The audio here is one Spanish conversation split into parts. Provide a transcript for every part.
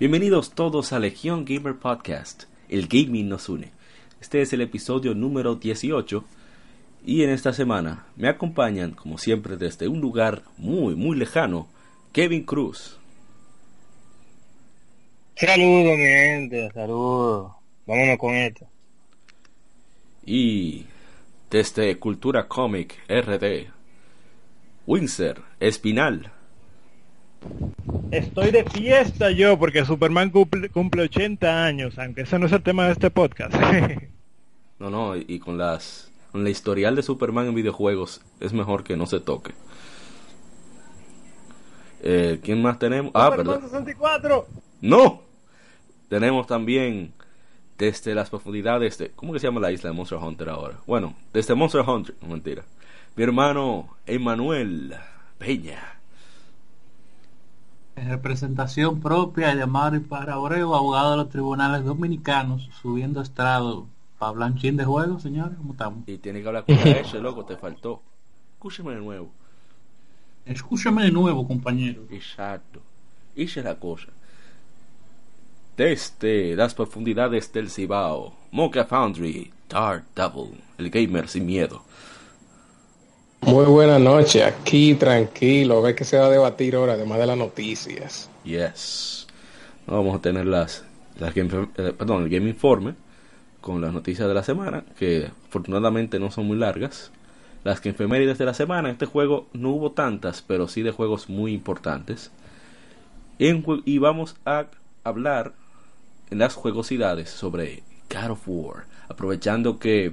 Bienvenidos todos a Legión Gamer Podcast. El gaming nos une. Este es el episodio número 18 y en esta semana me acompañan, como siempre, desde un lugar muy, muy lejano, Kevin Cruz. Saludos, mi gente, saludos. Vámonos con esto. Y desde Cultura Comic RD, Windsor Espinal. Estoy de fiesta yo porque Superman cumple, cumple 80 años, aunque ese no es el tema de este podcast. no, no, y con las con la historial de Superman en videojuegos es mejor que no se toque. Eh, ¿Quién más tenemos? Ah, perdón. 64. No. Tenemos también desde las profundidades de ¿cómo que se llama la isla de Monster Hunter ahora? Bueno, desde Monster Hunter, mentira. Mi hermano Emanuel Peña. En representación propia de Mario para Abreu, abogado de los tribunales dominicanos, subiendo estrado para hablar chin de juego, señores, ¿cómo estamos? Y tiene que hablar con ese, loco, te faltó. Escúchame de nuevo. Escúchame de nuevo, compañero. Exacto. Hice la cosa. Desde las profundidades del Cibao, Mocha Foundry, Dark Double, el gamer sin miedo. Muy buena noche, aquí tranquilo, ve que se va a debatir ahora, además de las noticias. Yes. Vamos a tener las, las game, eh, perdón, el Game Informe con las noticias de la semana, que afortunadamente no son muy largas. Las que efemérides de la semana, este juego no hubo tantas, pero sí de juegos muy importantes. y vamos a hablar en las juegosidades sobre God of War, aprovechando que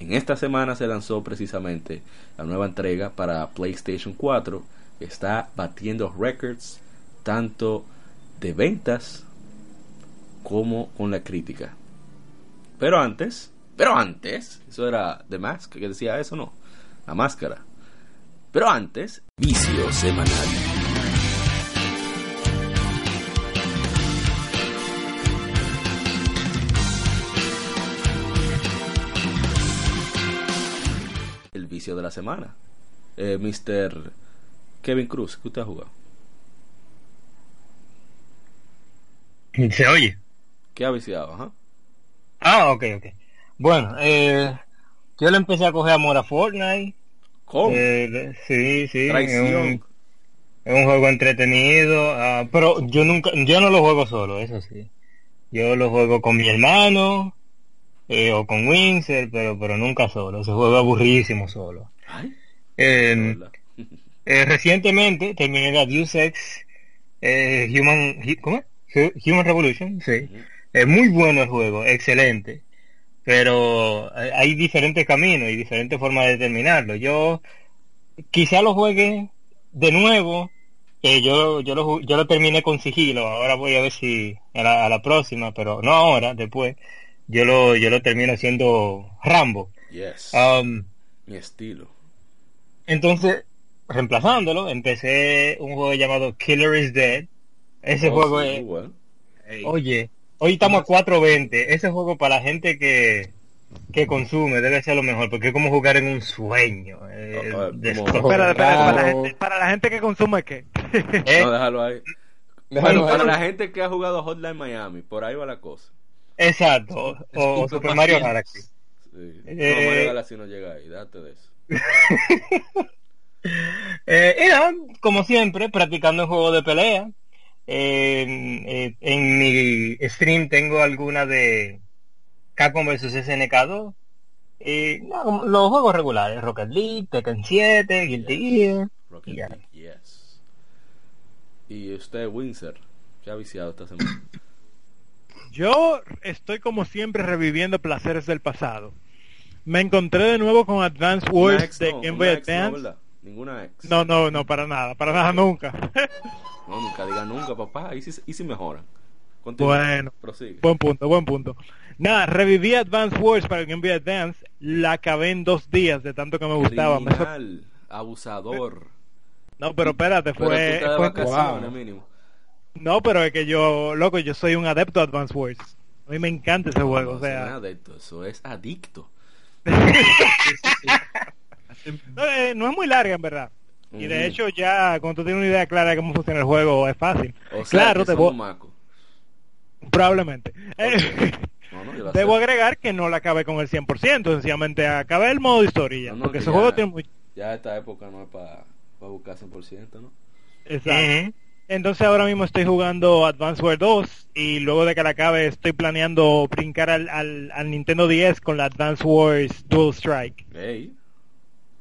en esta semana se lanzó precisamente la nueva entrega para PlayStation 4. Que está batiendo records tanto de ventas como con la crítica. Pero antes, pero antes, eso era The Mask que decía eso, no, la máscara. Pero antes, vicio semanal. De la semana. Eh, Mr. Kevin Cruz, ¿qué usted ha jugado? Se oye. ¿Qué ha viciado? Ah, ok, ok. Bueno, eh, yo le empecé a coger amor a Fortnite. ¿Cómo? Eh, sí, sí. Es un, un, juego entretenido, ah, pero yo nunca, yo no lo juego solo, eso sí. Yo lo juego con mi hermano, eh, o con Windsor, pero, pero nunca solo. Ese juego aburridísimo solo. Eh, recientemente terminé la Deus Ex eh, Human, ¿cómo? Human Revolution, sí. Es muy bueno el juego, excelente. Pero hay diferentes caminos y diferentes formas de terminarlo. Yo quizá lo juegue de nuevo. yo, yo, lo, yo lo terminé con sigilo. Ahora voy a ver si a la próxima, pero no ahora, después yo lo, yo lo termino haciendo Rambo. Yes. Um, Mi estilo. Entonces, reemplazándolo, empecé un juego llamado Killer is Dead. Ese oh, juego es... Oye, hoy estamos a 420. Ese juego para la gente que, que consume debe ser lo mejor, porque es como jugar en un sueño. Eh, espera, para, la gente, para la gente que consume, ¿qué? ¿Eh? No, déjalo ahí. bueno, para la gente que ha jugado Hotline Miami, por ahí va la cosa. Exacto, o, Super Mario Galaxy. Sí. Eh, Mario Galaxy no llega ahí, date de eso. eh, era, como siempre, practicando un juego de pelea. Eh, en mi stream tengo alguna de Capcom vs SNK 2. Y no, los juegos regulares, Rocket League, Tekken 7, Guilty Gear. Rocket League, yes. Y usted, Windsor, ¿qué ha viciado esta semana? Yo estoy como siempre reviviendo placeres del pasado. Me encontré de nuevo con Advance Wars de Game Boy Advance. No, Ninguna ex. No, no, no, para nada, para nada nunca. no, nunca diga nunca, papá. Y si, y si mejora. Bueno, buen punto, buen punto. Nada, reviví Advance Wars para el Game Boy Advance, la acabé en dos días de tanto que me gustaba. Criminal, abusador. No, pero espérate, fue... fue... No, pero es que yo, loco, yo soy un adepto a Advance Wars. A mí me encanta ese juego, o sea... adepto, eso es adicto. Eh, no, es muy larga, en verdad. Y de hecho ya, cuando tú tienes una idea clara de cómo funciona el juego, es fácil. claro, te voy... Probablemente. Debo agregar que no la acabé con el 100%, sencillamente acabé el modo historia. porque ese juego tiene muy... Ya esta época no es para buscar 100%, ¿no? Exacto. Entonces ahora mismo estoy jugando Advance Wars 2 y luego de que la acabe estoy planeando brincar al, al, Nintendo 10 con la Advance Wars Dual Strike. Hey,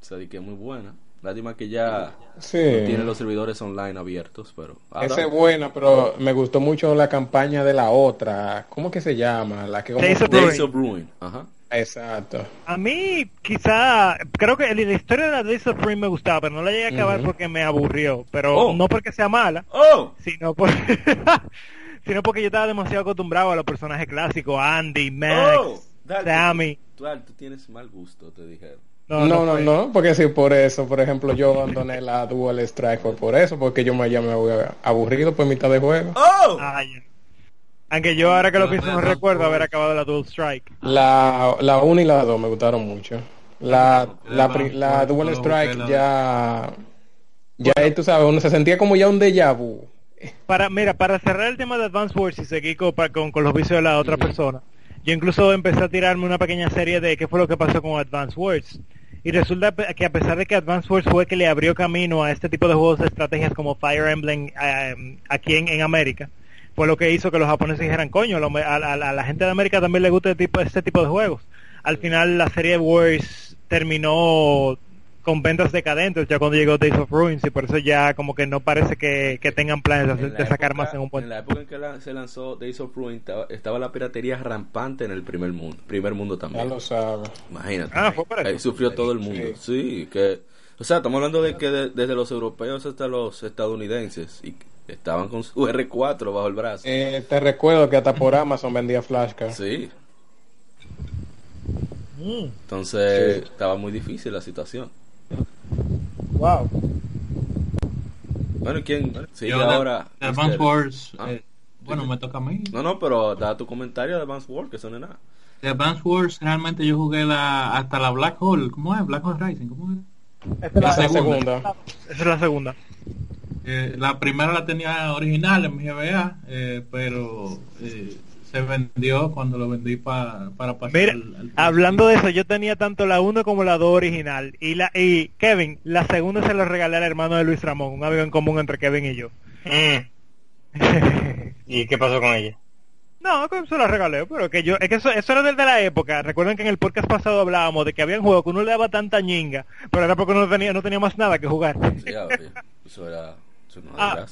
esa que es muy buena. Lástima que ya tiene los servidores online abiertos, pero... Esa es buena, pero me gustó mucho la campaña de la otra. ¿Cómo que se llama? La que Days, of, Ruin. Ajá. Exacto. A mí, quizá, creo que la historia de la Days of Ruin me gustaba, pero no la llegué a acabar porque me aburrió. Pero oh. no porque sea mala, oh. sino, por... sino porque yo estaba demasiado acostumbrado a los personajes clásicos, Andy, Max, oh, Sammy. tú tienes mal gusto, te dijeron. No, no, no, porque si por eso, por ejemplo, yo abandoné la Dual Strike fue por eso, porque yo me ya me voy aburrido por mitad de juego. ¡Oh! Aunque yo ahora que lo pienso no recuerdo haber acabado la Dual Strike. La, la 1 y la 2 me gustaron mucho. La, la, la, Dual Strike ya, ya tú sabes, uno se sentía como ya un déjà vu. Para, mira, para cerrar el tema de Advance Wars y seguir con, con, los vicios de la otra persona, yo incluso empecé a tirarme una pequeña serie de qué fue lo que pasó con Advance Wars. Y resulta que a pesar de que Advance Wars fue que le abrió camino a este tipo de juegos de estrategias como Fire Emblem eh, aquí en, América, fue lo que hizo que los japoneses dijeran, coño, a, la gente de América también le gusta este tipo, este tipo de juegos. Al final la serie Wars terminó con ventas decadentes ya cuando llegó Days of Ruins y por eso ya como que no parece que, tengan planes de, sacar más en un punto. En la época en que se lanzó Days of Ruins estaba, la piratería rampante en el primer mundo, primer mundo también. Ya lo sabe. Imagínate. Ah, fue para Ahí sufrió todo el mundo. Sí. que o sea, estamos hablando de que desde los europeos hasta los estadounidenses y estaban con su R4 bajo el brazo. Eh, te recuerdo que hasta por Amazon vendía flashcards. Sí. Mm. Entonces estaba muy difícil la situación. Wow. Bueno, ¿quién sigue ahora? Advance Wars. Ah. Eh, bueno, me toca a mí. No, no, pero da tu comentario de Advance Wars, que eso no es nada. De Advance Wars, realmente yo jugué la, hasta la Black Hole. ¿Cómo es? Black Hole Rising, ¿cómo es? Esta es la, segunda. Esa es la segunda. Eh, la primera la tenía original en mi GBA, eh, pero eh, se vendió cuando lo vendí para pasar Mira, hablando de eso, yo tenía tanto la 1 como la 2 original. Y la y Kevin, la segunda se la regalé al hermano de Luis Ramón, un amigo en común entre Kevin y yo. Mm. ¿Y qué pasó con ella? No, se la regalé, pero que yo, es que eso, eso era desde la época. Recuerden que en el podcast pasado hablábamos de que había un juego que uno le daba tanta ñinga, pero era porque no tenía, no tenía más nada que jugar. Sí, eso era, eso no ah,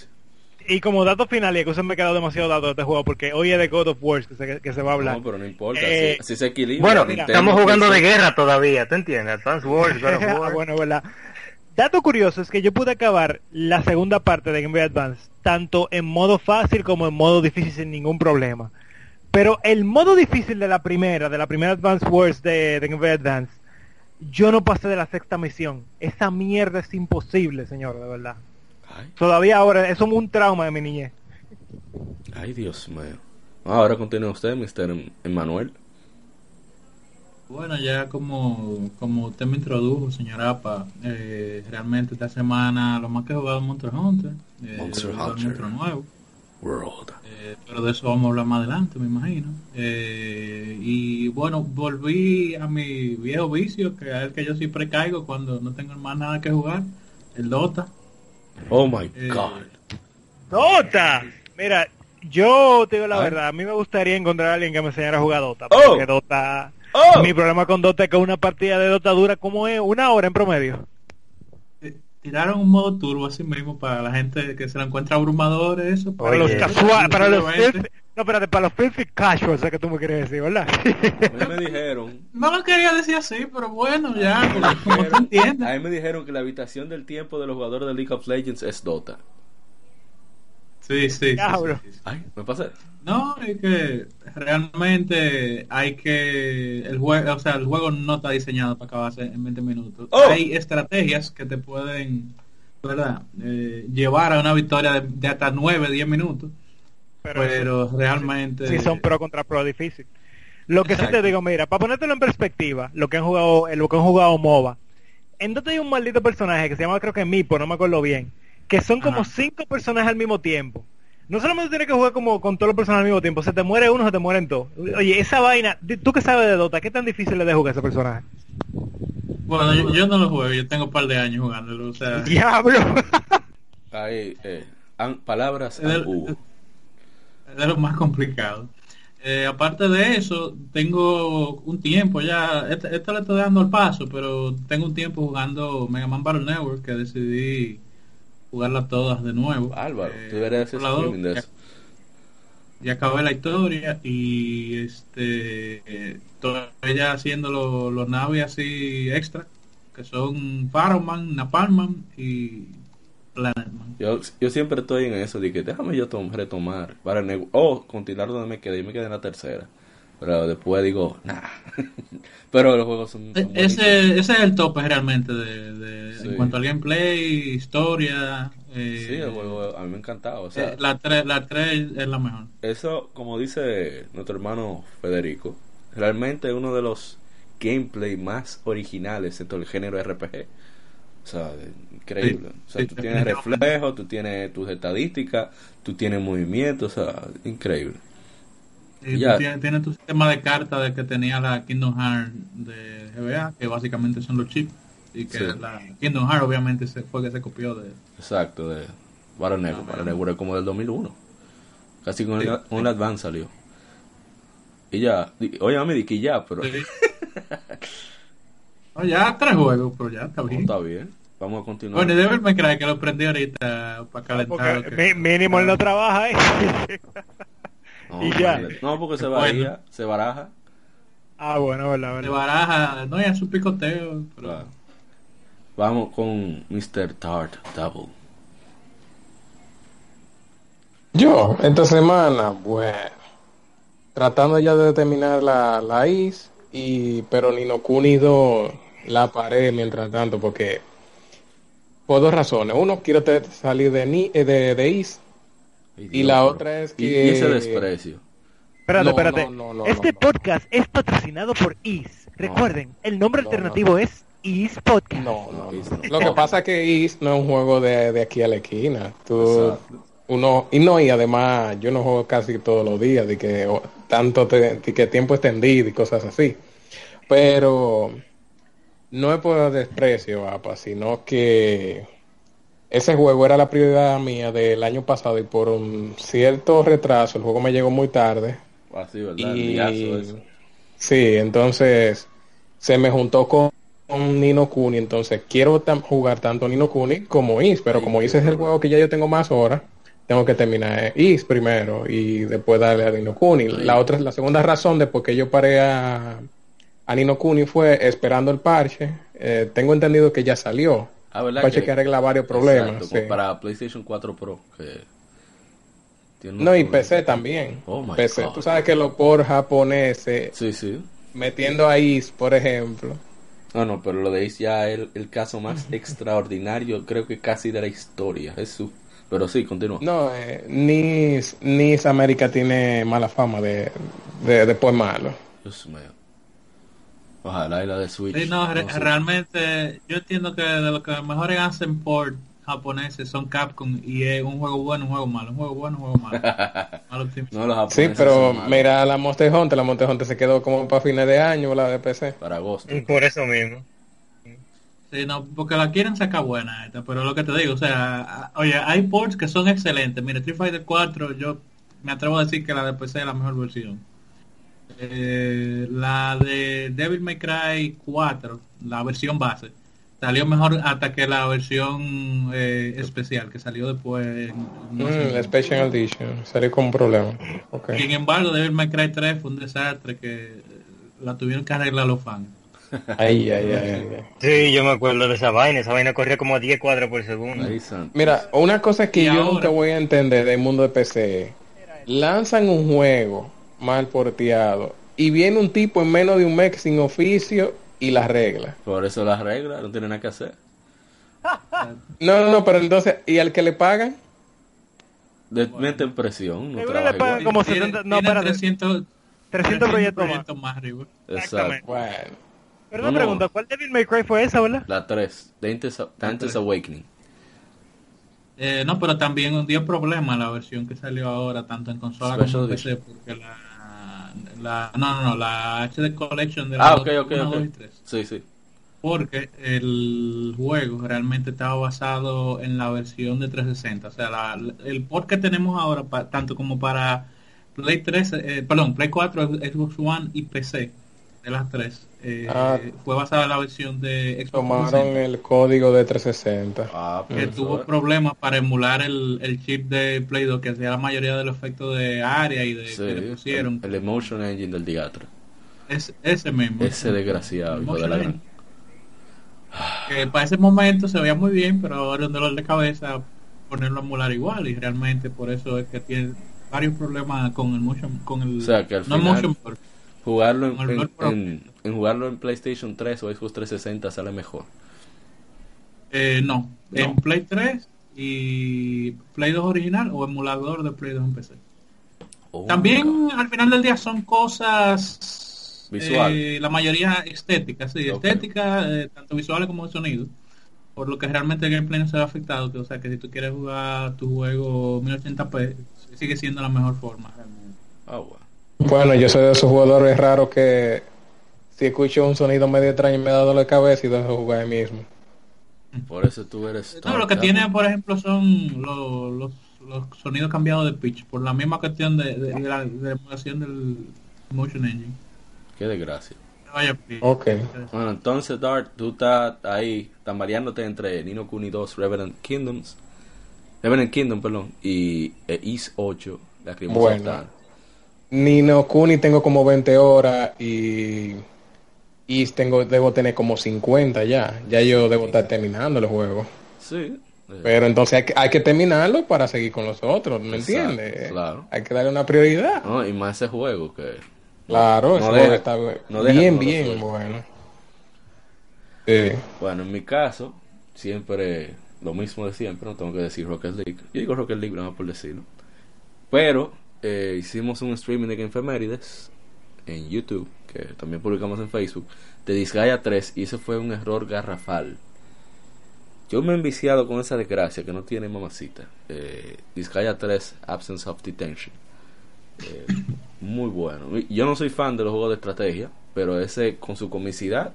y como dato final, y que me he quedado demasiado dato de este juego, porque hoy es de God of War que se, que se va a hablar. No, pero no importa, eh, si, se equilibra. Bueno, estamos jugando de guerra todavía, ¿te entiendes? Advance Wars, God of War. bueno, verdad. Dato curioso es que yo pude acabar la segunda parte de Game Boy Advance, tanto en modo fácil como en modo difícil sin ningún problema. Pero el modo difícil de la primera, de la primera Advance Wars de, de Game Boy Advance, yo no pasé de la sexta misión. Esa mierda es imposible, señor, de verdad. Todavía ahora, eso es un trauma de mi niñez. Ay, Dios mío. Ahora continúa usted, Mr. Emanuel. Bueno, ya como, como usted me introdujo, señor APA, eh, realmente esta semana lo más que he jugado es Monster Hunter. Eh, Monster Hunter. nuevo. World. Eh, pero de eso vamos a hablar más adelante, me imagino. Eh, y bueno, volví a mi viejo vicio, que es el que yo siempre caigo cuando no tengo más nada que jugar, el Dota. Oh my eh, God. Dota. Mira, yo te digo la verdad, a mí me gustaría encontrar a alguien que me enseñara a jugar Dota. Porque oh. Dota. Oh. Mi problema con Dota es que una partida de Dota dura como es una hora en promedio. Tiraron un modo turbo así mismo para la gente que se la encuentra abrumador eso. Para los casuales, para los no, espérate, para los filthy casuals, que tú me quieres decir, ¿verdad? A mí me dijeron. No lo quería decir así, pero bueno, ya, como, tú entiendes. A mí me dijeron que la habitación del tiempo de los jugadores de League of Legends es Dota. Sí, sí. Ay, me pasé. No, es que realmente hay que el juego, o sea, el juego no está diseñado para acabarse en 20 minutos. Oh. Hay estrategias que te pueden, ¿verdad? Eh, llevar a una victoria de, hasta 9, 10 minutos. Pero, realmente sí, son pro contra pro difícil. Lo que sí te digo, mira, para ponértelo en perspectiva, lo que han jugado, lo que han jugado MOBA. En donde hay un maldito personaje que se llama creo que Mipo, no me acuerdo bien, que son como cinco personajes al mismo tiempo no solamente tienes que jugar como con todos los personajes al mismo tiempo, se te muere uno, se te mueren todos. Oye, esa vaina, tú que sabes de Dota, ¿qué tan difícil es de jugar ese personaje? Bueno, yo, no lo juego, yo tengo un par de años jugándolo, o sea... ¡Diablo! Hay eh, palabras es de, de lo más complicado. Eh, aparte de eso, tengo un tiempo ya, esto este le estoy dando el paso, pero tengo un tiempo jugando Mega Man Battle Network que decidí jugarlas todas de nuevo. Álvaro, eh, tú deberías hacer streaming de eso. Ya acabé la historia y este ya haciendo los, los naves así extra que son Pharaohman, Napalman y Planetman. Yo, yo siempre estoy en eso de que déjame yo retomar para oh, continuar donde me quedé y me quedé en la tercera. Pero después digo, nah. Pero los juegos son. E-, ese, ese es el tope realmente de, en cuanto al gameplay, historia. Eh, sí, el juego a mí me ha encantado. O sea, eh, la 3 la es la mejor. Eso, como dice nuestro hermano Federico, realmente es uno de los gameplay más originales en todo el género RPG. O sea, increíble. o sea, tú tienes reflejo, tú tienes tus estadísticas, tú tienes movimiento, o sea, increíble. Tiene, tiene, tu sistema de cartas de que tenía la Kingdom Hearts de GBA, que básicamente son los chips. Y que la Kingdom Hearts obviamente se fue que se copió de... Exacto, de Battle Network. Battle Network como del 2001. Casi con, un Advance salió. Y ya, oye, me di que ya, pero... no, ya tres juegos, pero ya está bien. está bien. Vamos a continuar. Bueno, debe me creer que lo prendí ahorita para calentar. Mínimo él no trabaja, ¿eh? No, y ya. No, porque se baraja, se baraja. Ah, bueno, verdad, verdad. Se baraja, no, ya su picoteo. Pero... Vamos con Mr. Tart Double. Yo, esta semana, bueno, tratando ya de terminar la, la IS, y, pero ni no cunido la pared mientras tanto, porque por dos razones. Uno, quiero salir de, ni, eh, de, de IS y la otra es que... Y ese desprecio. Espérate, espérate. este podcast es patrocinado por IS. Recuerden, el nombre alternativo es IS Podcast. No, no, Lo que pasa es que IS no es un juego de, de aquí a la esquina. Tú, uno, y no, y además yo no juego casi todos los días, de que tanto de que tiempo extendido y cosas así. Pero no es por desprecio, apa, sino que ese juego era la prioridad mía del año pasado y por un cierto retraso el juego me llegó muy tarde. Ah, y... Sí, entonces se me juntó con, Nino Kuni, entonces quiero jugar tanto Nino Kuni como Is, pero como Is es el juego que ya yo tengo más horas, tengo que terminar Is primero y después darle a Nino Kuni. La otra, la segunda razón de por qué yo paré a, a Nino Kuni fue esperando el parche. Eh, tengo entendido que ya salió. Ah, para que, arregla varios problemas. Para PlayStation 4 Pro. no, y PC también. Oh PC. Tú sabes que los por japoneses. Sí, sí. Metiendo a IS, por ejemplo. No, no, pero lo de IS ya es el, caso más extraordinario, creo que casi de la historia. Jesús. Pero sí, continúa. No, eh, NIS, NIS América tiene mala fama de, de después malo. Dios mío. Ojalá y la de Switch. Sí, no, realmente yo entiendo que de lo que mejores hacen por japoneses son Capcom y es un juego bueno, un juego malo, un juego bueno, un juego malo. no, sí, pero mira la Monster Hunter, la Monster Hunter se quedó como para fines de año la de PC. Para agosto. Y por eso mismo. Sí, no, porque la quieren sacar buena esta, pero lo que te digo, o sea, oye, hay ports que son excelentes. Mira, Street Fighter 4, yo me atrevo a decir que la de PC es la mejor versión. Eh, la de Devil May Cry 4, la versión base, salió mejor hasta que la versión eh, especial que salió después. Mm, la Special Edition salió con un problema. Sin embargo, Devil May Cry 3 fue un desastre que la tuvieron que arreglar los fans. Ay, ay, ay, Sí, yo me acuerdo de esa vaina. Esa vaina corría como a 10 cuadros por segundo. Mira, una cosa que yo nunca voy a entender del mundo de PC. Lanzan un juego mal porteado y viene un tipo en menos de un mes sin oficio y las reglas. Por eso las reglas, no tiene nada que hacer. no, no, no, pero entonces, ¿y al que le pagan? De, meten presión. No le pagan como 70, no, para 300, 300 proyectos, proyectos más. arriba. Exacto. Bueno. Pero una pregunta, ¿cuál Devil May Cry fue esa, verdad? La 3, Dante's, Awakening. Eh, no, pero también un día problema la versión que salió ahora, tanto en consola como en PC, porque la la, no, no, no, la HD Collection de la ah, okay, okay, 2 y 3. Sí, sí. Porque el juego realmente estaba basado en la versión de 360. O sea, la, el port que tenemos ahora, tanto como para Play 3, eh, perdón, Play 4, Xbox One y PC, de las tres, eh, ah. fue basada en la versión de Xbox Tomaron el código de 360. Ah, que tuvo problemas para emular el, el, chip de Play 2 que hacía la mayoría de los efectos de área y de que le pusieron. El, Emotion Engine del Diatra. Es, ese mismo. Ese desgraciado, Que para ese momento se veía muy bien, pero era un dolor de cabeza ponerlo a emular igual y realmente por eso es que tiene varios problemas con el motion con el o sea, que al no motion jugarlo en, en, jugarlo en PlayStation 3 o Xbox 360 sale mejor. Eh, no. en Play 3 y Play 2 original o emulador de Play 2 en PC. También al final del día son cosas visual. Eh, la mayoría estéticas, sí, estética, eh, tanto visuales como de sonido. Por lo que realmente el gameplay no se ve afectado, que, o sea que si tú quieres jugar tu juego 1080p sigue siendo la mejor forma realmente. Bueno, yo soy de esos jugadores raros que si escucho un sonido medio extraño me da dolor de cabeza y dejo jugar ahí mismo. Por eso tú eres... No, lo que tiene, por ejemplo, son los, los, sonidos cambiados de pitch, por la misma cuestión de, de, la, de del Motion Engine. Qué desgracia. Ok. Bueno, entonces, Dart, tú estás ahí tambaleándote entre Nino Kuni 2, Revenant Kingdoms, Revenant Kingdom, perdón, y East 8, la que bueno. Nino Kuni tengo como 20 horas y, y tengo, debo tener como 50 ya. Ya yo debo estar terminando el juego. Sí. Pero entonces hay que, hay que terminarlo para seguir con los otros, ¿me entiendes? Claro. Hay que darle una prioridad. No, y más ese juego que... Claro, no ese está bien, bien bueno. Bueno, en mi caso, siempre lo mismo de siempre, no tengo que decir Rocket League. Yo digo Rocket League, no por decirlo. Pero eh, hicimos un streaming de Efemérides en YouTube, que también publicamos en Facebook, de Disgaea 3, y ese fue un error garrafal. Yo me he enviciado con esa desgracia que no tiene mamacita. Eh, Disgaea 3, Absence of Detention. Eh, muy bueno. Yo no soy fan de los juegos de estrategia, pero ese con su comicidad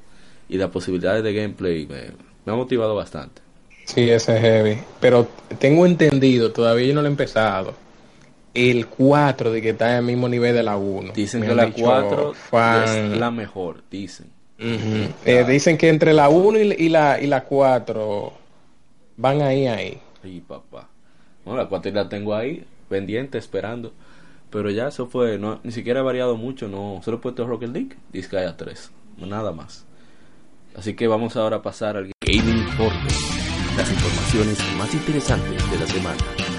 y las posibilidades de gameplay me, me ha motivado bastante. Sí, ese es heavy. Pero tengo entendido, todavía yo no lo he empezado el 4 de que está al mismo nivel de la 1. Dicen que la 4 es la mejor, dicen. Eh, dicen que entre la 1 y, la, y la 4 van ahí, ahí. Sí, papá. Bueno, la 4 la tengo ahí, pendiente, esperando. Pero ya eso fue, no, ni siquiera ha variado mucho, no. Solo he puesto Rocket League, Disgaea 3, nada más. Así que vamos ahora a pasar al Gaming Informe, las informaciones más interesantes de la semana.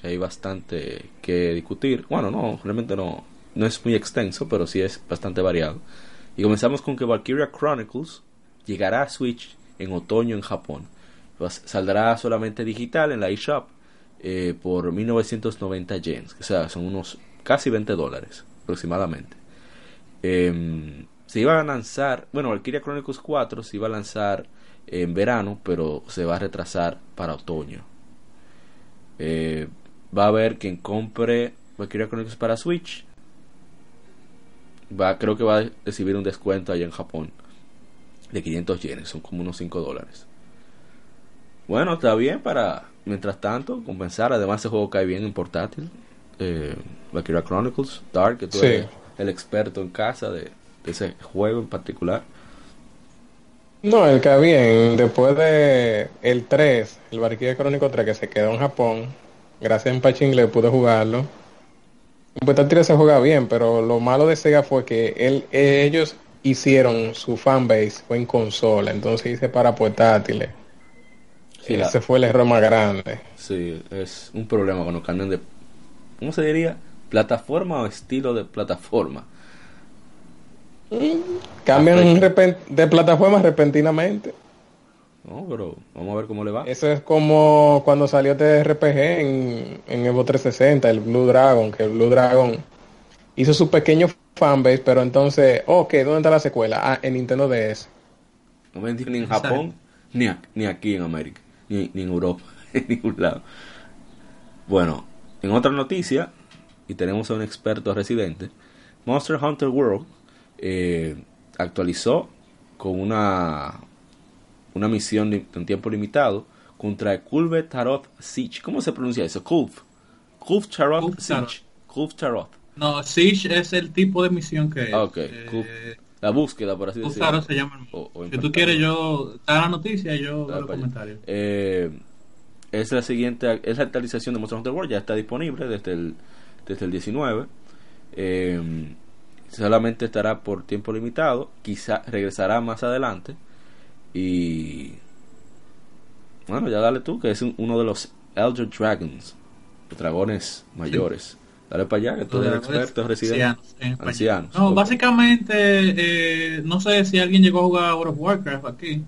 Que hay bastante que discutir. Bueno, no, realmente no, no es muy extenso, pero sí es bastante variado. Y comenzamos con que Valkyria Chronicles llegará a Switch en otoño en Japón. Pues, saldrá solamente digital en la eShop eh, por 1990 yens, o sea, son unos casi 20 dólares aproximadamente. Eh, se iba a lanzar, bueno, Valkyria Chronicles 4 se iba a lanzar en verano, pero se va a retrasar para otoño. Eh, va a haber quien compre Valkyria Chronicles para Switch. Va, creo que va a recibir un descuento allá en Japón de 500 yenes, son como unos 5 dólares. Bueno, está bien para, mientras tanto, compensar. Además, ese juego cae bien en portátil. Eh, Valkyria Chronicles, Dark, que tú eres el experto en casa de, ese juego en particular. No, el cae bien. Después de el 3, el Valkyria Crónico 3 que se quedó en Japón, gracias a Empache Inglés pude jugarlo. Beta 3 se juega bien, pero lo malo de Sega fue que él, ellos hicieron su fanbase fue en consola, entonces hice para portátiles. Ese fue el error más grande. Sí, es un problema cuando cambian de, ¿cómo se diría? ¿Plataforma o estilo de plataforma? Cambian de plataforma repentinamente. No, pero vamos a ver cómo le va. Eso es como cuando salió TRPG en, en Evo 360, el Blue Dragon, que el Blue Dragon hizo su pequeño fanbase, pero entonces, ok, ¿dónde está la secuela? Ah, en Nintendo DS. No vendió ni en Japón, ni, ni aquí en América, ni, ni en Europa, en ningún lado. Bueno, en otra noticia, y tenemos a un experto residente, Monster Hunter World eh, actualizó con una, una misión en tiempo limitado contra Kulve Tarot Siege. ¿Cómo se pronuncia eso? Kulv. Kulv Tarot Siege. Kulv Tarot. No, Siege es el tipo de misión que es. Ah, eh, la búsqueda, por así decirlo. se llama. si tú quieres, yo. Está la noticia y yo veo los comentarios. Eh, es la siguiente. Es la actualización de Monster Hunter World. Ya está disponible desde el, desde el 19. Eh, solamente estará por tiempo limitado, quizá regresará más adelante y bueno, ya dale tú, que es uno de los Elder Dragons, los dragones mayores. Dale para allá, que tú eres experto, residente. Ancianos. No, básicamente, eh, no sé si alguien llegó a jugar World of Warcraft aquí.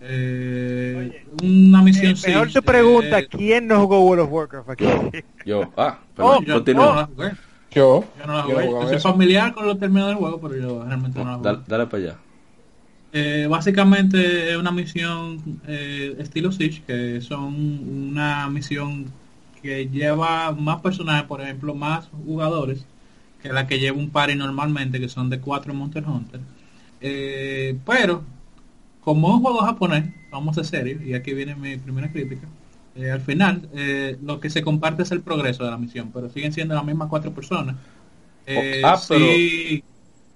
Eh, una misión eh, Mejor te pregunta, eh, ¿quién no jugó World of Warcraft aquí? Yo, ah, pero oh, continúa. Yo, no la jugué. Yo, soy familiar con los términos del juego, pero yo realmente no la jugué. Dale, para allá. Eh, básicamente es una misión eh, estilo Siege, que son una misión que lleva más personajes, por ejemplo, más jugadores que la que lleva un party normalmente, que son de cuatro Monster Hunter. Eh, pero, como es un juego japonés, vamos a ser serios, y aquí viene mi primera crítica, eh, al final, eh, lo que se comparte es el progreso de la misión, pero siguen siendo las mismas cuatro personas. Eh, ah, pero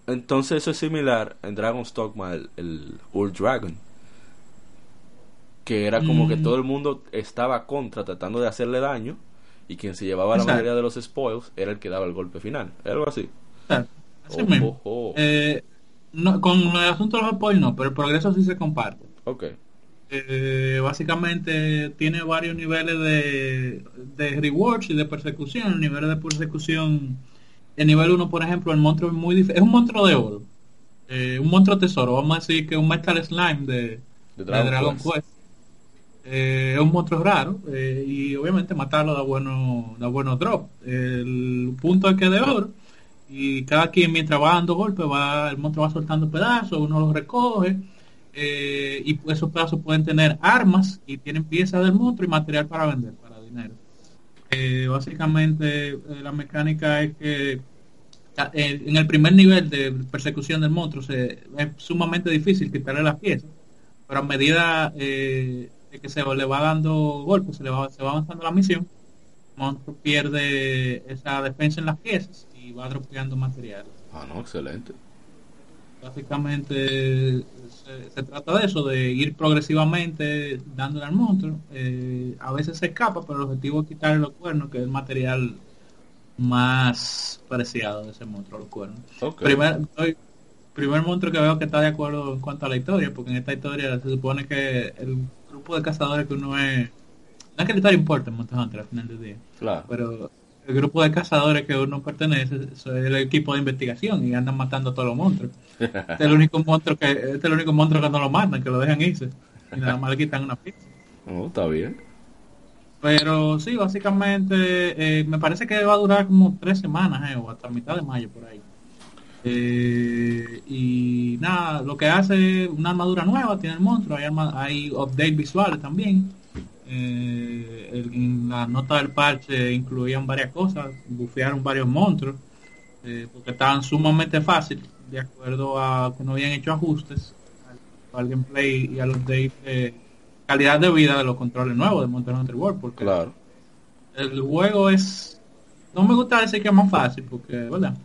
entonces eso es similar en Dragon's Dogma, el, el Old Dragon, que era como que mm. todo el mundo estaba contra tratando de hacerle daño y quien se llevaba la mayoría de los spoils era el que daba el golpe final, algo así. Así mismo. no, con el asunto de los spoils no, pero el progreso sí se comparte. Okay. Eh, básicamente tiene varios niveles de, de rewards y de persecución. El nivel de persecución, el nivel 1, por ejemplo, el monstruo es muy Es un monstruo de oro. Eh, un monstruo tesoro. Vamos a decir que un Metal Slime de, Dragon, Quest. Eh, es un monstruo raro y obviamente matarlo da bueno da buenos drop el punto es que de oro y cada quien mientras va dando golpes va el monstruo va soltando pedazos uno los recoge eh, y esos pedazos pueden tener armas y tienen piezas del monstruo y material para vender, para dinero. Eh, básicamente eh, la mecánica es que en el primer nivel de persecución del monstruo es sumamente difícil quitarle las piezas, pero a medida de que se le va dando golpes, se le va, se va avanzando la misión, el monstruo pierde esa defensa en las piezas y va dropeando material. Ah, no, excelente. Básicamente se, trata de eso, de ir progresivamente dándole al monstruo. Eh, a veces se escapa, pero el objetivo es quitarle los cuernos, que es el material más preciado de ese monstruo, los cuernos. Primer, primer monstruo que veo que está de acuerdo en cuanto a la historia, porque en esta historia se supone que el grupo de cazadores que uno es... No es que la historia importa en Monster Hunter al final del día. Claro. Pero el grupo de cazadores que uno pertenece es el equipo de investigación y andan matando a todos los monstruos. este es el único monstruo que este es el único monstruo que no lo matan, que lo dejan irse y nada más le quitan una pizza. Oh, está bien. Pero sí, básicamente eh, me parece que va a durar como tres semanas eh, o hasta mitad de mayo por ahí. Eh, y nada, lo que hace una armadura nueva tiene el monstruo, hay, hay update visuales también eh, en la nota del parche incluían varias cosas, bufearon varios monstruos, eh, porque estaban sumamente fáciles, de acuerdo a que no habían hecho ajustes al, gameplay y a los de eh, calidad de vida de los controles nuevos de Monster Hunter World, porque claro. el juego es, no me gusta decir que es más fácil, porque, ¿verdad?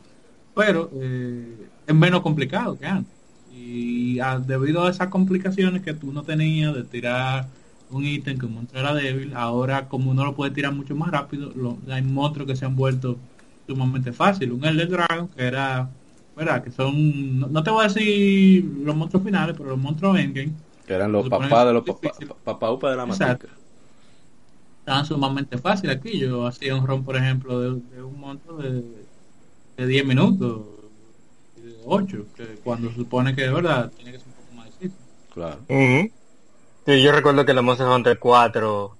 Pero eh, es menos complicado que antes. Y debido a esas complicaciones que tú no tenías de tirar un ítem que un monstruo era débil, ahora como uno lo puede tirar mucho más rápido, lo, hay monstruos que se han vuelto sumamente fácil. Un Elder Dragon que era, ¿verdad? Que son, no, te voy a decir los monstruos finales, pero los monstruos endgame. Que eran los papás de los papá, upa de la matica. Estaban sumamente fácil aquí. Yo hacía un ron, por ejemplo, de, un monstruo de, de 10 minutos, de 8, que cuando se supone que de verdad tiene que ser un poco más difícil. Claro. Yo recuerdo que en los Monster Hunter 4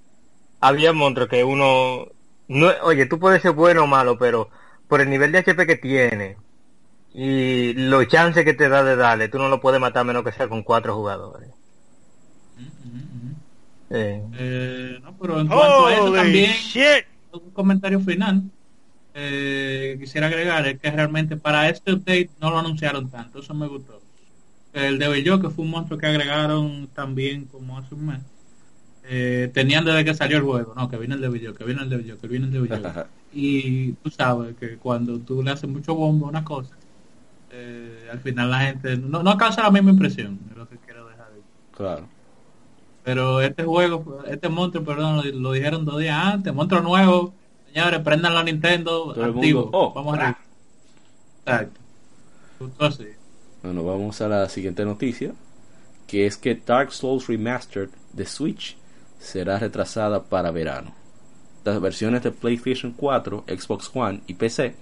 había monstruos que uno no, oye, tú puedes ser bueno o malo, pero por el nivel de HP que tiene y los chances que te da de darle, tú no lo puedes matar menos que sea con cuatro jugadores. Eh, no, pero en cuanto a eso también, un comentario final eh, quisiera agregar es que realmente para este update no lo anunciaron tanto, eso me gustó. El de Bello, que fue un monstruo que agregaron también como hace un mes. Eh, tenían desde que salió el juego, no, que viene el de video, que viene el de video, que viene el de video. y tú sabes que cuando tú le haces mucho bombo a una cosa, eh, al final la gente no, no causa la misma impresión, es lo que quiero dejar de Claro. Pero este juego, este monstruo, perdón, lo, dijeron dos días antes, monstruo nuevo, señores, prendan la Nintendo, activo, oh, vamos a Exacto. Bueno, vamos a la siguiente noticia, que es que Dark Souls Remastered de Switch será retrasada para verano. Las versiones de PlayStation 4, Xbox One y PC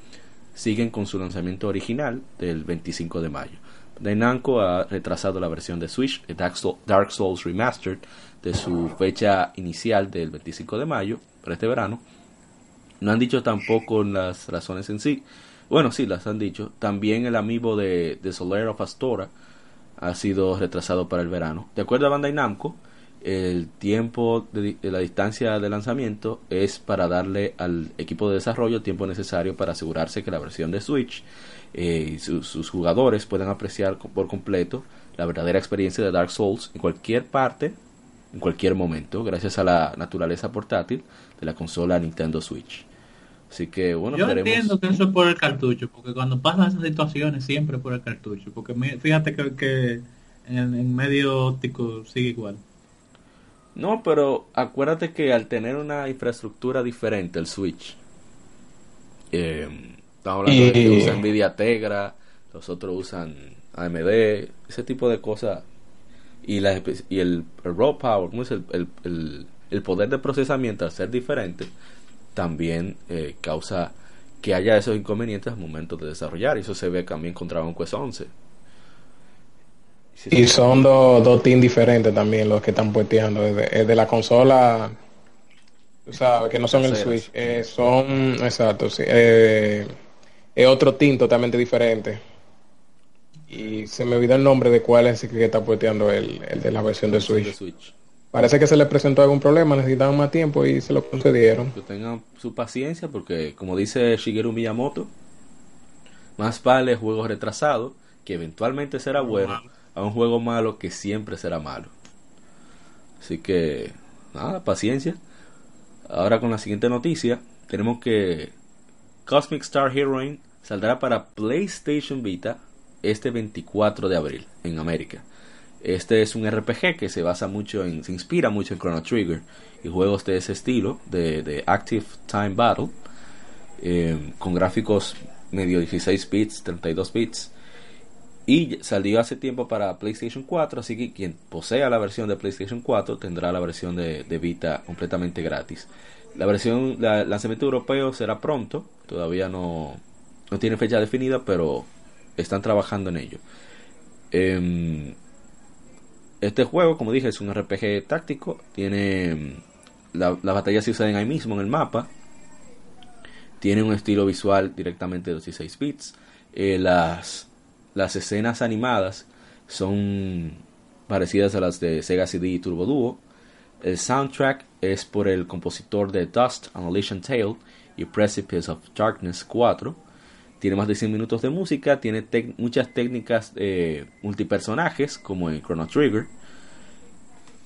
siguen con su lanzamiento original del 25 de mayo. Namco ha retrasado la versión de Switch Dark Souls Remastered de su fecha inicial del 25 de mayo para este verano. No han dicho tampoco las razones en sí. Bueno, sí, las han dicho. También el amigo de, de Solar of Astora ha sido retrasado para el verano. De acuerdo a Bandai Namco, el tiempo de, la distancia de lanzamiento es para darle al equipo de desarrollo el tiempo necesario para asegurarse que la versión de Switch eh, y sus jugadores puedan apreciar por completo la verdadera experiencia de Dark Souls en cualquier parte, en cualquier momento, gracias a la naturaleza portátil de la consola Nintendo Switch. Así que bueno, yo entiendo que eso es por el cartucho, porque cuando pasan esas situaciones siempre por el cartucho, porque fíjate que, en, en medio óptico sigue igual. No, pero acuérdate que al tener una infraestructura diferente, el Switch, eh, estamos hablando de que usa Nvidia Tegra, los otros usan AMD, ese tipo de cosas, y, la, y el, raw power, ¿cómo es el, el, el, poder de procesamiento al ser diferente, también eh, causa que haya esos inconvenientes al momento de desarrollar, y eso se ve también con Dragon Quest 11 y son dos, dos teams diferentes también los que están puesteando. Es de, la consola, o sea, que no son el Switch, eh, son, exacto, sí, eh, es otro team totalmente diferente. Y se me olvidó el nombre de cuál es el que está puesteando el, el de la versión de Switch. Parece que se le presentó algún problema, necesitaban más tiempo y se lo concedieron. Que tengan su paciencia porque, como dice Shigeru Miyamoto, más vale juegos retrasados, que eventualmente será bueno, a un juego malo que siempre será malo. Así que, nada, paciencia. Ahora con la siguiente noticia, tenemos que Cosmic Star Heroine saldrá para PlayStation Vita este 24 de abril en América. Este es un RPG que se basa mucho en, se inspira mucho en Chrono Trigger y juegos de ese estilo, de, Active Time Battle, eh, con gráficos medio 16 bits, 32 bits, y salió hace tiempo para PlayStation 4, así que quien posea la versión de PlayStation 4 tendrá la versión de, Vita completamente gratis. La versión, el lanzamiento europeo será pronto, todavía no, no tiene fecha definida, pero están trabajando en ello. Em, este juego, como dije, es un RPG táctico, tiene la, las batallas se usan ahí mismo en el mapa, tiene un estilo visual directamente de 16 bits, eh, las las escenas animadas son parecidas a las de Sega CD y Turbo Duo. El soundtrack es por el compositor de Dust, Annihilation Tale y Precipice of Darkness 4. Tiene más de 100 minutos de música, tiene muchas técnicas eh, multipersonajes como en Chrono Trigger.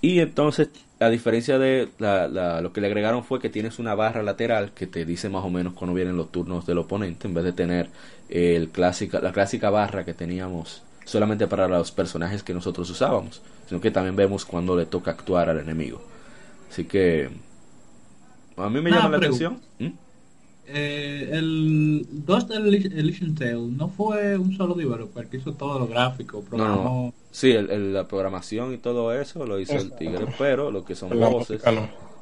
Y entonces, a diferencia de lo que le agregaron fue que tienes una barra lateral que te dice más o menos cuando vienen los turnos del oponente, en vez de tener el clásica, la clásica barra que teníamos solamente para los personajes que nosotros usábamos, sino que también vemos cuando le toca actuar al enemigo. Así que a mí me llama la atención. ¿Mm? Eh, el Ghost Elysian Tale no fue un solo developer que hizo todo lo gráfico, programó... Sí, la programación y todo eso lo hizo el Tigre, pero lo que son voces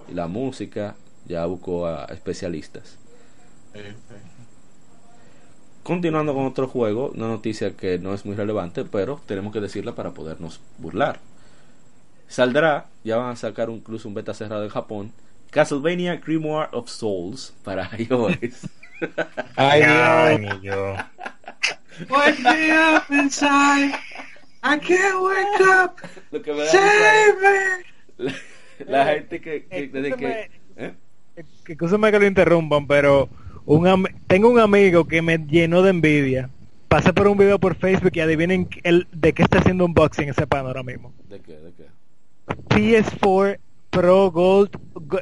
y la música ya buscó a especialistas. Continuando con otro juego, una noticia que no es muy relevante, pero tenemos que decirla para podernos burlar. Saldrá, ya van a sacar incluso un beta cerrado en Japón, Castlevania Grimoire of Souls para iOS. Ay, Ay yo. Wake me up inside. I can't wake up. Save me. La, gente que, que desde que, ¿eh? que que lo interrumpan, pero un tengo un amigo que me llenó de envidia. Pasé por un video por Facebook y adivinen el, de qué está haciendo unboxing ese pan ahora mismo. ¿De qué? ¿De qué? PS4 Pro Gold,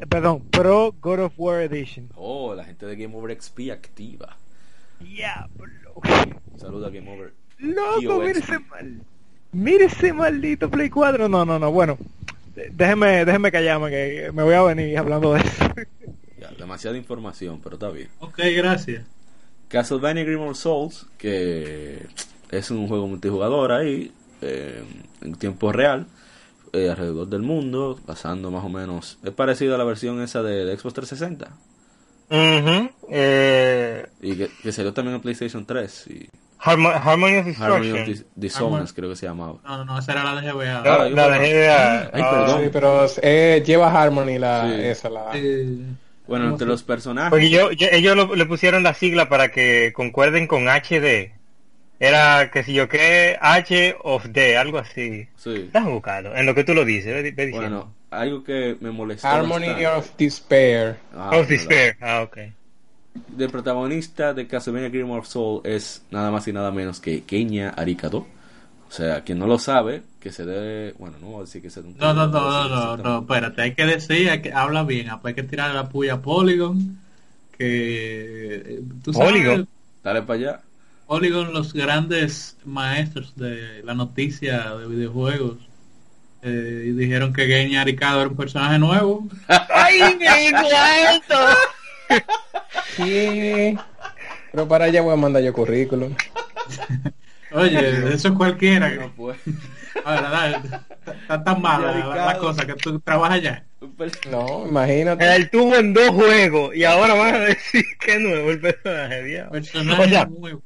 perdón, Pro God of War Edition. Oh, la gente de Game Over XP activa. Diablo. Saluda Game Over. Loco, mire ese mal. Mire ese maldito Play 4. No, no, no. Bueno, déjeme, déjeme callarme que me voy a venir hablando de eso. Ya, demasiada información, pero está bien. Ok, gracias. Castlevania Grimmer Souls, que es un juego multijugador ahí, eh, en tiempo real eh, alrededor del mundo, pasando más o menos. Es parecido a la versión esa de, Xbox 360. eh... Y que, salió también en PlayStation 3. Y... Harmony of Destruction. of creo que se llamaba. No, no, no, esa era la de GBA. Ah, la, de GBA. Ay, perdón. Sí, pero eh, lleva Harmony la, esa, la... Bueno, entre los personajes. Porque yo, ellos le pusieron la sigla para que concuerden con HD. Era, que si yo qué, H of D, algo así. Sí. Estás buscando, en lo que tú lo dices. bueno, algo que me molestó. Harmony of Despair. Ah, of Despair, ah, ok. El protagonista de Castlevania Game of Soul es nada más y nada menos que Kenya Arikado. O sea, quien no lo sabe, que se debe. Bueno, no voy a decir que se un. No, no, no, no, no, espérate, hay que decir, hay que, habla bien, hay que tirar la puya a Polygon. Que. Eh, ¿tú sabes? Polygon. Dale para allá. Polygon, los grandes maestros de la noticia de videojuegos, eh, dijeron que Genya Aricado era un personaje nuevo. ¡Ay, me esto! sí. Pero para allá voy a mandar yo currículum. Oye, eso es cualquiera. No puede. Ahora, está tan mala la, cosa que tú trabajas allá. No, imagínate. Él tuvo en dos juegos y ahora van a decir que es nuevo el personaje. Dios. Personaje nuevo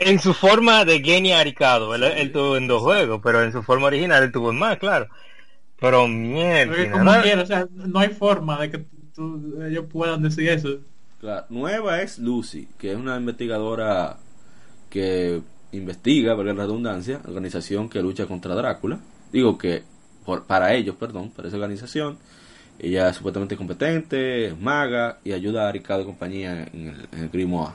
en su forma de Genia Aricado, él, tuvo en dos juegos, pero en su forma original él tuvo en más, claro. Pero mierda. ¿no? o sea, no hay forma de que ellos puedan decir eso. La nueva es Lucy, que es una investigadora que investiga, por la redundancia, organización que lucha contra Drácula. Digo que por, para ellos, perdón, para esa organización. Ella es supuestamente competente, maga y ayuda a Aricado y compañía en el, en el Grimoire.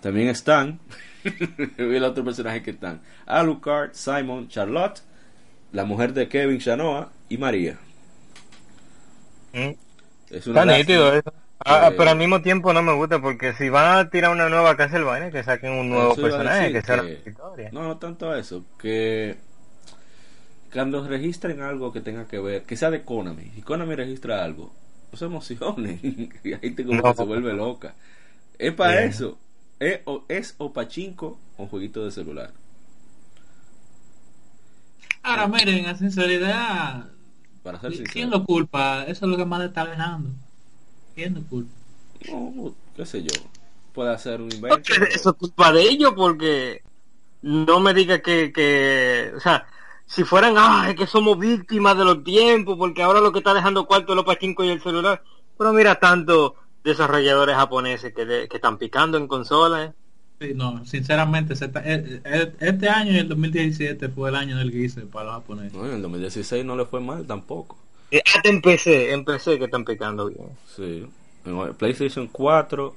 También están el otro personaje que están. Alucard, Simon, Charlotte, la mujer de Kevin Shanoa y María. Mm. Es una Está nítido eso. Ah, pero al mismo tiempo no me gusta porque si van a tirar una nueva Castlevania que saquen un nuevo personaje que sea la historia. No, no tanto eso, que cuando registren algo que tenga que ver, que sea de Konami, y Konami registra algo, no se emocionen, y ahí te como que se vuelve loca. Es para eso. ¿Es o, es o pachinko o jueguito de celular? Ahora, miren, en sinceridad, Para ser ¿quién lo culpa? Eso es lo que más le está ganando. ¿Quién lo culpa? No, qué sé yo. Puede hacer un invento. Eso es culpa de ellos porque no me diga que, que, o sea, si fueran, ah, es que somos víctimas de los tiempos, porque ahora lo que está dejando cuarto es los pachinko y el celular. Pero mira tanto desarrolladores japoneses que, que están picando en consolas. Sí, no, sinceramente, eh, eh, este año y el 2017 fue el año del guise para los japoneses. No, en el 2016 no le fue mal tampoco. Eh, hasta empecé, empecé que están picando bien. Sí, en PlayStation 4,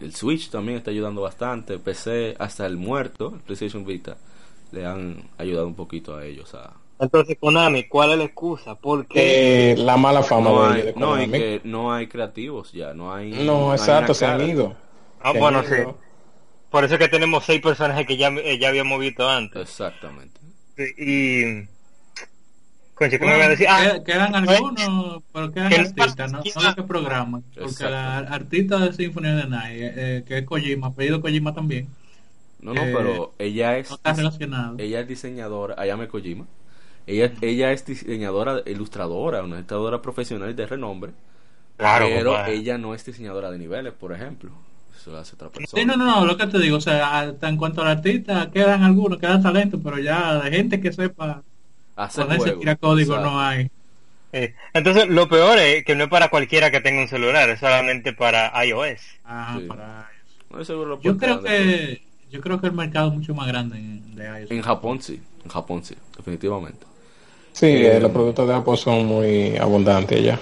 el Switch también está ayudando bastante, PC, hasta el muerto, el PlayStation Vita, le han ayudado un poquito a ellos a, entonces, Konami, ¿cuál es la excusa? Porque eh, la mala fama no de, hay, No, que no hay creativos ya, no hay. No, exacto, se han ido. Ah, bueno, sí. Por eso es que tenemos seis personajes que ya, eh, ya habíamos visto antes. Exactamente. y. Conche, ¿qué me voy a decir? Ah, quedan algunos, pero quedan artistas, no, no los que programan. Porque la artista de Symphony of the Night, eh, eh, que es Kojima, pedido Kojima también. No, no, pero ella es. No está relacionado. Ella es diseñadora, Ayame Kojima. Ella, ella es diseñadora, ilustradora, una ilustradora profesional de renombre. Claro, pero ella no es diseñadora de niveles, por ejemplo. Eso lo hace otra persona. Sí, no, no, no, lo que te digo, o sea, en cuanto al artista, quedan algunos, quedan talentos, pero ya de gente que sepa hacer ese tira código no hay. Entonces, lo peor es que no es para cualquiera que tenga un celular, es solamente para iOS. Ah, para iOS. yo creo que yo creo que el mercado es mucho más grande de iOS. En Japón sí, en Japón sí, definitivamente. Sí, eh, los productos de Apple son muy abundantes ya.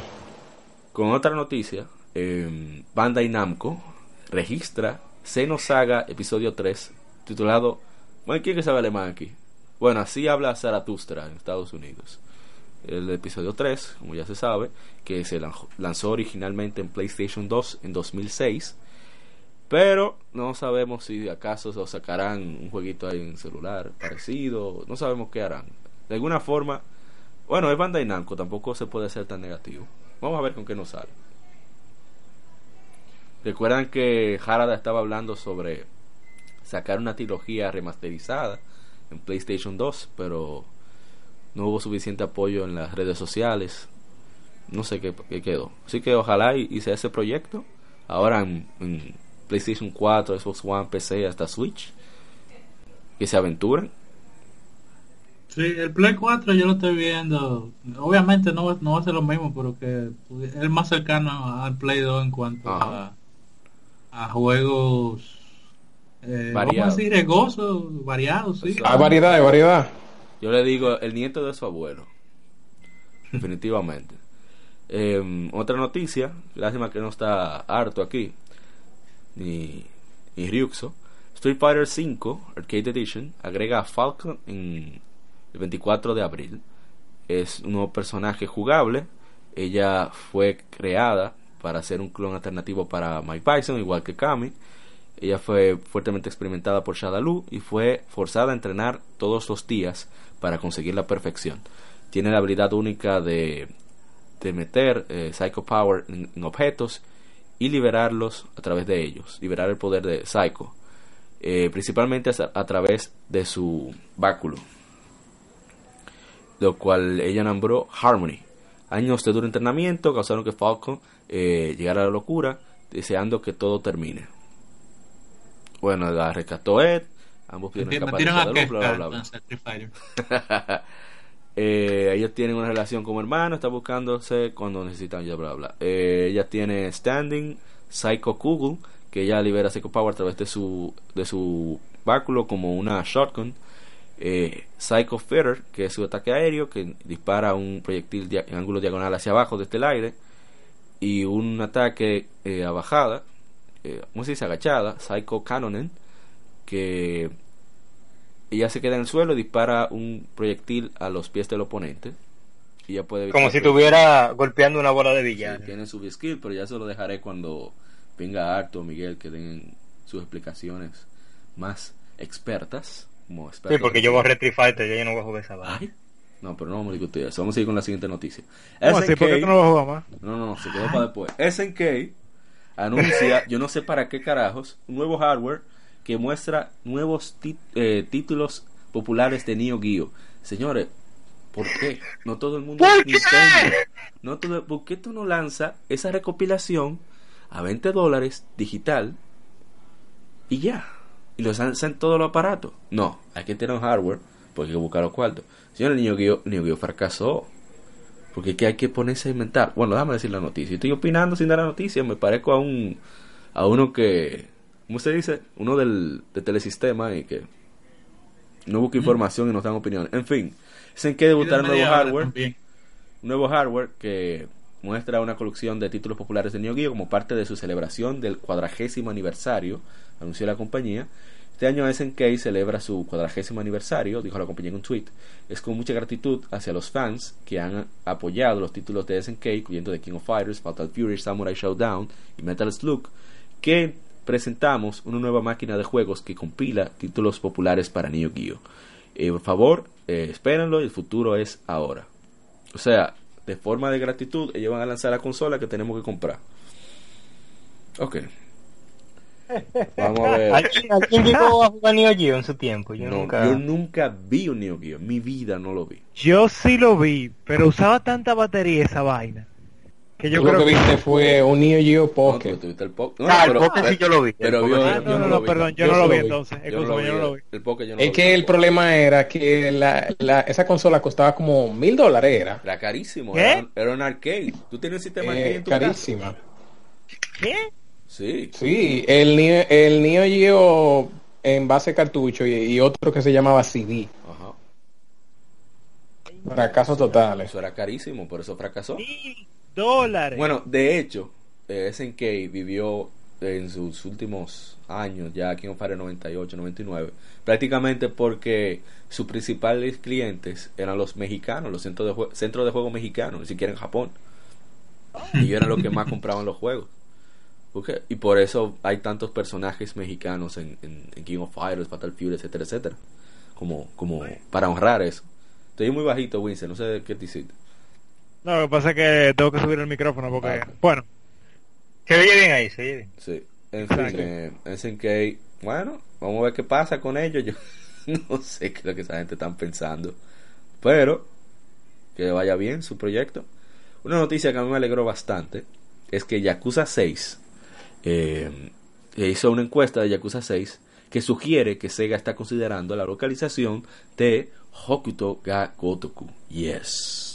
Con otra noticia, eh, Bandai Namco registra Xenosaga episodio 3, titulado... Bueno, ¿quién que sabe alemán aquí? Bueno, así habla Zaratustra en Estados Unidos. El episodio 3, como ya se sabe, que se lanzó originalmente en PlayStation 2 en 2006. Pero no sabemos si acaso se sacarán un jueguito ahí en celular parecido. No sabemos qué harán. De alguna forma, bueno, es Bandai Namco, tampoco se puede ser tan negativo. Vamos a ver con qué nos sale. Recuerdan que Harada estaba hablando sobre sacar una trilogía remasterizada en PlayStation 2, pero no hubo suficiente apoyo en las redes sociales. No sé qué, quedó. Así que ojalá hice ese proyecto. Ahora en, PlayStation 4, Xbox One, PC, hasta Switch. Que se aventuren. Sí, el Play 4 yo lo estoy viendo. Obviamente no, no va a ser lo mismo, pero que es más cercano al Play 2 en cuanto a a juegos eh, variados. variados, sí. Hay variedad, hay variedad. Yo le digo el nieto de su abuelo. Definitivamente. Em, otra noticia, lástima que no está harto aquí, ni, ni Ryuxo. Street Fighter V Arcade Edition agrega a Falcon en el 24 de abril. Es un nuevo personaje jugable. Ella fue creada para hacer un clon alternativo para Mike Bison, igual que Kami. Ella fue fuertemente experimentada por Shadaloo y fue forzada a entrenar todos los días para conseguir la perfección. Tiene la habilidad única de, de meter eh, Psycho Power en, objetos y liberarlos a través de ellos, liberar el poder de Psycho, eh, principalmente a, través de su báculo, lo cual ella nombró Harmony. Años de duro entrenamiento causaron que Falcon eh, llegar a la locura, deseando que todo termine. Bueno, la rescató Ed, ambos pudieron escapar de bla, bla, bla. eh, ellos tienen una relación como hermanos, están buscándose cuando necesitan ya bla bla. Eh, ella tiene Standing, Psycho Kugel, que ella libera Psycho Power a través de su de su báculo como una shotgun. Eh, Psycho Fitter, que es su ataque aéreo, que dispara un proyectil en ángulo diagonal hacia abajo desde el aire y un ataque eh, a bajada, eh, ¿cómo se dice? Agachada, Psycho Canonen, que ella se queda en el suelo y dispara un proyectil a los pies del oponente. Y ya puede Como si estuviera golpeando una bola de billar. tiene su skill, pero ya se lo dejaré cuando venga Arto o Miguel que den sus explicaciones más expertas. Como sí, porque yo voy a Retri Fighter, ya yo no voy a jugar esa bala. No, pero no vamos a discutir eso. Vamos a ir con la siguiente noticia. ¿Cómo así? ¿Por qué no lo juega más? No, no, no, se quedó para después. SNK anuncia, yo no sé para qué carajos, un nuevo hardware que muestra nuevos eh, títulos populares de Neo Geo. Señores, ¿por qué? No todo el mundo es Nintendo. No todo, ¿Por qué tú no lanzas esa recopilación a 20 dólares digital y ya? Y los lanzan en todos los aparatos. No, hay que tener un hardware porque hay que buscar los cuartos. Señor, el niño Geo, fracasó. Porque que hay que ponerse a inventar. Bueno, déjame decir la noticia. Estoy opinando sin dar la noticia. Me parezco a un a uno que, ¿cómo se dice? Uno del de telesistema y que no busca información y nos dan opinión. En fin, es en que debutar un nuevo hardware. Un nuevo hardware que muestra una colección de títulos populares de Neo Geo como parte de su celebración del cuadragésimo aniversario, anunció la compañía. Este año SNK celebra su cuadragésimo aniversario, dijo la compañía en un tweet. Es con mucha gratitud hacia los fans que han apoyado los títulos de SNK, incluyendo The King of Fighters, Fatal Fury, Samurai Showdown y Metal Slug, que presentamos una nueva máquina de juegos que compila títulos populares para Neo Geo. Eh, por favor, eh, espérenlo, el futuro es ahora. O sea, de forma de gratitud, ellos van a lanzar la consola que tenemos que comprar. Ok. Vamos a ver. ¿Alguien llegó a jugar Neo Geo en su tiempo? Yo, nunca... yo nunca vi un Neo Geo. Mi vida no lo vi. Yo sí lo vi, pero usaba tanta batería esa vaina. Que yo creo que, viste fue un Neo Geo Pocket. No, el, po no, ah, el Pocket sí yo lo vi. Pero vio, ah, no, no, no, perdón, yo, no lo vi entonces. Yo no lo vi. El Pocket yo no es que el problema era que la, la, esa consola costaba como mil dólares. Era. Era carísimo. Era, era, un arcade. Tú tienes un sistema eh, en tu carísima. ¿Qué? Sí. Sí, el, el Neo Geo en base cartucho y, y, otro que se llamaba CD. Ajá. Fracasos totales. Eso era carísimo, por eso fracasó. Sí dólares. Bueno, de hecho, eh, SNK vivió en sus últimos años, ya aquí en Fire 98, 99, prácticamente porque sus principales clientes eran los mexicanos, los centros de, centros de juego mexicanos, ni siquiera en Japón. Y ellos eran los que más compraban los juegos. Y por eso hay tantos personajes mexicanos en, King of Fighters, Battlefield, etcétera, etcétera. Como, como para honrar eso. Estoy muy bajito, Winston, no sé qué te hiciste. No, lo que pasa es que tengo que subir el micrófono porque, bueno. Se oye bien ahí, se oye bien. Sí, en fin, eh, SNK, bueno, vamos a ver qué pasa con ellos. Yo no sé qué es lo que esa gente está pensando, pero que vaya bien su proyecto. Una noticia que a mí me alegró bastante es que Yakuza 6 eh, hizo una encuesta de Yakuza 6 que sugiere que Sega está considerando la localización de Hokuto ga Gotoku. Yes.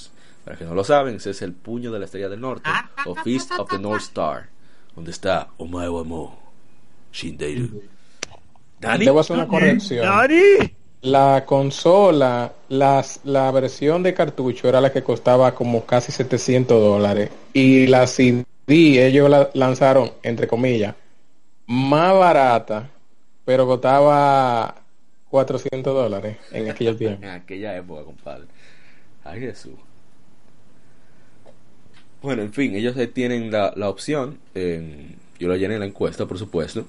Para que no lo saben, ese es el puño de la estrella del norte, o Fist of the North Star, donde está Omae wa Mo, Shindeiru. ¿Dani? Debo hacer una corrección. La consola, las, la versión de cartucho era la que costaba como casi 700 dólares. Y la CD, ellos la lanzaron, entre comillas, más barata, pero costaba 400 dólares en aquel tiempo. en aquella época, compadre. Ay, Jesús. Bueno, en fin, ellos tienen la, la opción. yo lo llené en la encuesta, por supuesto.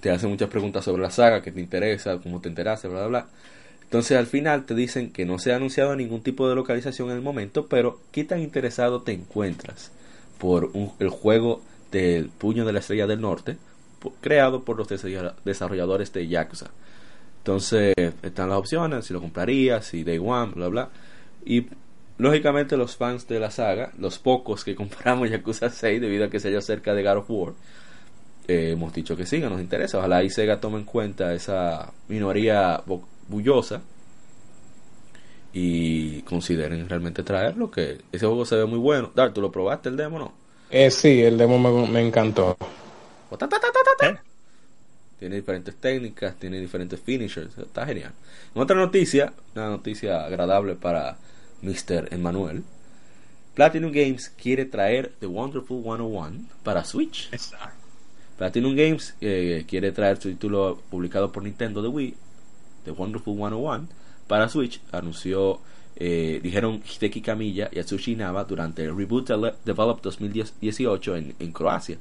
Te hacen muchas preguntas sobre la saga, que te interesa, cómo te enteraste, bla, bla, bla. Entonces al final te dicen que no se ha anunciado ningún tipo de localización en el momento, pero ¿qué tan interesado te encuentras por el juego del Puño de la Estrella del Norte, creado por los desarrolladores de Yakuza? Entonces están las opciones, si lo comprarías, si Day One, bla, bla. Y Lógicamente los fans de la saga, los pocos que compramos Yakuza 6 debido a que se halla cerca de God of War, eh, hemos dicho que sí, que nos interesa. Ojalá y Sega tome en cuenta esa minoría bullosa y consideren realmente traerlo, que ese juego se ve muy bueno. Dar, ¿tú lo probaste el demo no? Eh, sí, el demo me, encantó. ¿Eh? Tiene diferentes técnicas, tiene diferentes finishers, está genial. otra noticia, una noticia agradable para Mr. Emmanuel, Platinum Games quiere traer The Wonderful 101 para Switch. Platinum Games eh, quiere traer su título publicado por Nintendo de Wii, The Wonderful 101, para Switch. Anunció, eh, dijeron Hideki Kamiya y Atsushi Inaba durante el Reboot Develop 2018 en, en Croacia.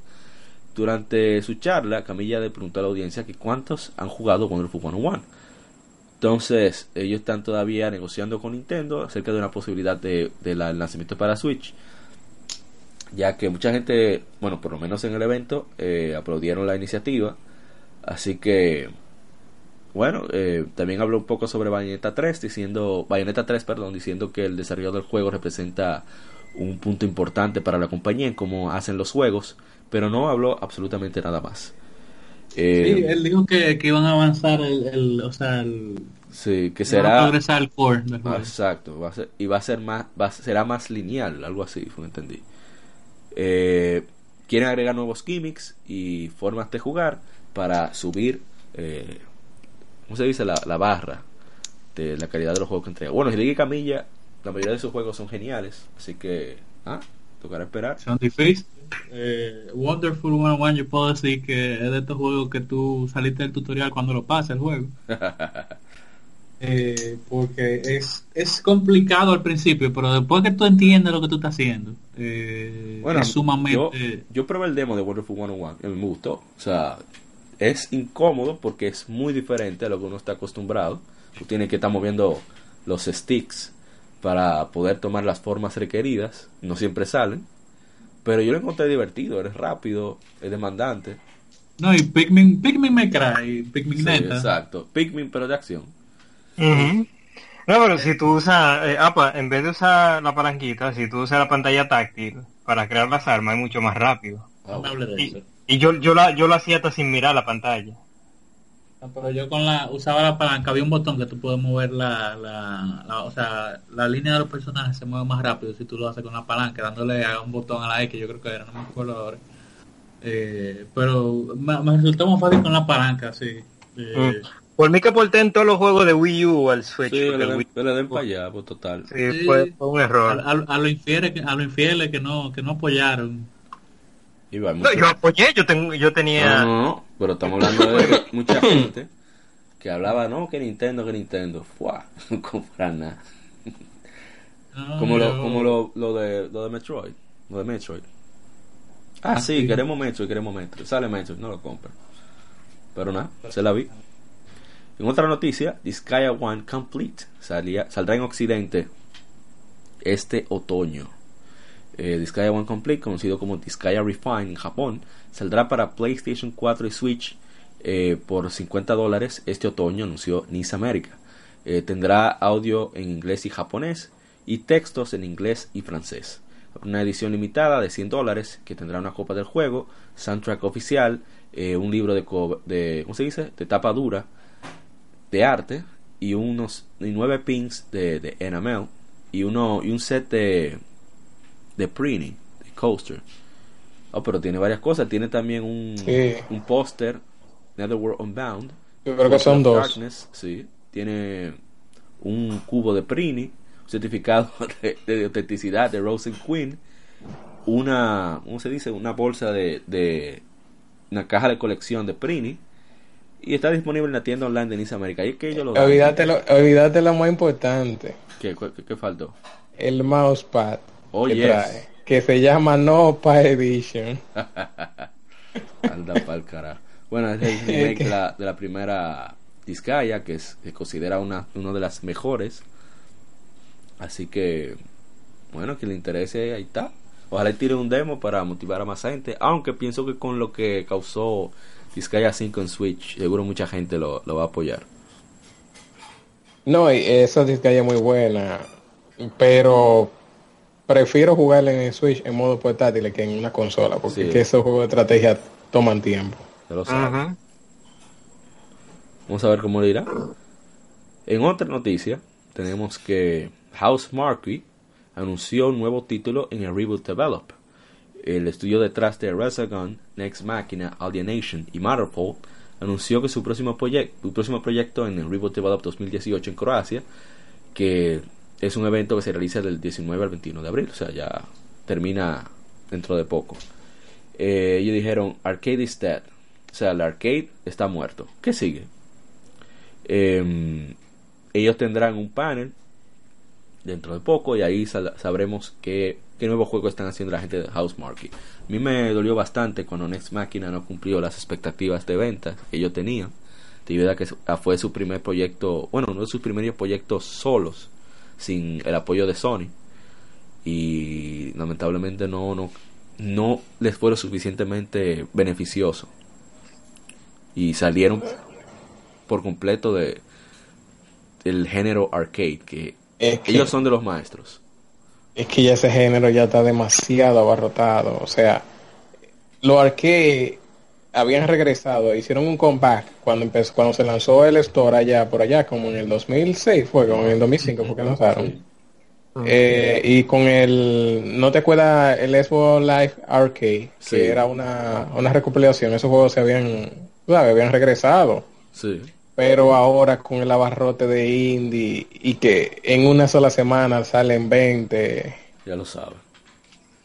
Durante su charla, Camilla le preguntó a la audiencia que cuántos han jugado Wonderful 101. Entonces, ellos están todavía negociando con Nintendo acerca de una posibilidad de, de lanzamiento para Switch. Ya que mucha gente, bueno, por lo menos en el evento, eh, aplaudieron la iniciativa. Así que, bueno, eh, también habló un poco sobre Bayonetta 3, diciendo, Bayonetta 3, perdón, diciendo que el desarrollo del juego representa un punto importante para la compañía en cómo hacen los juegos, pero no habló absolutamente nada más. Eh, sí, él dijo que, que, iban a avanzar el, o sea, el, sí, que será progresar el core exacto, va a ser, y va a ser más, va, será más lineal, algo así, fue entendí. Eh, quieren agregar nuevos gimmicks y formas de jugar para subir, eh, ¿cómo se dice? La, la barra de la calidad de los juegos que entrega. Bueno, Hideki Camilla, la mayoría de sus juegos son geniales, así que, ah, tocará esperar. Son difíciles eh, Wonderful 101 yo puedo decir que es de estos juegos que tú saliste del tutorial cuando lo pasa el juego. Eh, porque es, es complicado al principio, pero después que tú entiendes lo que tú estás haciendo, eh, bueno, es sumamente... Yo, probé el demo de Wonderful 101 y me gustó. O sea, es incómodo porque es muy diferente a lo que uno está acostumbrado. Tú tienes que estar moviendo los sticks para poder tomar las formas requeridas. No siempre salen. Pero yo lo encontré divertido, eres rápido, es demandante. No, y Pikmin, Pikmin me cry, Pikmin Sí, neta. exacto. Pikmin, pero de acción. Ujú. No, pero si tú usas, eh, apa, en vez de usar la palanquita, si tú usas la pantalla táctil para crear las armas, es mucho más rápido. De Y, yo, yo, la, yo lo hacía hasta sin mirar la pantalla. No, pero yo con la usaba la palanca, había un botón que tú puedes mover la, la, la- o sea, la línea de los personajes se mueve más rápido si tú lo haces con la palanca, dándole a un botón a la X, yo creo que era, no me acuerdo ahora. Eh, pero me, me resultó más fácil con la palanca, sí. Eh, Por mí que porté en todos los juegos de Wii U al Switch. Sí, le el den, Wii- le den para allá, pues total. sí, Sí. fue, fue un a, error. a, a los infieles, que- a los infieles que no, que no apoyaron. Y va, No, yo apoyé, yo, tengo, yo tenía... no, no, pero estamos hablando de mucha gente que hablaba, no, que Nintendo, que Nintendo. Fuá, no compran nada. No, Como, lo, como lo, lo, de, lo de Metroid. Lo de Metroid. Ah, sí, sí. queremos Metroid, queremos Metroid. Sale Metroid, no lo compran. Pero nada, se la vi. En otra noticia, Disgaea One Complete saldrá en Occidente este otoño. Eh, One Complete, conocido como Disgaea Refine en Japón, saldrá para PlayStation 4 y Switch eh, por 50 dólares este otoño, anunció Nice America. Eh, tendrá audio en inglés y japonés y textos en inglés y francés. Una edición limitada de 100 dólares que tendrá una copa del juego, soundtrack oficial, eh, un libro de, de, ¿cómo se dice? de tapa dura de arte y unos y nueve pins de, de enamel y uno y un set de de printing, de coaster. Oh, pero tiene varias cosas. Tiene también un, Sí. un póster, Netherworld Unbound. Yo creo que son dos. Darkness, sí. Tiene un cubo de Prini, un certificado de, de autenticidad de Rose Queen, una, ¿cómo se dice? Una bolsa de, de una caja de colección de Prini y está disponible en la tienda online de Nice América. Y es que ellos lo dan. Olvídate lo, olvídate lo más importante. ¿Qué, qué, qué faltó? El mousepad Oh, que yes. trae. Que se llama No Pa Edition. Anda pa'l carajo. Bueno, es el remake de la, de la primera Disgaea, que es, se considera una, una de las mejores. Así que, bueno, que le interese, ahí está. Ojalá tire un demo para motivar a más gente. Aunque pienso que con lo que causó Disgaea 5 en Switch, seguro mucha gente lo, lo va a apoyar. No, y esa Disgaea es muy buena. Pero prefiero jugarla en el Switch en modo portátil que en una consola. Porque Sí. es que esos juegos de estrategia toman tiempo. Ya lo. Ujú. Vamos a ver cómo le irá. En otra noticia, tenemos que House Marquee anunció un nuevo título en el Reboot Develop. El estudio detrás de Resogun, Next Machina, Alienation y Matterport anunció que su próximo, proyecto en el Reboot Develop 2018 en Croacia, que es un evento que se realiza del 19 al 21 de abril, o sea, ya termina dentro de poco. Eh, ellos dijeron, Arcade is dead, o sea, el arcade está muerto. ¿Qué sigue? Eh, ellos tendrán un panel dentro de poco y ahí sabremos qué, qué nuevo juego están haciendo la gente de Housemarque. A mí me dolió bastante cuando Next Machina no cumplió las expectativas de ventas que ellos tenían, debido a que fue su primer proyecto, bueno, uno de sus primeros proyectos solos, sin el apoyo de Sony. Y lamentablemente no, no, no les fue lo suficientemente beneficioso. Y salieron por completo de del género arcade que Es que, ellos son de los maestros es que ya ese género ya está demasiado abarrotado. O sea, los arcade habían regresado, hicieron un comeback cuando empezó, cuando se lanzó el store allá por allá, como en el 2006 fue, como en el 2005 fue que lanzaron. Eh, y con el, ¿no te acuerdas el Xbox Live Arcade? Sí. Que era una, una recopilación, esos juegos se habían, ¿sabes? habían regresado. sí Pero ahora con el abarrote de indie y que en una sola semana salen 20, ya lo saben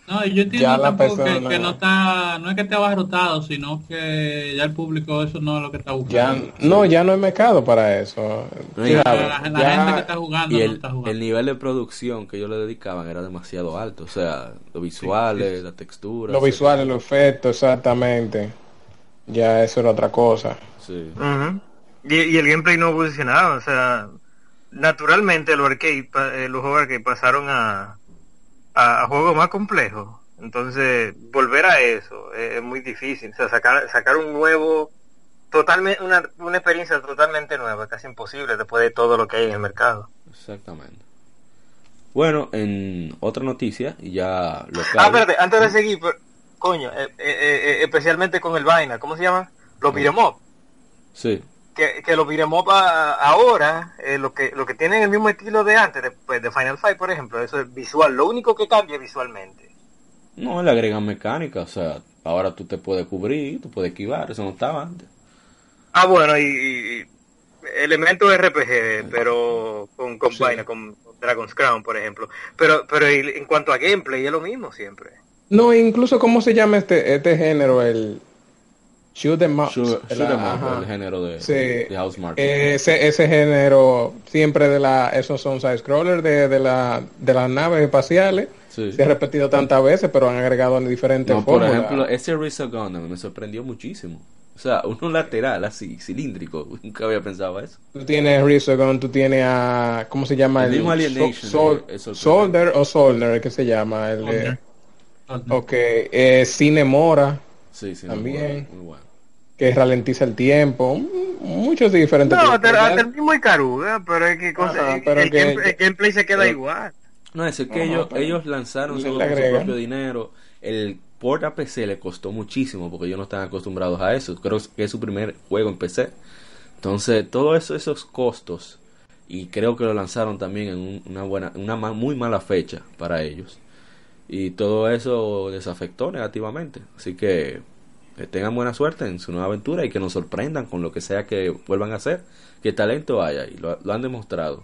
No, yo entiendo Ya la tampoco que- persona- que, no está, no es que esté abarrotado, sino que ya el público eso no es lo que está ya buscando. no, ya no hay mercado para eso. No la, ¿sabes? la- la Ya- gente que está jugando y no el, está jugando. el nivel de producción que ellos le dedicaban era demasiado alto o sea los visuales la textura Los visuales, los efectos, exactamente. Ya eso era otra cosa. sí. Ujú. Y, y el gameplay no evolucionaba, o sea, naturalmente los arcade, eh, los juegos arcade pasaron a, a, juegos más complejos. Entonces, volver a eso es, muy difícil. O sea, sacar, sacar un nuevo, totalmente, una, una experiencia totalmente nueva, casi imposible después de todo lo que hay en el mercado. Exactamente. Bueno, en otra noticia, y ya lo Ah, espérate, antes de seguir, coño, eh, eh, especialmente con el vaina, ¿cómo se llama? Los beat'em Sí que, que los beat'em ahora, eh, lo que lo que tienen el mismo estilo de antes, de, pues, de Final Fight, por ejemplo, eso es visual. Lo único que cambia visualmente. No, le agregan mecánica, o sea, ahora tú te puedes cubrir, tú puedes esquivar, eso no estaba antes. Ah, bueno, y, elementos RPG, pero con, con vaina, con Dragon's Crown, por ejemplo. Pero pero en cuanto a gameplay, es lo mismo siempre. No, incluso cómo se llama este este género, el Shoot em up. el género de, sí. House Ese, ese género siempre de la, esos son side scrollers de, de, la, de las naves espaciales. Se ha repetido tantas veces, pero han agregado diferentes no, Por ejemplo, ese Gun me sorprendió muchísimo. O sea, uno lateral así, cilíndrico. Nunca había pensado eso. Tú tienes Gun, tú tienes a. ¿Cómo se llama? El, el Solder o Solder, ¿qué se llama? El, ok, eh, Cinemora. Sí, sí, también. Muy bueno, Que ralentiza el tiempo. Muchos diferentes. No, hasta, el mismo Icaruga, pero es que, cosa, el, que, gameplay se queda igual. No, es que ellos, ellos lanzaron su propio dinero. El port a PC le costó muchísimo porque ellos no están acostumbrados a eso. Creo que es su primer juego en PC. Entonces, todos eso, esos costos, y creo que lo lanzaron también en una buena, una muy mala fecha para ellos y todo eso les afectó negativamente. Así que tengan buena suerte en su nueva aventura y que nos sorprendan con lo que sea que vuelvan a hacer. Que talento haya y lo, han demostrado.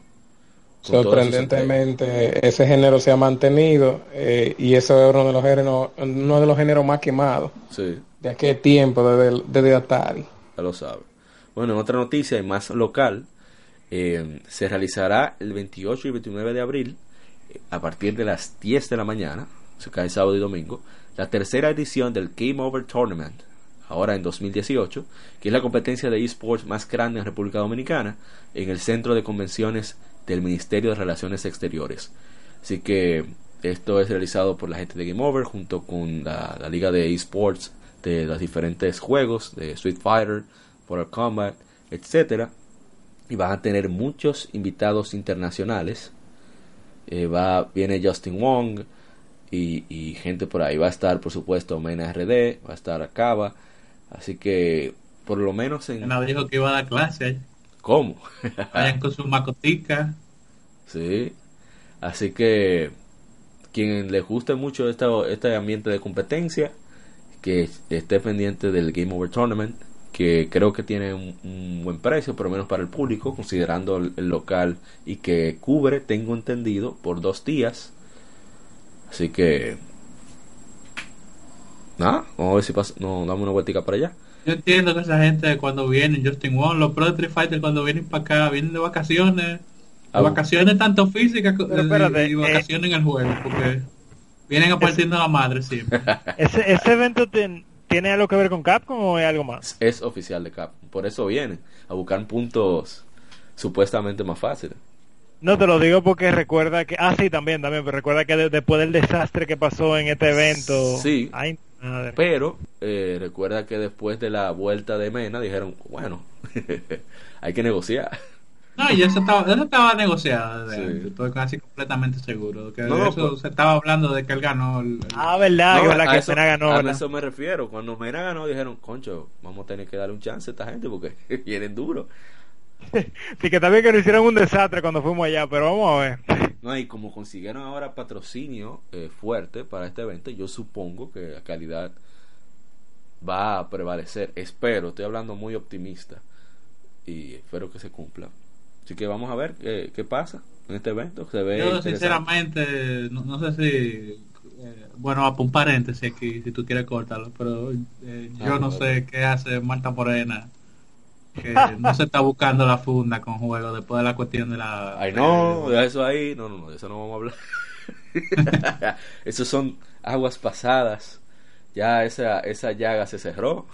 Sorprendentemente ese género se ha mantenido eh, y eso es uno de los géneros uno de los géneros más quemados sí. de aquel tiempo desde, desde Atari ya lo sabe bueno en otra noticia y más local eh, se realizará el 28 y 29 de abril a partir de las 10 de la mañana, se cae sábado y domingo, la tercera edición del Game Over Tournament, ahora en 2018, que es la competencia de esports más grande en República Dominicana, en el centro de convenciones del Ministerio de Relaciones Exteriores. Así que esto es realizado por la gente de Game Over junto con la, liga de esports de los diferentes juegos de Street Fighter, Mortal Kombat, etcétera, y van a tener muchos invitados internacionales eh, va, viene Justin Wong y, gente por ahí. Va a estar, por supuesto, Mena RD, va a estar Acaba. Así que, por lo menos en. No dijo que iba a dar clase. ¿Cómo? Vayan con sus macoticas. Sí. Así que, quien le guste mucho este, este ambiente de competencia, que esté pendiente del Game Over Tournament que creo que tiene un, buen precio, por lo menos para el público, considerando el, local y que cubre, tengo entendido, por dos días. Así que, nada, vamos a ver si pasa, no, damos una vueltica para allá. Yo entiendo que esa gente cuando vienen, Justin Wong, los Pro Street Fighter cuando vienen para acá, vienen de vacaciones, ah, vacaciones tanto físicas y, eh, vacaciones en el juego, porque vienen a partir de la madre siempre. ese, ese evento ten, ¿Tiene algo que ver con Capcom o es algo más? Es oficial de Capcom. Por eso vienen a buscar puntos supuestamente más fáciles. No te lo digo porque recuerda que. Ah, sí, también, también. Pero recuerda que después del desastre que pasó en este evento. Sí. pero eh, recuerda que después de la vuelta de Mena dijeron: bueno, hay que negociar. No, y eso estaba, eso estaba negociado, estoy casi completamente seguro. Que eso pues- se estaba hablando de que él ganó. Ah, verdad, que, la que Mena ganó. A eso me refiero. Cuando Mena ganó, dijeron, concho, vamos a tener que darle un chance a esta gente porque vienen duros. sí, que también que nos hicieron un desastre cuando fuimos allá, pero vamos a ver. No, y como consiguieron ahora patrocinio eh, fuerte para este evento, yo supongo que la calidad va a prevalecer. Espero, estoy hablando muy optimista y espero que se cumpla. Así que vamos a ver qué, qué pasa en este evento. Se ve Yo sinceramente no, sé si... Eh, bueno, a un paréntesis aquí, si tú quieres cortarlo, pero eh, yo ah, no sé qué hace Marta Morena que no se está buscando la funda con juego después de la cuestión de la... Ay, no, de eso ahí, no, no, no, de eso no vamos a hablar. Esos son aguas pasadas. Ya esa, esa llaga se cerró.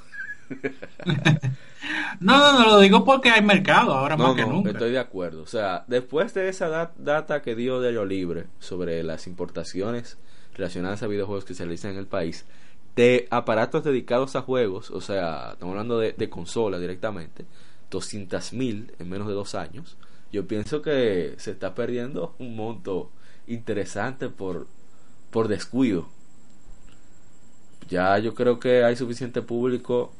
No, no, no, lo digo porque hay mercado ahora más que nunca. Estoy de acuerdo. O sea, después de esa data que dio Diario Libre sobre las importaciones relacionadas a videojuegos que se realizan en el país, de aparatos dedicados a juegos, o sea, estamos hablando de, de consolas directamente, 200.000 en menos de dos años, yo pienso que se está perdiendo un monto interesante por, por descuido. Ya yo creo que hay suficiente público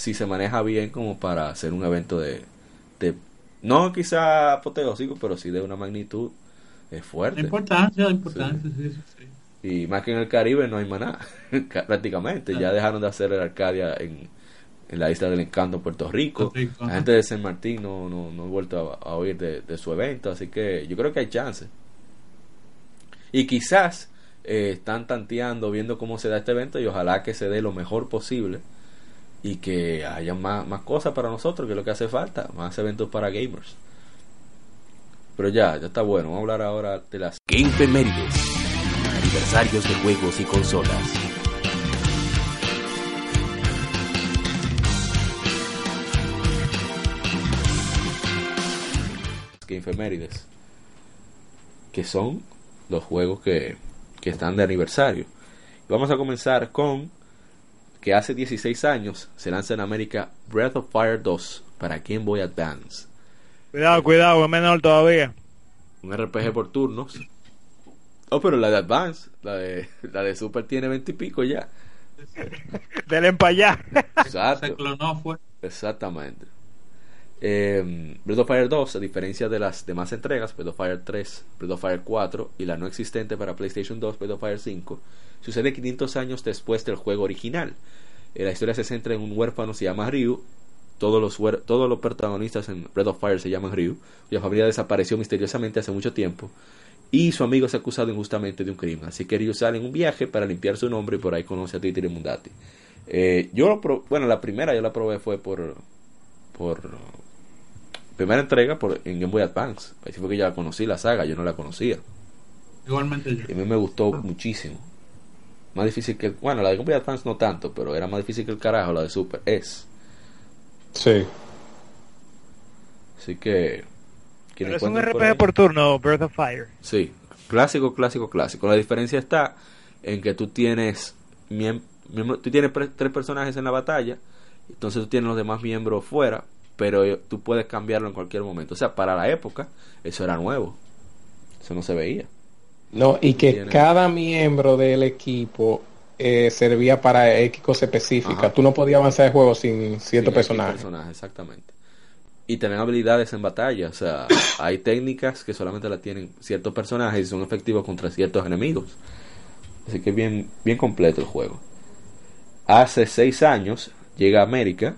si se maneja bien como para hacer un evento de, de no quizá apoteósico, pero sí de una magnitud eh, fuerte. Importancia, importancia, sí. Sí, sí, Y más que en el Caribe no hay maná, prácticamente. Ya dejaron de hacer el Arcadia en, en la isla del encanto en Puerto Rico. la gente de San Martín no, no, no he vuelto a, oír de, de, su evento, así que yo creo que hay chance. Y quizás eh, están tanteando, viendo cómo se da este evento y ojalá que se dé lo mejor posible y que haya más, más cosas para nosotros, que es lo que hace falta, más eventos para gamers. Pero ya, ya está bueno, vamos a hablar ahora de las Game Femérides, aniversarios de juegos y consolas. Game Femérides, que son los juegos que, que están de aniversario. Vamos a comenzar con que hace 16 años se lanza en América Breath of Fire 2 para Game Boy Advance. Cuidado, cuidado, es menor todavía. Un RPG por turnos. Oh, pero la de Advance, la de, la de Super tiene 20 y pico ya. Del para allá. Exacto. Se clonó, fue. Exactamente. Eh, Breath of Fire 2, a diferencia de las demás entregas, Breath of Fire 3, Breath of Fire 4 y la no existente para PlayStation 2, Breath of Fire 5, sucede 500 años después del juego original. Eh, la historia se centra en un huérfano se llama Ryu. Todos los, todos los protagonistas en Breath of Fire se llaman Ryu, cuya familia desapareció misteriosamente hace mucho tiempo. Y su amigo es acusado injustamente de un crimen. Así que Ryu sale en un viaje para limpiar su nombre y por ahí conoce a Titi Mundati. Eh, yo bueno, la primera yo la probé fue por por primera entrega por, en Game Boy Advance. Así fue que ya conocí la saga, yo no la conocía. Igualmente yo. Y a mí me gustó muchísimo. Más difícil que. Bueno, la de Game Boy Advance no tanto, pero era más difícil que el carajo, la de Super. Es. Sí. Así que. Pero es un RPG por, turno, Breath of Fire. Sí, clásico, clásico, clásico. La diferencia está en que tú tienes. tú tienes tres personajes en la batalla, entonces tú tienes los demás miembros fuera, pero tú puedes cambiarlo en cualquier momento. O sea, para la época, eso era nuevo. Eso no se veía. No, y que cada miembro del equipo eh, servía para X cosa específica. Tú no podías avanzar el juego sin cierto personaje. personaje. Exactamente. Y tener habilidades en batalla. O sea, hay técnicas que solamente la tienen ciertos personajes y son efectivos contra ciertos enemigos. Así que bien, bien completo el juego. Hace seis años llega a América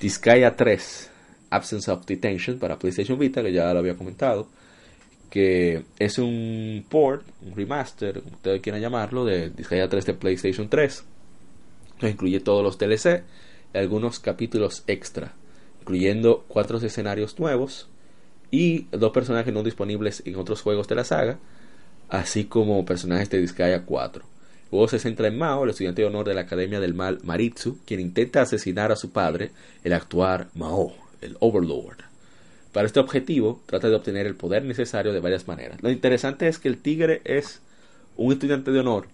Disgaea 3, Absence of Detention para PlayStation Vita, que ya lo había comentado, que es un port, un remaster, como ustedes quieran llamarlo, de Disgaea 3 de PlayStation 3. Que incluye todos los DLC y algunos capítulos extra, incluyendo cuatro escenarios nuevos y dos personajes no disponibles en otros juegos de la saga, así como personajes de Disgaea 4. Luego se centra en Mao, el estudiante de honor de la Academia del Mal Maritsu, quien intenta asesinar a su padre, el actuar Mao, el Overlord. Para este objetivo, trata de obtener el poder necesario de varias maneras. Lo interesante es que el tigre es un estudiante de honor,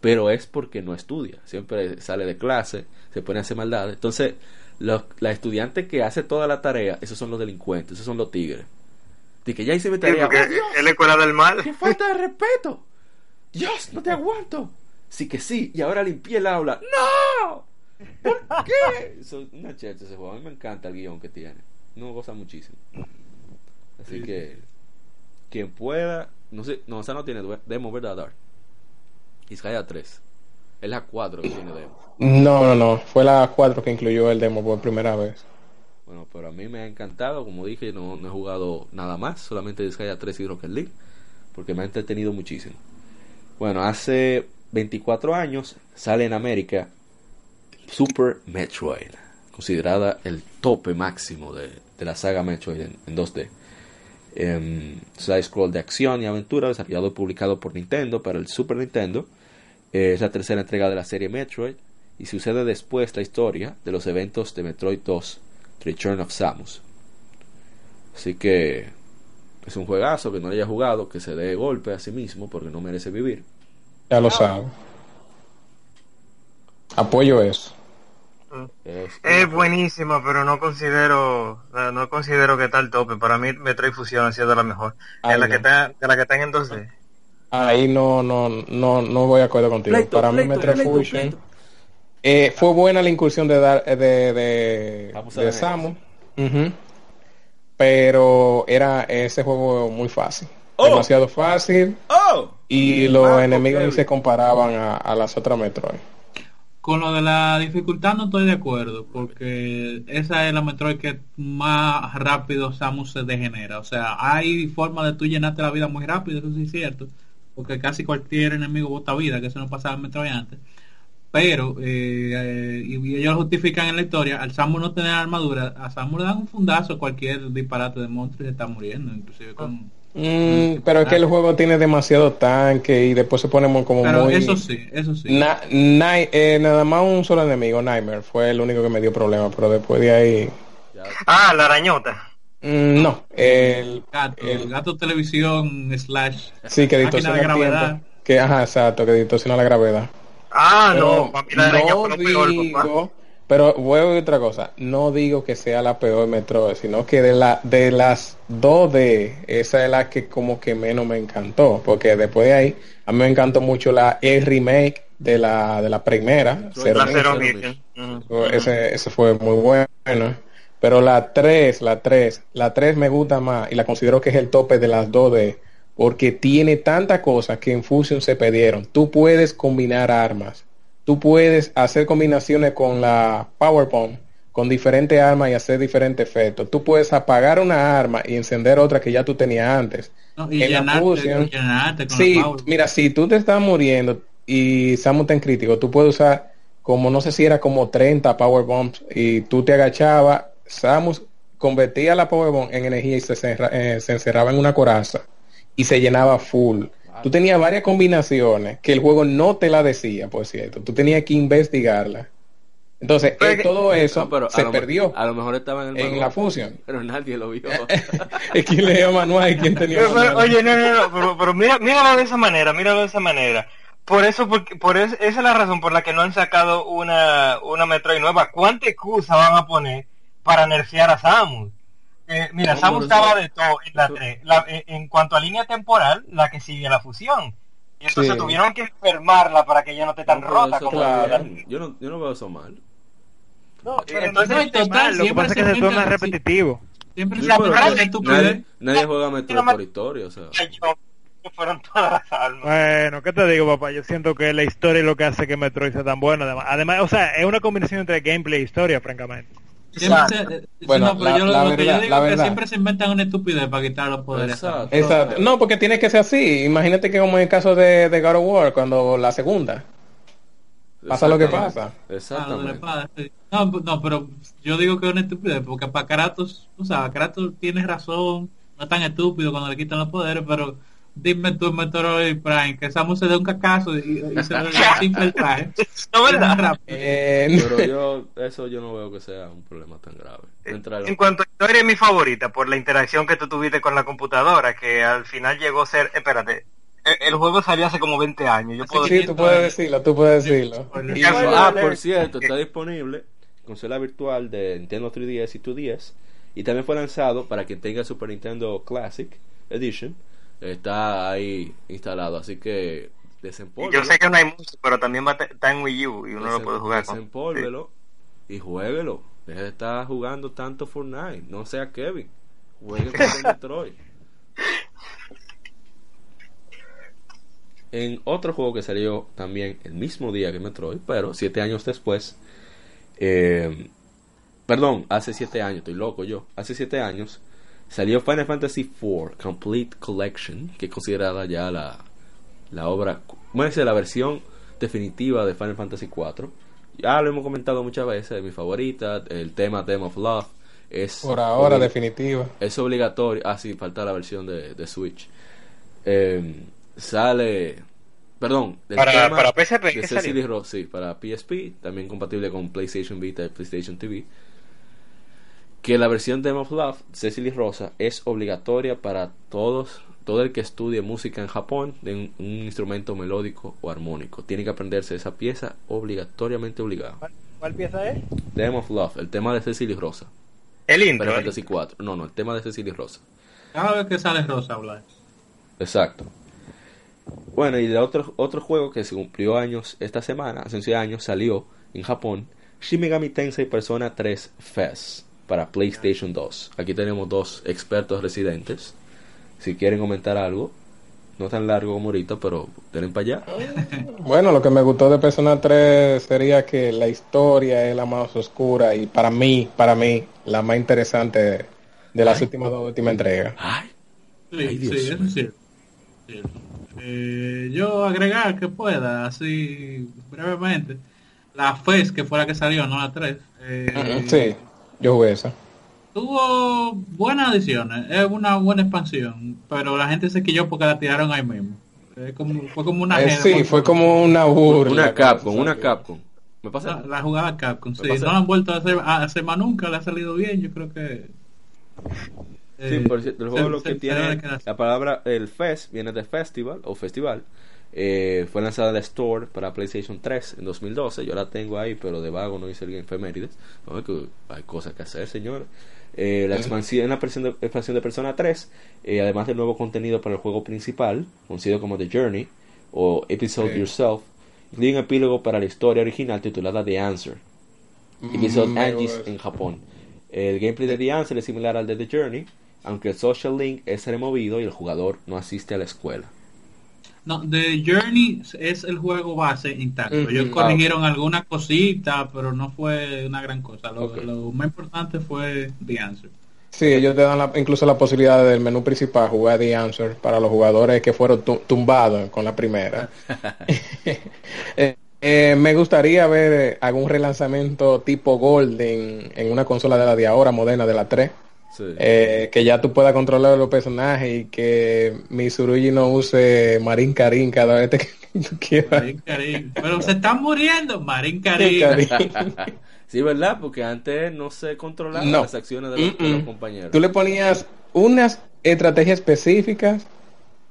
pero es porque no estudia. Siempre sale de clase, se pone a hacer maldades. Entonces, los, la estudiante que hace toda la tarea, esos son los delincuentes, esos son los tigres. De que ya hice mi tarea. Sí, es la escuela del mal. ¡Qué falta de respeto! ¡Dios, no te aguanto! Sí que sí, y ahora limpié el aula. ¡No! ¿Por qué? una chercha ese juego. A mí me encanta el guion que tiene. No goza muchísimo. Así que, quien pueda, no sé, no, o sea, no tiene demo, ¿verdad, Dark? Isaiah 3. Es la 4 que tiene demo. No, no, no. Fue la 4 que incluyó el demo por primera vez. Bueno, pero a mí me ha encantado. Como dije, no, no he jugado nada más. Solamente Disgaea 3 y Rocket League. Porque me ha entretenido muchísimo. Bueno, hace 24 años sale en América Super Metroid, considerada el tope máximo de, la saga Metroid en, 2D. Eh, side scroll de acción y aventura, desarrollado y publicado por Nintendo para el Super Nintendo. Eh, es la tercera entrega de la serie Metroid y sucede después la historia de los eventos de Metroid 2 Return of Samus. Así que es un juegazo que no haya jugado, que se dé golpe a sí mismo porque no merece vivir. Ya lo sabe. Apoyo eso. Es, buenísima, pero no considero no considero que está el tope. Para mí Metroid Fusion ha sido la mejor. En la, que está, de la que están en 2D. Ahí no no no no voy a acuerdo contigo. Para mí Metroid Fusion eh, fue buena la incursión de dar de de, de Samus. Pero era ese juego muy fácil. Oh. Demasiado fácil. Oh. Y los enemigos ni se comparaban a, a las otras Metroid. Con lo de la dificultad no estoy de acuerdo, porque esa es la Metroid que más rápido Samus se degenera. O sea, hay forma de tú llenarte la vida muy rápido, eso sí es cierto, porque casi cualquier enemigo bota vida, que eso no pasaba en Metroid antes. Pero, eh, eh, y ellos lo justifican en la historia, al Samus no tener armadura, a Samus le dan un fundazo cualquier disparate de monstruo y se está muriendo, inclusive con Mm, pero es que el juego tiene demasiado tanque y después se pone como pero muy... eso sí, eso sí. Eh, nada más un solo enemigo, Nightmare, fue el único que me dio problema, pero después de ahí... Ah, la arañota. Mm, no, el gato, el gato televisión slash sí que distorsiona la gravedad. Que ajá exacto que distorsiona la gravedad. Ah no, la no digo pero voy a otra cosa. No digo que sea la peor Metroid, sino que de la de las dos d esa es la que como que menos me encantó, porque después de ahí a mí me encantó mucho la el remake de la de la primera, ese ese fue muy bueno. Pero la 3, la 3, la 3 me gusta más y la considero que es el tope de las 2D porque tiene tantas cosas que en Fusion se pidieron. Tú puedes combinar armas tú puedes hacer combinaciones con la PowerPoint con diferentes armas y hacer diferentes efectos. Tú puedes apagar una arma y encender otra que ya tú tenías antes. y en la fusión, sí, mira, si tú te estás muriendo y Samus está en crítico, tú puedes usar como no sé si era como 30 power bombs y tú te agachabas, Samus convertía la power bomb en energía y se, eh, se encerraba en una coraza y se llenaba full. Tú tenías varias combinaciones que el juego no te la decía, por cierto. Tú tenías que investigarla. Entonces, eh, todo eso se perdió. A lo mejor estaba en, el en la fusión. Pero nadie lo vio. es quien leía manual y quien tenía Oye, no, no, no. Pero, mira, míralo de esa manera, míralo de esa manera. Por eso, porque, por esa es la razón por la que no han sacado una, una Metroid nueva. ¿Cuánta excusa van a poner para nerfear a Samus? Eh, mira, Samus estaba de todo en la 3. Eh, en cuanto a línea temporal, la que sigue la fusión. Y entonces tuvieron que enfermarla para que ella no esté tan rota como la... yo, no, yo no veo eso mal. No, pero entonces no mal, lo que pasa es que se torna repetitivo. Siempre se nadie, nadie juega Metroid por historia, o sea. Fueron todas las almas. Bueno, ¿qué te digo, papá? Yo siento que la historia es lo que hace que Metroid sea tan bueno. Además, además o sea, es una combinación entre gameplay e historia, francamente. Siempre bueno, es que siempre se inventan una estupidez para quitar los poderes. Exacto. No, porque tiene que ser así. Imagínate que como en el caso de, de God of War, cuando la segunda. Pasa lo que pasa. Exactamente. No, no, pero yo digo que es una estupidez, porque para Kratos, o sea, Kratos tiene razón, no es tan estúpido cuando le quitan los poderes, pero dime tú, Metroid Prime, que Samus se dé un cacazo y, se le simple el traje. No, ¿verdad? Eh, pero yo, eso yo no veo que sea un problema tan grave. En cuanto a historia, es mi favorita, por la interacción que tú tuviste con la computadora, que al final llegó a ser, espérate, e, el juego salió hace como 20 años. Yo puedo sí, tú puedes decirlo, tú puedes decirlo. ah, por cierto, está disponible consola virtual de Nintendo 3DS y 2DS. Y también fue lanzado para quien tenga Super Nintendo Classic Edition está ahí instalado. Así que Yo sé que no hay mucho, pero también va está en Wii U y uno lo puede jugar. Desempólvelo y jueguelo. Deje de estar jugando tanto Fortnite. No sea Kevin. Juegue con Metroid. En otro juego que salió también el mismo día que Metroid, pero siete años después. Eh, perdón, hace siete años, estoy loco yo. Hace siete años Salió Final Fantasy IV Complete Collection, que es considerada ya la, la obra, bueno, la versión definitiva de Final Fantasy IV. Ya lo hemos comentado muchas veces, mi favorita, el tema Theme of Love. Es Por ahora, definitiva. Es obligatorio. Ah, sí, falta la versión de, de Switch. Em, sale. Perdón, para, para PSP. sí, para PSP, también compatible con PlayStation Vita y PlayStation TV. Que la versión de of Love, Cecily Rosa, es obligatoria para todos, todo el que estudie música en Japón de un, un instrumento melódico o armónico. Tiene que aprenderse esa pieza obligatoriamente obligada. ¿Cuál, cuál pieza es? Demo of Love, el tema de Cecily Rosa. El intro. Final. Fantasy 4. No, no, el tema de Cecily Rosa. Cada vez que sale Rosa hablar. Exacto. Bueno, y de otro, otro juego que se cumplió años esta semana, hace 11 años, salió en Japón, Shin Megami Tensei Persona 3 FES para PlayStation 2. Aquí tenemos dos expertos residentes. Si quieren comentar algo, no tan largo como ahorita, pero tienen para allá. Bueno, lo que me gustó de Persona 3 sería que la historia es la más oscura y para mí, para mí, la más interesante de las últimas dos últimas entregas. Ay, Sí, Ay, Dios sí, es cierto. Cierto. Eh, yo agregar que pueda, así brevemente, la FES, que fue la que salió, no la 3, eh, Sí, yo jugué esa. tuvo buenas adiciones, es una buena expansión, pero la gente se quilló porque la tiraron ahí mismo. Como, fue como una... Eh, sí, fue como una burla. una Capcom, una Sí. Capcom. ¿Me pasa? La, la jugada Capcom, sí, no la han vuelto a hacer, a hacer más nunca, le ha salido bien, yo creo que... Sí, eh, por cierto, el juego se- lo se- que se tiene así. la palabra el fest viene de festival o festival. Eh, fue lanzada en la Store para PlayStation 3 en 2012. Yo la tengo ahí, pero de vago no hice el efemérides. No, hay cosas que hacer, señor. Eh, la expansión, la expansión de, Persona 3, eh, además del nuevo contenido para el juego principal, conocido como The Journey o Episode Sí. Yourself, incluye un epílogo para la historia original titulada The Answer. Episode Mm, me Angis gusta. en Japón. El gameplay de The Answer es similar al de The Journey, aunque el social link es removido y el jugador no asiste a la escuela. No, The Journey es el juego base intacto. Ujú, Ellos ah, corrigieron algunas cositas, pero no fue una gran cosa. Lo, más importante fue The Answer. Sí, ellos te dan la- incluso la posibilidad del menú principal jugar The Answer para los jugadores que fueron tu- tumbados con la primera. Eh, eh, me gustaría ver eh, algún relanzamiento tipo Golden en una consola de la de ahora, moderna de la 3. Sí. Eh, que ya tú puedas controlar los personajes y que Mitsurugi no use Marín Karin cada vez que tú quieras. Marín Karim. Pero se están muriendo, Marín Karim. Karin. sí, ¿verdad? Porque antes no se controlaban No. las acciones de los, de Mm-mm. los compañeros. Tú le ponías unas estrategias específicas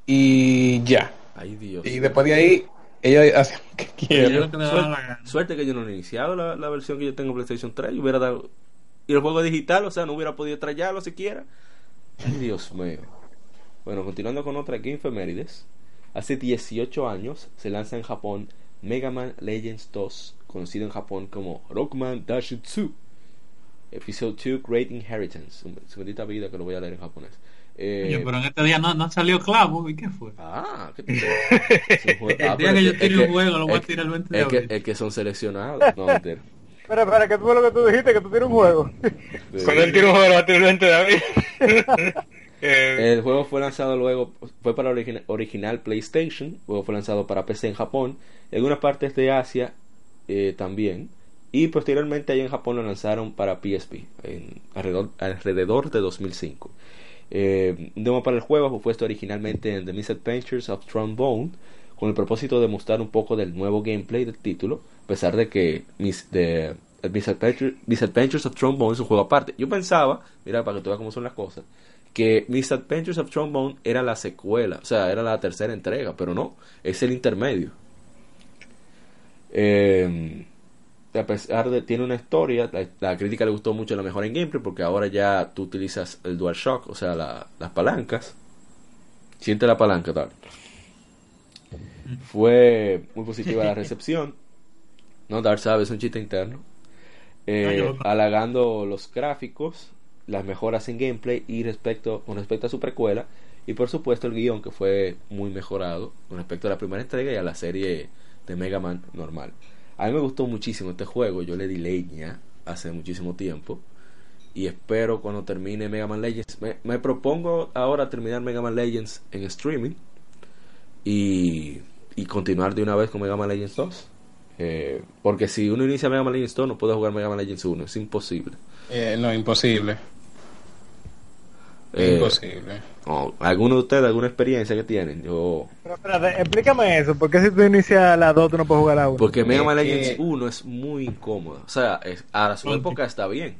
y ya. Ay, Dios. Y después de ahí, ellos hacen lo que gana. Suerte que yo no he iniciado la, la versión que yo tengo en PlayStation 3 y hubiera dado... Y el juego digital, o sea, no hubiera podido traerlo siquiera. Ay, Dios mío. Bueno, continuando con otra Game Femérides. Hace 18 años se lanza en Japón Mega Man Legends 2, conocido en Japón como Rockman Dash 2. Episode 2 Great Inheritance. Su bendita vida que lo voy a leer en japonés. Eh, Coño, pero en este día no, no salió clavo. ¿Y qué fue? Ah, ¿qué te El ah, día que yo tire un juego, lo voy a tirar el 20 de abril. es que son seleccionados. No, mentira. Espera, espera, ¿qué fue lo que tú dijiste? Que tú tienes un juego. Sí. Cuando él tiene un juego, va a tener el 20 de abril. Eh, El juego fue lanzado luego, fue para origina- original PlayStation, luego fue lanzado para PC en Japón, en algunas partes de Asia eh, también, y posteriormente ahí en Japón lo lanzaron para PSP, en alrededor, alrededor de 2005. Eh, un demo para el juego fue puesto originalmente en The Misadventures of Trombone, con el propósito de mostrar un poco del nuevo gameplay del título, a pesar de que mis, de, Misadventure- Misadventures of Trombone es un juego aparte. Yo pensaba, mira, para que tú veas cómo son las cosas, que Misadventures of Trombone era la secuela, o sea, era la tercera entrega, pero no, es el intermedio. Eh, a pesar de tiene una historia, la, crítica le gustó mucho la mejora en gameplay porque ahora ya tú utilizas el DualShock, o sea, la- las palancas. Siente la palanca, tal. Fue muy positiva la recepción. No, Dar sabe, es un chiste interno. Eh, halagando los gráficos, las mejoras en gameplay y respecto con respecto a su precuela y por supuesto el guion que fue muy mejorado con respecto a la primera entrega y a la serie de Mega Man normal. A mí me gustó muchísimo este juego, yo le di leña hace muchísimo tiempo y espero cuando termine Mega Man Legends, me, me propongo ahora terminar Mega Man Legends en streaming y, y continuar de una vez con Mega Man Legends 2. Eh, porque si uno inicia Mega Man Legends 2 no puede jugar Mega Man Legends 1, es imposible. Eh, no, imposible. Eh, imposible. no, ¿Alguno de ustedes, alguna experiencia que tienen? Yo... Pero espérate, explícame eso. ¿Por qué si tú inicias la 2 tú no puedes jugar la 1? Porque Mega Man Es Legends que- 1 es muy incómodo. O sea, es- a su época está bien.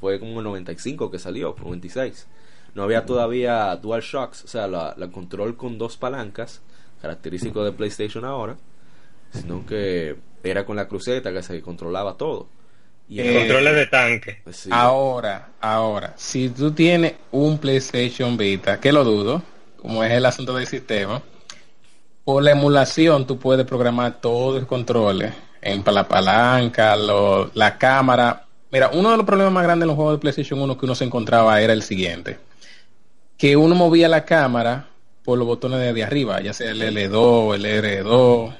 fue como el 95 que salió, 96. No había todavía Dual Shocks, o sea, la, control con dos palancas, característico de PlayStation ahora, sino que era con la cruceta que se controlaba todo. Y el control de tanque. Pues ahora, ahora, si tú tienes un PlayStation Vita, que lo dudo, como es el asunto del sistema, por la emulación tú puedes programar todos los controles en la palanca, la cámara. Mira, uno de los problemas más grandes en los juegos de PlayStation 1 que uno se encontraba era el siguiente. Que uno movía la cámara por los botones de, arriba, ya sea el L2, el R2,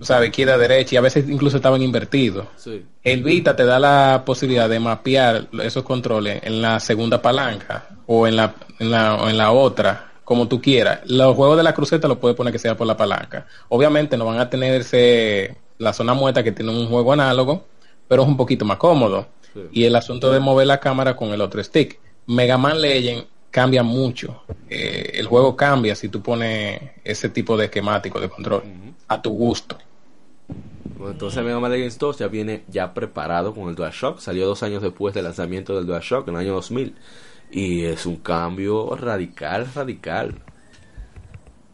o sea, izquierda, derecha, y a veces incluso estaban invertidos. El Vita te da la posibilidad de mapear esos controles en la segunda palanca o en la, en la, o en la otra como tú quieras. Los juegos de la cruceta lo puedes poner que sea por la palanca. Obviamente no van a tener ese, la zona muerta que tiene un juego análogo, pero es un poquito más cómodo. Y el asunto de mover la cámara con el otro stick. Mega Man Legend cambia mucho. Eh, el juego cambia si tú pones ese tipo de esquemático de control a tu gusto. entonces Mega Man Legends 2 ya viene ya preparado con el DualShock. Salió dos años después del lanzamiento del DualShock, en el año 2000. Y es un cambio radical, radical.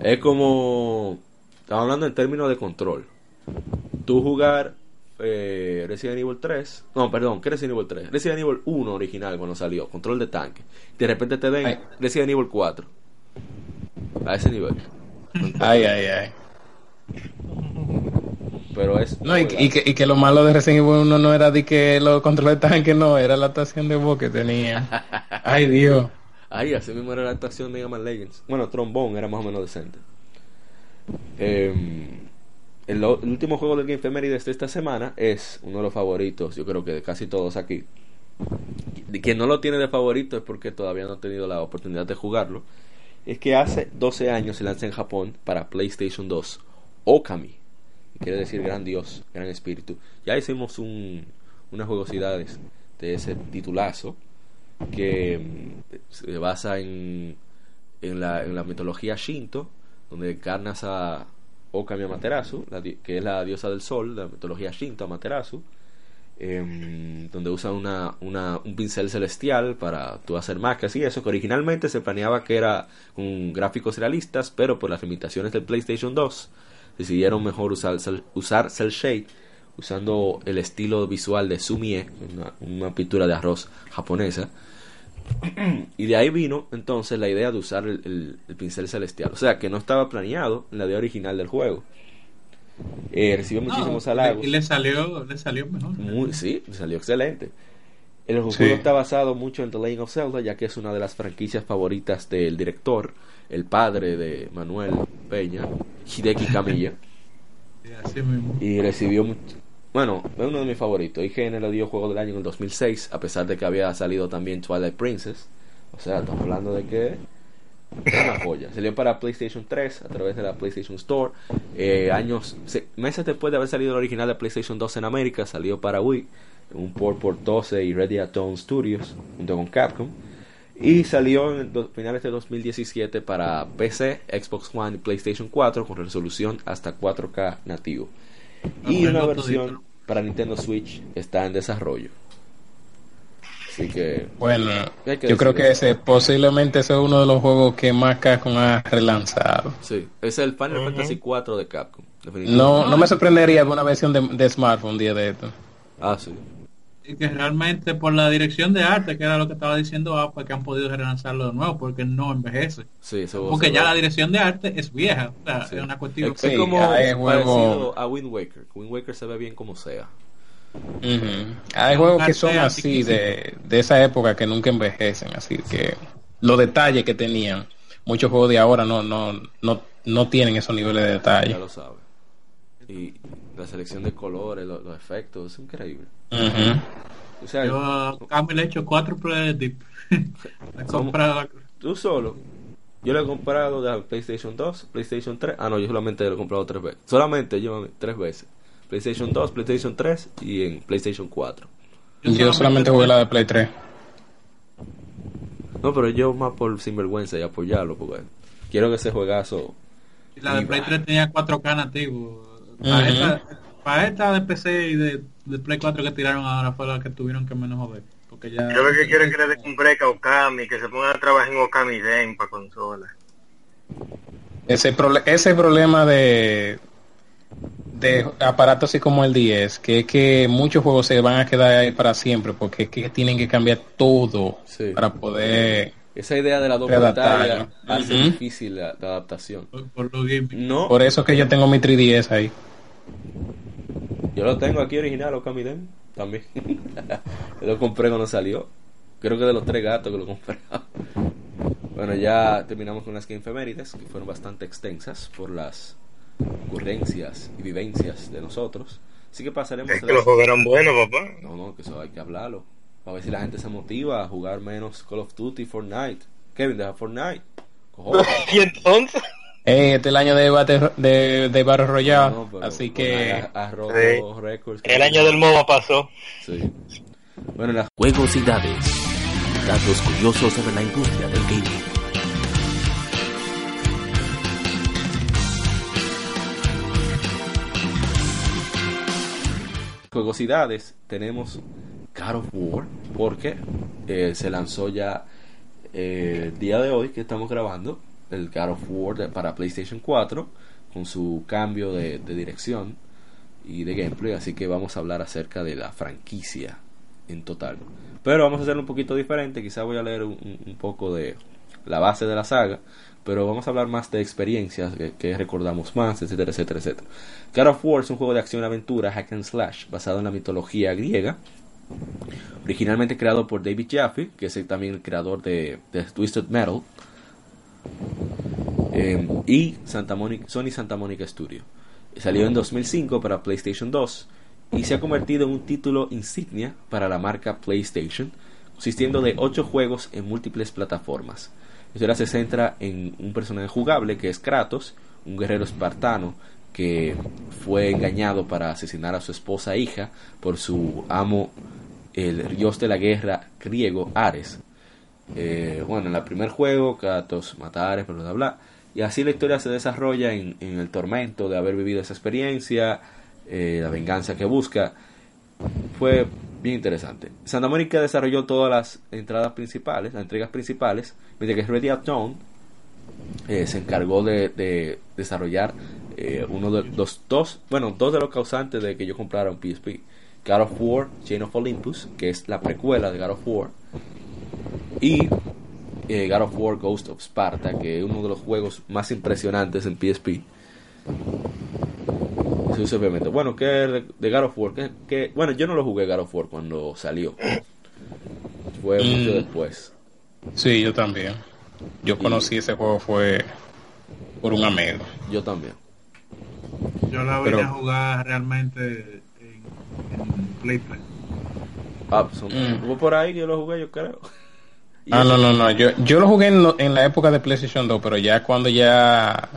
Es como... Estamos hablando en términos de control. Tú jugar eh, Resident Evil 3. No, perdón, ¿qué Resident Evil 3? Resident Evil 1 original cuando salió, control de tanque. De repente te den Resident Evil 4. A ese nivel. Ay, ay, ay. Pero es. No, y, que, y que lo malo de Resident Evil 1 no era de que los controles de tanque, no, era la actuación de voz que tenía. Ay, Dios. Ay, así mismo era la actuación de Mega Man Legends. Bueno, Trombone era más o menos decente. Em, el, último juego del Game Femerides de esta semana es uno de los favoritos, yo creo que de casi todos aquí. Quien no lo tiene de favorito es porque todavía no ha tenido la oportunidad de jugarlo. Es que hace 12 años se lanza en Japón para PlayStation 2 Okami quiere decir gran Dios, gran Espíritu. Ya hicimos un, unas jugosidades de ese titulazo que mm, se basa en, en, la, en la mitología Shinto, donde encarnas a Okami Amaterasu, que es la diosa del sol, de la mitología Shinto Amaterasu, em, donde usa una, una, un pincel celestial para tú hacer máscaras y eso, que originalmente se planeaba que era con gráficos realistas, pero por las limitaciones del PlayStation 2 decidieron mejor usar, usar cel shade usando el estilo visual de Sumie, una, pintura de arroz japonesa. Y de ahí vino entonces la idea de usar el, pincel celestial. O sea que no estaba planeado en la idea original del juego. Eh, recibió muchísimos halagos. Y le salió, le salió mejor. Muy, sí, le salió excelente. El juego está basado mucho en The Legend of Zelda, ya que es una de las franquicias favoritas del director el padre de Manuel Peña, Hideki Camilla. y recibió bueno, es uno de mis favoritos. IGN le dio juego del año en el 2006, a pesar de que había salido también Twilight Princess. O sea, estamos hablando de que es una joya. Salió para PlayStation 3 a través de la PlayStation Store. Eh, años, meses después de haber salido el original de PlayStation 2 en América, salió para Wii, un port por 12 y Dawn Studios, junto con Capcom. Y salió en finales de 2017 para PC, Xbox One y PlayStation 4 con resolución hasta 4K nativo. Y una versión para Nintendo Switch está en desarrollo. Así que. Bueno, yo creo que ese posiblemente sea uno de los juegos que más Capcom ha relanzado. Sí, es el Final Fantasy 4 de Capcom. No, no me sorprendería alguna versión de, de smartphone un día de esto. Ah, sí que realmente por la dirección de arte, que era lo que estaba diciendo pues que han podido relanzarlo de nuevo porque no envejece. Sí, porque ya la dirección de arte es vieja, es una cuestión. Es, como parecido a Wind Waker. Wind Waker se ve bien como sea. Hay juegos que son así de, de esa época que nunca envejecen, así que los detalles que tenían, muchos juegos de ahora no no no no tienen esos niveles de detalle. Ya lo sabes. Y la selección de colores, los, efectos, es increíble. o sea, yo a le he hecho cuatro pruebas de comprado tú solo yo le he comprado de PlayStation 2 PlayStation 3 ah no yo solamente lo he comprado tres veces. Solamente yo tres veces. PlayStation 2 PlayStation 3 y en PlayStation 4 yo, solamente jugué la de Play 3 no pero yo más por sinvergüenza y apoyarlo porque quiero que ese juegazo y la de Play 3 tenía 4K nativo para, esta, de PC y de, Play 4 que tiraron ahora fue la que tuvieron que menos joder. Porque ya... Yo lo que quiero es que le den un break a Okami, que se ponga a trabajar en Okami Den para consola. Ese, prole ese problema de, de aparatos así como el 10, que es que muchos juegos se van a quedar ahí para siempre, porque es que tienen que cambiar todo Sí. para poder... Esa idea de la doble hace Ujú. difícil la, la adaptación. Por, por. No, Por eso que yo tengo mi 3DS ahí. Yo lo tengo aquí original, Okami Den, también. Yo lo compré cuando salió. Creo que de los tres gatos que lo compré. bueno, ya terminamos con las Game Efemérides, que fueron bastante extensas por las ocurrencias y vivencias de nosotros. Así que pasaremos Es a que las- los juegos eran buenos, papá. No, no, que eso hay que hablarlo. A ver si la gente se motiva a jugar menos Call of Duty y Fortnite. Kevin, deja Fortnite. Cojones. Y entonces, Eh, este es el año de, bate, de, No, pero así que... Sí. récords. el año del MOBA pasó. Sí. Bueno, las Juegos y dados. Datos curiosos sobre la industria del gaming. juegosidades tenemos God of War, porque eh, se lanzó ya eh, el día de hoy que estamos grabando el God of War para PlayStation 4 con su cambio de, dirección y de gameplay, así que vamos a hablar acerca de la franquicia en total. Pero vamos a hacerlo un poquito diferente, quizá voy a leer un, poco de la base de la saga, pero vamos a hablar más de experiencias que, recordamos más, etcétera, etcétera, etcétera. God of War es un juego de acción-aventura, hack and slash, basado en la mitología griega, originalmente creado por David Jaffe, que es también el creador de Twisted Metal, eh, y Santa Monica, Sony Santa Monica Studio. Salió en 2005 para PlayStation 2 y se ha convertido en un título insignia para la marca PlayStation, consistiendo de 8 juegos en múltiples plataformas. La se centra en un personaje jugable que es Kratos, un guerrero espartano que fue engañado para asesinar a su esposa e hija por su amo, el dios de la guerra griego Ares. Eh, bueno, en el primer juego, Kratos mata a Ares, bla, bla. Y así la historia se desarrolla en, en el tormento de haber vivido esa experiencia, eh, la venganza que busca. Fue bien interesante. Santa Mónica desarrolló todas las entradas principales, las entregas principales, mientras que Ready At Dawn eh, se encargó de, de desarrollar uno de los dos, bueno, dos de los causantes de que yo comprara un PSP. God of War, Chain of Olympus, que es la precuela de God of War, y eh, God of War Ghost of Sparta, que es uno de los juegos más impresionantes en PSP. Sí, obviamente. Bueno, ¿qué de, de God of War? ¿Qué, qué? Bueno, yo no lo jugué God of War cuando salió. Fue mucho Mm. después. Sí, yo también. Yo conocí ese juego fue por un amigo. Yo también. Yo la vine Pero- a jugar realmente en, en Play 3. Ah, son, Mm. por ahí que yo lo jugué, yo creo. Ah, eso- no, no, no. Yo, yo lo jugué en, lo- en la época de PlayStation 2, pero ya cuando ya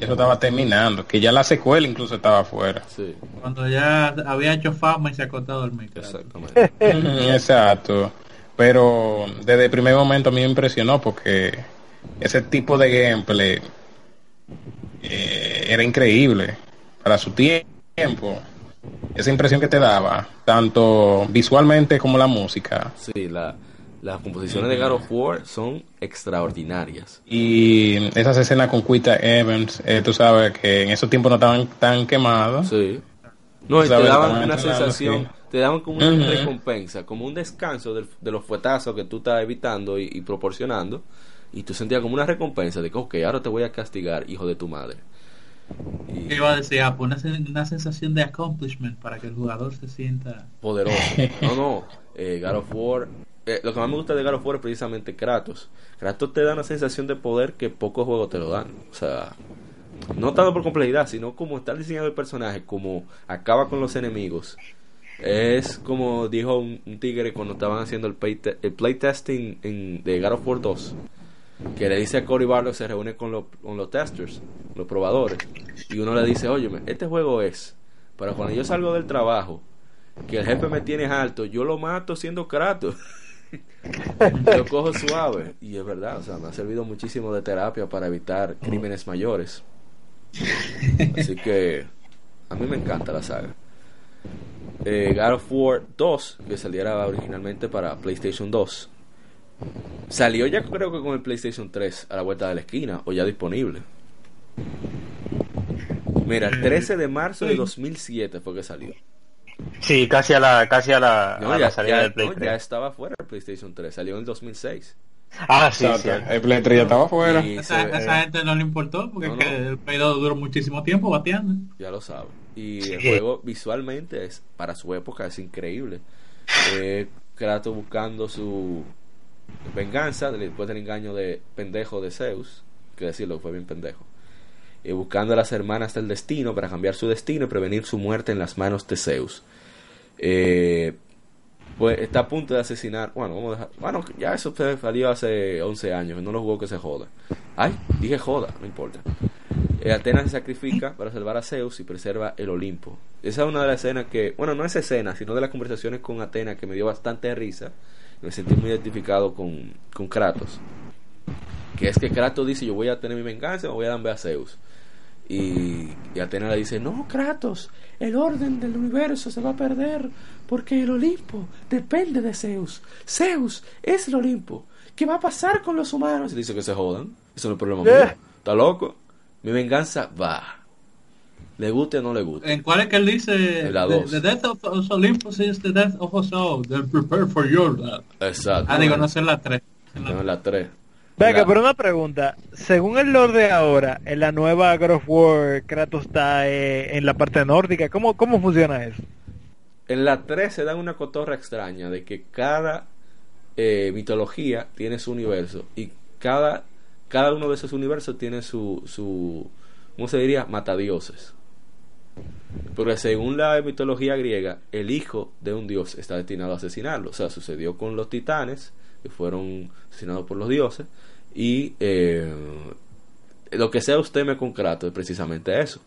eso estaba terminando, que ya la secuela incluso estaba afuera. Sí, Cuando ya había hecho fama y se acostó a dormir. claro. exactamente. Ujú, Exacto. Pero desde el primer momento a mí me impresionó porque ese tipo de gameplay eh, era increíble para su tiempo. Esa impresión que te daba, tanto visualmente como la música. Sí, la, las composiciones de God of War son extraordinarias. Y esas escenas con Quita Evans, eh, tú sabes que en esos tiempos no estaban tan quemados. Sí. No, y te daban una sensación, sí. te daban como una recompensa, como un descanso de los fuetazos que tú estás evitando y, y proporcionando. Y tú sentías como una recompensa de que, ok, ahora te voy a castigar, hijo de tu madre. Y ¿Qué iba a decir? Ah, pues una, una sensación de accomplishment para que el jugador se sienta... poderoso. No, no, eh, God of War. Eh, lo que más me gusta de God of es precisamente Kratos. Kratos te da una sensación de poder que pocos juegos te lo dan. O sea, no tanto por complejidad, sino como está diseñado el personaje, como acaba con los enemigos. Es como dijo un, tigre cuando estaban haciendo el, play- el playtesting en, de God of War 2. Que le dice a Cory Barlow se reúne con, los- con los testers, los probadores. Y uno le dice, oye, este juego es para cuando yo salgo del trabajo, que el jefe me tiene alto, yo lo mato siendo Kratos. lo cojo suave. Y es verdad, o sea, me ha servido muchísimo de terapia para evitar crímenes mayores. Así que a mí me encanta la saga. eh, God of War 2, que saliera originalmente para PlayStation 2, salió ya creo que con el PlayStation 3 a la vuelta de la esquina, o ya disponible. Mira, el 13 de marzo de 2007 fue que salió. Sí, casi a la, casi a la, No, a ya, la salida ya- del Play no, 3. ya estaba fuera el PlayStation 3, salió en el 2006. Ah, sí, Exacto. sí. El Play 3 ya estaba afuera. Y Esa, se- esa gente no le importó porque No, es que no. el Play 2 duró muchísimo tiempo bateando. ya lo sabe. Y el Sí. juego visualmente es para su época es increíble. Eh, Kratos buscando su venganza después del engaño de pendejo de Zeus, que decirlo fue bien pendejo. Eh, buscando a las hermanas del destino para cambiar su destino y prevenir su muerte en las manos de Zeus. Eh, pues está a punto de asesinar. Bueno, vamos a dejar. Bueno, ya eso salió hace 11 años. No lo jugó que se joda. Ay, dije joda, no importa. Eh, Atenas se sacrifica para salvar a Zeus y preserva el Olimpo. Esa es una de las escenas que, bueno, no es escena, sino de las conversaciones con Atenas que me dio bastante risa. Me sentí muy identificado con, con Kratos. Que es que Kratos dice, yo voy a tener mi venganza, me voy a dar a Zeus. Y, y Atenas le dice, no, Kratos, el orden del universo se va a perder porque el Olimpo depende de Zeus. Zeus es el Olimpo. ¿Qué va a pasar con los humanos? Y dice que se jodan. Eso no es problema Eh. mío. ¿Está loco? Mi venganza va. Le guste o no le guste. ¿En cuál es que él dice? La the, dos. the death of, of Olympus is the death of us all. Then prepare for your death. Exacto. Ah, digo, no sé en la 3. No, en la 3. Venga, pero una pregunta. Según el lore de ahora, en la nueva God of War, Kratos está eh, en la parte nórdica. ¿Cómo, cómo funciona eso? En la 3 se da una cotorra extraña de que cada eh, mitología tiene su universo y cada, cada uno de esos universos tiene su, su, ¿cómo se diría? Matadioses. Porque según la mitología griega, el hijo de un dios está destinado a asesinarlo. O sea, sucedió con los titanes, que fueron asesinados por los dioses, y eh, lo que sea usted me con Kratos es precisamente eso.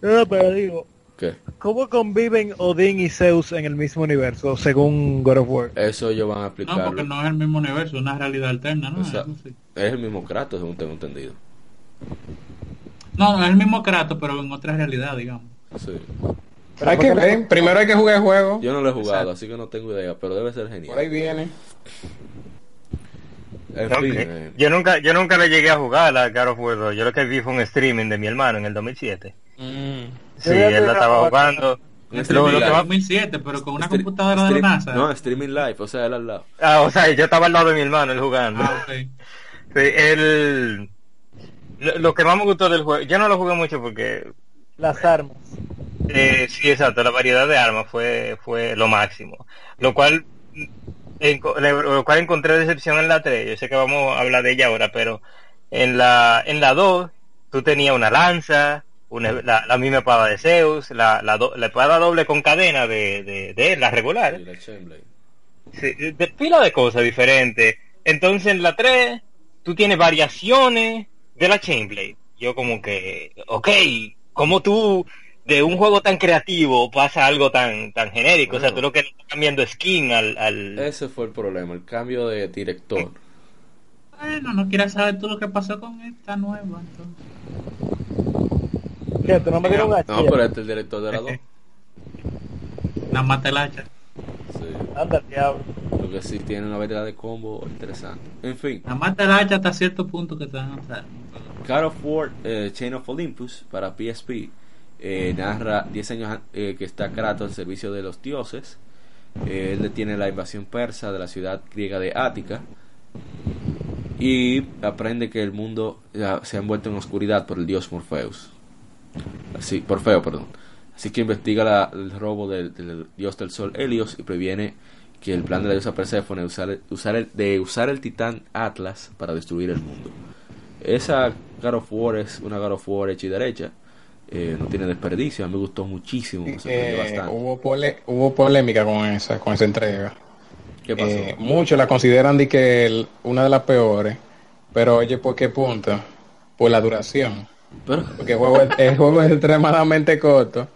No, pero digo, ¿Qué? ¿cómo conviven Odín y Zeus en el mismo universo, según God of War? Eso ellos van a No, explicarlo. porque no es el mismo universo, es una realidad alterna, ¿no? O sea, es el mismo Kratos, según tengo entendido. No, no, es el mismo Kratos, pero en otra realidad, digamos. Sí. Hay que ver. Primero hay que jugar el juego. Yo no lo he jugado, Exacto. así que no tengo idea, pero debe ser Por ahí genial. viene. En Ok. fin, eh, Yo nunca, yo nunca le llegué a jugar a God of War 2. Yo lo que vi fue un streaming de mi hermano en el 2007. Mm. Sí, él la estaba jugando. Un Lo- streaming lo que va- 2007, pero con una Stre- computadora de la NASA. No, streaming live, o sea, él al lado. Ah, o sea, yo estaba al lado de mi hermano, él jugando. Ah, ok. Sí, él... Lo, lo que más me gustó del juego, yo no lo jugué mucho porque, Las armas. eh, sí, exacto, la variedad de armas fue, fue lo máximo. Lo cual, le- lo cual encontré decepción en la 3, yo sé que vamos a hablar de ella ahora, pero en la, en la 2, tú tenías una lanza, una, la, la misma espada de Zeus, la, la, do- la espada doble con cadena de, de, la regular. Y la. Sí, de pila de cosas diferentes. Entonces en la 3, tú tienes variaciones de la Chainblade. Yo como que, ok, como tú de un juego tan creativo pasa algo tan tan genérico? O sea, tú lo que estás cambiando skin al... al... Ese fue el problema, el cambio de director. Bueno, no quieres saber tú lo que pasó con esta nueva, entonces. ¿Qué? ¿Tú no me dieron un No, pero este es el director de la 2. Nada más te la echa. Sí. Anda, diablo. Lo que sí tiene una variedad de combo interesante. En fin, Nada más te la echa hasta cierto punto que te van a hacer. God of War eh, Chain of Olympus para PSP eh, narra 10 años eh, que está Kratos al servicio de los dioses. Eh, él detiene la invasión persa de la ciudad griega de Ática y aprende que el mundo se ha envuelto en oscuridad por el dios Morpheus. Así, Porfeo, perdón. Así que investiga el robo del, dios del sol Helios y previene que el plan de la diosa Perséfone el- usar el- de usar el titán Atlas para destruir el mundo. Esa God of es una God of hecha y derecha. Eh, no tiene desperdicio. A mí me gustó muchísimo. Me sorprendió Eh, bastante. hubo, pole- hubo polémica con esa, con esa entrega. ¿Qué pasó? Eh, muchos la consideran de que el- una de las peores, pero oye, ¿por qué punto? Por la duración. Pero, Porque el juego, es- el juego es extremadamente corto,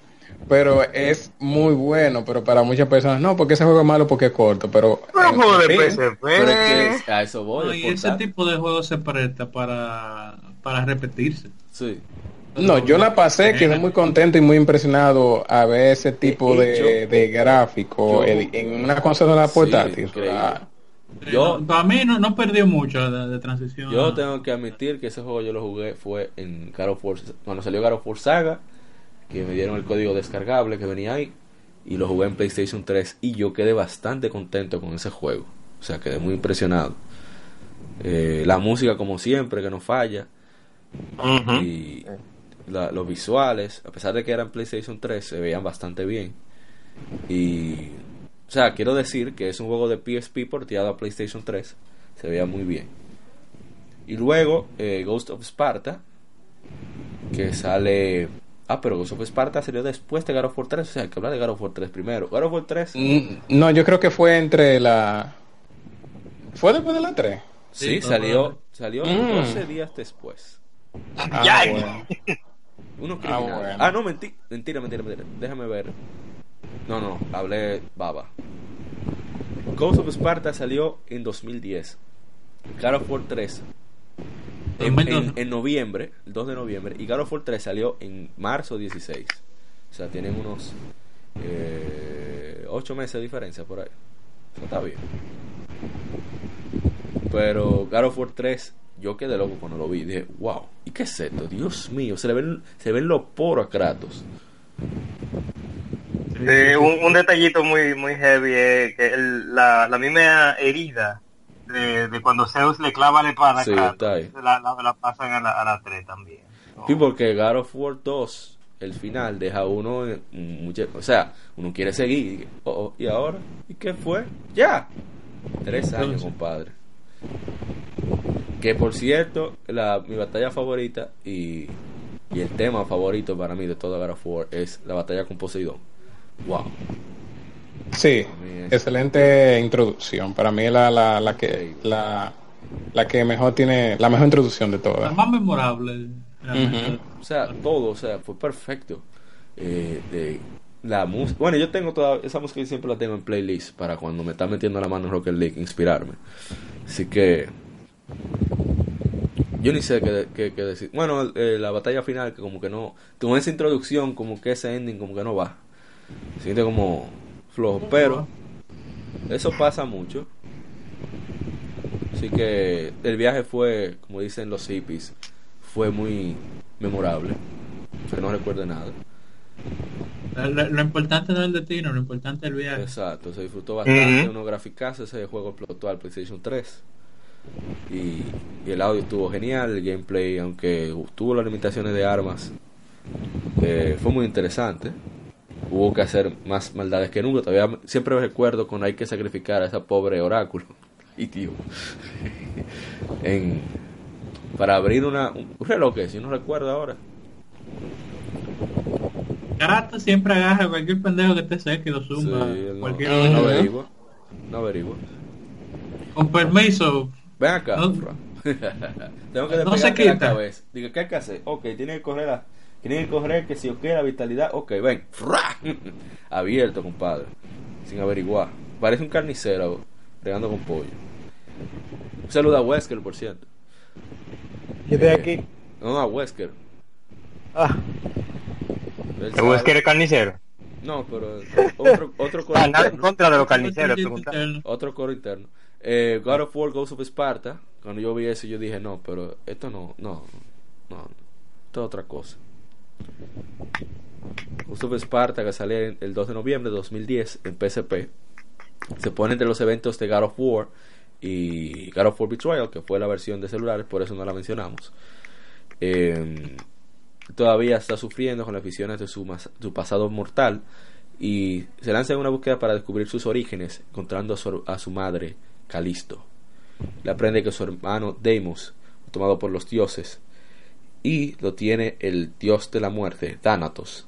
pero es muy bueno, pero para muchas personas, no, porque ese juego es malo porque es corto, pero... Juego de fin, PSP. pero es que a eso voy. No, es y ese tipo de juego se presta para, para repetirse. Sí. No, yo la pasé, quedé muy contento y muy impresionado a ver ese tipo de, de gráfico en una consola portátil. yo, para mí no, no perdió mucho de, transición. Yo tengo que admitir que ese juego yo lo jugué fue en of War, cuando salió of War Saga, que me dieron el código descargable que venía ahí, y lo jugué en PlayStation 3 y yo quedé bastante contento con ese juego. O sea, quedé muy impresionado. Eh, la música como siempre, que no falla. Y los visuales, a pesar de que eran PlayStation 3, se veían bastante bien. Y, o sea, quiero decir que es un juego de PSP porteado a PlayStation 3, se veía muy bien. Y luego, eh, Ghost of Sparta, que sale... Ah, pero Ghost of Sparta salió después de God of War 3, o sea, hay que hablar de God of War 3 primero. God of War 3... Mm, no, yo creo que fue entre la... ¿Fue después de la 3? Sí, salió, salió 12 mm. días después. Ah, ya. Unos ah, ah, no, mentira, mentira, mentira, Déjame ver. No, no, hablé baba. Ghost of Sparta salió en 2010. God of War 3 en, noviembre, el 2 de noviembre. Y God of War 3 salió en marzo 16. O sea, tienen unos eh, 8 meses de diferencia por ahí. Eso está bien. Pero God of War 3 yo quedé loco cuando lo vi. Dije, wow, ¿y qué es esto? Dios mío, se le ven, se ven los poros a Kratos. un, detallito muy muy heavy es que la, la misma herida de, cuando Zeus le clava la espada sí, a Kratos, la, la, pasan a la, a la 3 también. Sí, porque God of War 2, el final, deja uno, mucho, o sea, uno quiere seguir. Oh, oh, ¿Y ahora? ¿Y qué fue? Ya. Tres años, compadre. Que por cierto, la, mi batalla favorita y, y, el tema favorito para mí de toda God of War es la batalla con Poseidón. Wow. Sí, excelente introducción. Para mí la, la, la que la, la que mejor tiene la mejor introducción de todas. La más memorable. O sea, todo, o sea, fue perfecto. Eh, de la música. Bueno, yo tengo toda esa música y siempre la tengo en playlist para cuando me está metiendo la mano en Rocket League inspirarme. Así que yo ni sé qué, decir. Bueno, eh, la batalla final, que como que no. Con esa introducción, como que ese ending, como que no va. siente como flojo. Pero, eso pasa mucho. Así que el viaje fue, como dicen los hippies, fue muy memorable. Que no recuerde nada. Lo, importante no es el destino, lo importante es el viaje. Exacto, se disfrutó bastante. Unos graficazos, ese juego explotó al PlayStation 3. Y, el audio estuvo genial, el gameplay, aunque tuvo las limitaciones de armas, eh, fue muy interesante. Hubo que hacer más maldades que nunca. Todavía siempre recuerdo cuando hay que sacrificar a esa pobre oráculo. Y tío. en, para abrir una, un reloj si no recuerdo ahora. Karate siempre agarra cualquier pendejo que esté cerca y lo zumba. cualquier no, no averigua. No averigua. Con permiso, Ven acá, no, Tengo que no se la cabeza. Digo, ¿qué hay que hacer? Ok, tiene que correr la, tiene que correr que si ok la vitalidad, ok, ven. Abierto, compadre. Sin averiguar. Parece un carnicero regando con pollo. Un saludo a Wesker, por cierto. Yo estoy aquí. No, a Wesker. Ah. ¿El Wesker es carnicero? No, pero otro, otro coro ah, nada en contra de los carniceros. Otro coro interno. Eh, God of War Ghost of Sparta, cuando yo vi eso, yo dije, no, pero esto no, no, no, esto es otra cosa. Ghost of Sparta, que sale el 2 de noviembre de 2010 en PSP, se pone entre los eventos de God of War y God of War Betrayal, que fue la versión de celulares, por eso no la mencionamos. Em, todavía está sufriendo con las visiones de su, su pasado mortal y se lanza en una búsqueda para descubrir sus orígenes, encontrando a su madre Calisto. Le aprende que su hermano Deimos, tomado por los dioses, y lo tiene el dios de la muerte, Thanatos,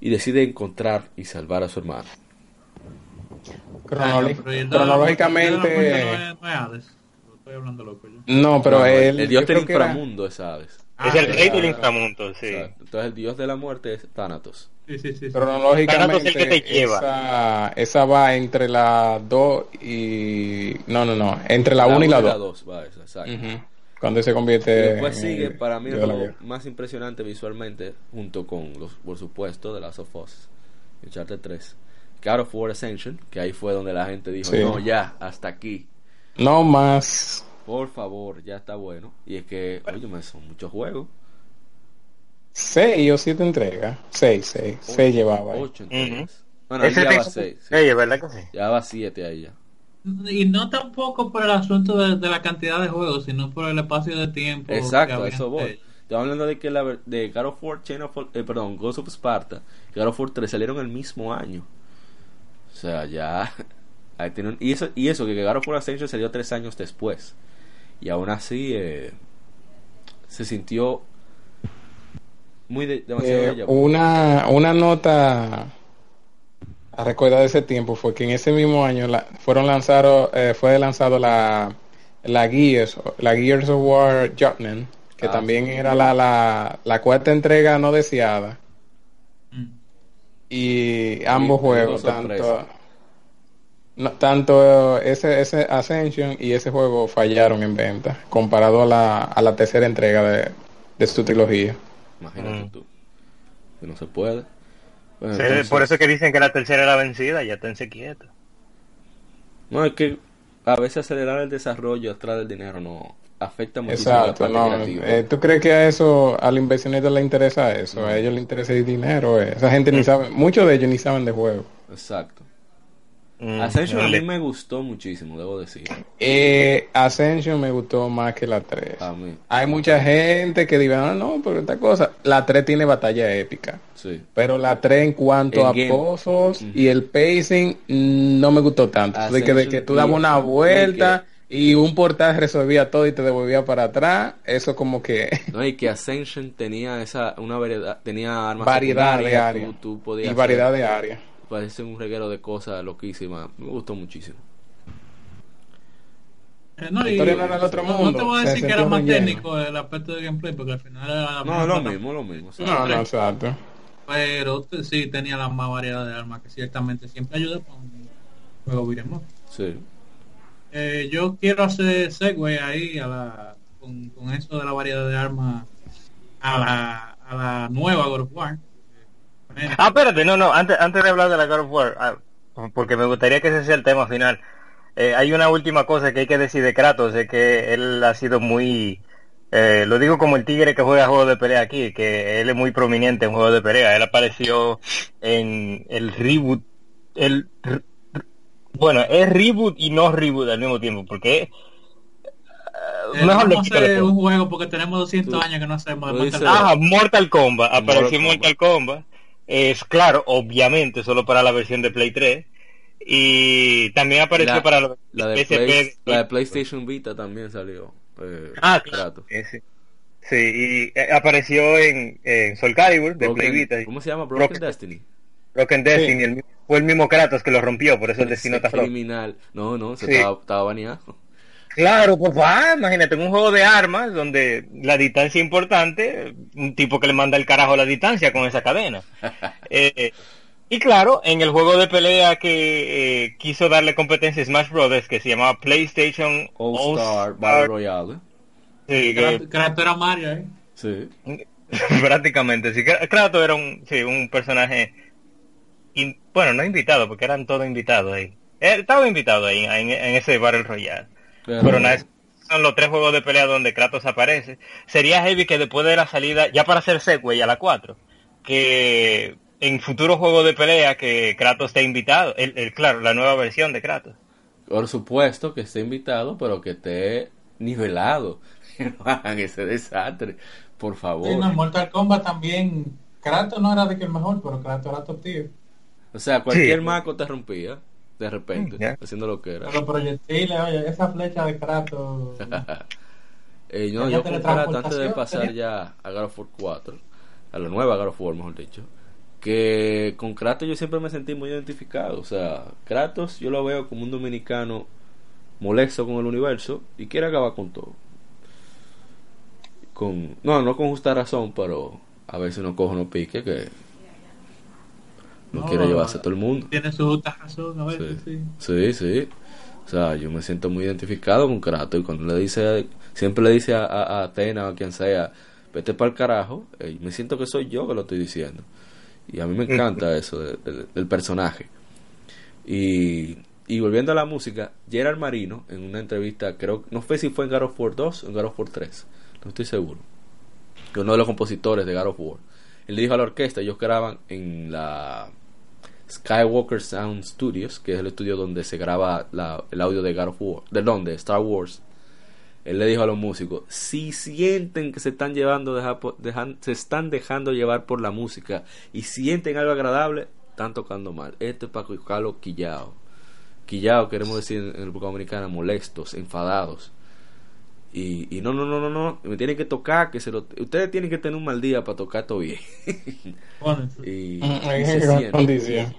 y decide encontrar y salvar a su hermano. cronológicamente. No, pero el dios del inframundo es Hades. Es el rey del inframundo, sí. Entonces el dios de la muerte es Thanatos. Sí, sí, sí. Cronológicamente, que te lleva. Esa, va entre la 2 y. No, no, no. Entre la 1 y la 2. va esa, exacto. cuando se convierte. Y después en- sigue, para mí, el la juego guerra. más impresionante visualmente, junto con, los, por supuesto, de Last of Us, Uncharted 3, God of War Ascension, que ahí fue donde la gente dijo, Sí. no, ya, hasta aquí, No más. Por favor, ya está bueno. Y es que, oye, son muchos juegos. Seis o siete entregas. Seis, seis. Seis llevaba. Ocho entregas. Bueno, Ese ahí lleva seis. sí. ¿verdad que sí? Llevaba siete ahí ya. Y no tampoco por el asunto de, de la cantidad de juegos, sino por el espacio de tiempo. Exacto, eso voy. Estaba hablando de que la ver- de God of War, Chain of, eh, perdón, Ghost of Sparta y God of War 3 salieron el mismo año. O sea, ya ahí tienen- y eso y eso que God of War Ascension salió tres años después. Y aún así eh, se sintió muy de- demasiado Eh, una, una nota a recordar de ese tiempo fue que en ese mismo año la- fueron lanzados eh, fue lanzado la la Gears la Gears of War Judgment que Ah, también sí. era la, la, la cuarta entrega no deseada Mm. y ambos Sí, juegos tanto. No, tanto ese ese Ascension y ese juego fallaron en venta comparado a la, a la tercera entrega de, de su trilogía Imagínate Mm. tú. Que no se puede. Bueno, Sí, entonces- por eso que dicen que la tercera era vencida, ya tense quieto. No, es que a veces acelerar el desarrollo atrás del dinero no afecta muchísimo Exacto, la no. parte creativa. eh, ¿Tú crees que a eso, al inversionista le interesa eso? A ellos les interesa el dinero. eh. Esa gente ni sabe, muchos de ellos ni saben de juego. Exacto. Mm, Ascension a mí le- me gustó muchísimo, debo decir. Eh, Ascension me gustó más que la 3. A mí, Hay mucha gente que dice, ah, no, pero esta cosa. La 3 tiene batalla épica. sí. Pero la 3 en cuanto El a game. pozos y el pacing mm, no me gustó tanto. De que, de que tú dabas una vuelta y un portal resolvía todo y te devolvía para atrás, eso como que No, y que Ascension tenía esa una variedad, tenía armas variedad de tú, tú podías Y variedad hacer- de áreas. Parece un reguero de cosas loquísimas. Me gustó muchísimo. Eh, no, y- no era del otro no- te voy a se decir que era más técnico el aspecto de gameplay, porque al final era la No, lo mismo, lo mismo. sí. No, no, exacto. Pero sí tenía la más variedad de armas, que ciertamente siempre ayuda con un juego up. Sí. Eh, yo quiero hacer segue ahí a la, con, con eso de la variedad de armas a la, a la nueva God of War. Ah, espérate, no, no, antes, antes de hablar de la God of War, ah, porque me gustaría que ese sea el tema final. Eh, hay una última cosa que hay que decir de Kratos, es que él ha sido muy, eh, lo digo como el tigre que juega juegos de pelea aquí, que él es muy prominente en juegos de pelea. Él apareció en el reboot, el, bueno, es reboot y no reboot al mismo tiempo, porque eh, mejor hacer después. un juego porque tenemos 200 Tú- años que no hacemos de Mortal Kombat. Ajá, Mortal Kombat, apareció Mortal Mortal Kombat. Es claro, obviamente, solo para la versión de Play 3. Y también apareció La- para la, La de, PSP. Play- la de PlayStation Vita también salió. eh, Ah, claro. Sí, Sí, y eh, apareció en, en Soul Calibur de Broken- Play Vita. ¿Cómo se llama? Broken, Broken- Destiny. Broken Destiny, el mi- fue el mismo Kratos que lo rompió, por eso el destino está roto. criminal. No, no, se Sí. estaba, estaba baneado. Claro, pues va, imagínate, en un juego de armas donde la distancia es importante, un tipo que le manda el carajo la distancia con esa cadena. Eh, y claro, en el juego de pelea que eh, quiso darle competencia a Smash Brothers, que se llamaba PlayStation All All Star Star, Battle Royale. sí, que- Kratos era Mario, ¿eh? Sí. prácticamente, sí, Kra- Kratos era un, sí, un personaje, in- bueno, no invitado, porque eran todos invitados ahí. Eh, Estaba invitado ahí, en, en ese Battle Royale. Pero, Pero nada, son los tres juegos de pelea donde Kratos aparece. Sería heavy que después de la salida, ya para hacer sequel a la 4, que en futuros juegos de pelea que Kratos esté invitado, el, el- claro, la nueva versión de Kratos. por supuesto que esté invitado, pero que esté nivelado. Que no hagan ese desastre. Por favor. Sí, no, en Mortal Kombat también Kratos no era de que el mejor, pero Kratos era top tier. O sea, cualquier Sí. maco te rompía de repente, haciendo lo que era. Los proyectiles, oye, esa flecha de Kratos. Eh, no, yo con Kratos, antes de pasar tenía- ya a God of War 4, a la nueva God of War, mejor dicho, que con Kratos yo siempre me sentí muy identificado. O sea, Kratos yo lo veo como un dominicano molesto con el universo y quiere acabar con todo. Con, no, no con justa razón, pero a veces uno coge uno pique que no, No, quiere llevarse a todo el mundo. Tiene su justa razón, a veces Sí, sí. sí, sí. O sea, yo me siento muy identificado con Kratos y cuando le dice, siempre le dice a, a, Atena o a quien sea, vete para el carajo, eh, me siento que soy yo que lo estoy diciendo. Y a mí me encanta eso del personaje. Y, y volviendo a la música, Gerard Marino, en una entrevista, creo, no sé si fue en God of War 2 o en God of War 3, no estoy seguro, que uno de los compositores de God of War, él le dijo a la orquesta, ellos graban en la Skywalker Sound Studios, que es el estudio donde se graba el audio de God of War, de Star Wars. Él le dijo a los músicos, si sienten que se están llevando, se están dejando llevar por la música y sienten algo agradable, están tocando mal. Este es para buscarlo quillao. Quillao queremos decir en República Dominicana, molestos, enfadados. Y, y no, no, no, no, no, me tienen que tocar, que se lo, ustedes tienen que tener un mal día para tocar todo bien. y, o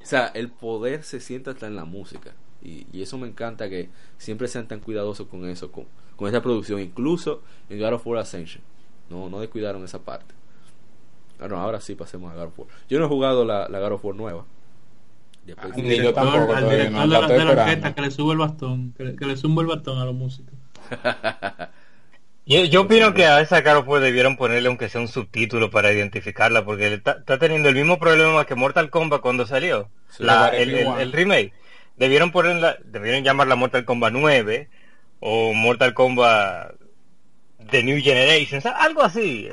sea, el poder se siente hasta en la música. Y, y, eso me encanta que siempre sean tan cuidadosos con eso, con, con esa producción, incluso en God of War Ascension. No, no descuidaron esa parte. Bueno, ahora sí pasemos a God of War. Yo no he jugado la, la God of War nueva. Después, Ni yo tampoco. Al director no, de, la, orquesta que le sube el bastón, que, que le sube el bastón a los músicos. Yo, yo opino que a esa Caro pues debieron ponerle aunque sea un subtítulo para identificarla, porque está, teniendo el mismo problema que Mortal Kombat cuando salió, la, el, el, remake. Debieron ponerla, debieron llamarla Mortal Kombat 9 o Mortal Kombat The New Generation, algo así.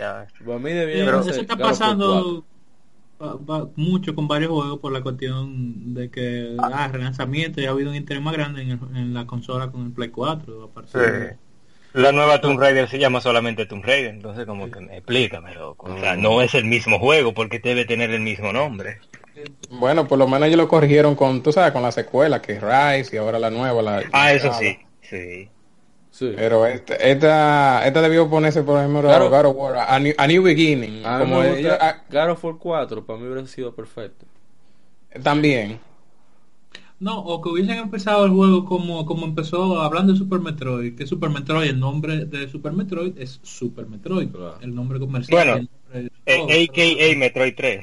Pero eso está pasando mucho con varios juegos por la cuestión de que ah, relanzamiento y ha habido un interés más grande en, en la consola con el Play 4. Aparte la nueva Tomb Raider se llama solamente Tomb Raider, entonces como que explícamelo. O sea, no es el mismo juego porque debe tener el mismo nombre. Bueno, por lo menos ellos lo corrigieron con, tú sabes, con la secuela, que es Rise y ahora la nueva. La, ah, eso sí, sí. Pero esta, esta, esta debió ponerse, por ejemplo, God of War, a, new, Beginning. A como ella, God of War 4 para mí hubiera sido perfecto. También. No, o que hubiesen empezado el juego como, como empezó hablando de Super Metroid, que Super Metroid, el nombre de Super Metroid es Super Metroid, el nombre comercial. Bueno, AKA Metroid 3.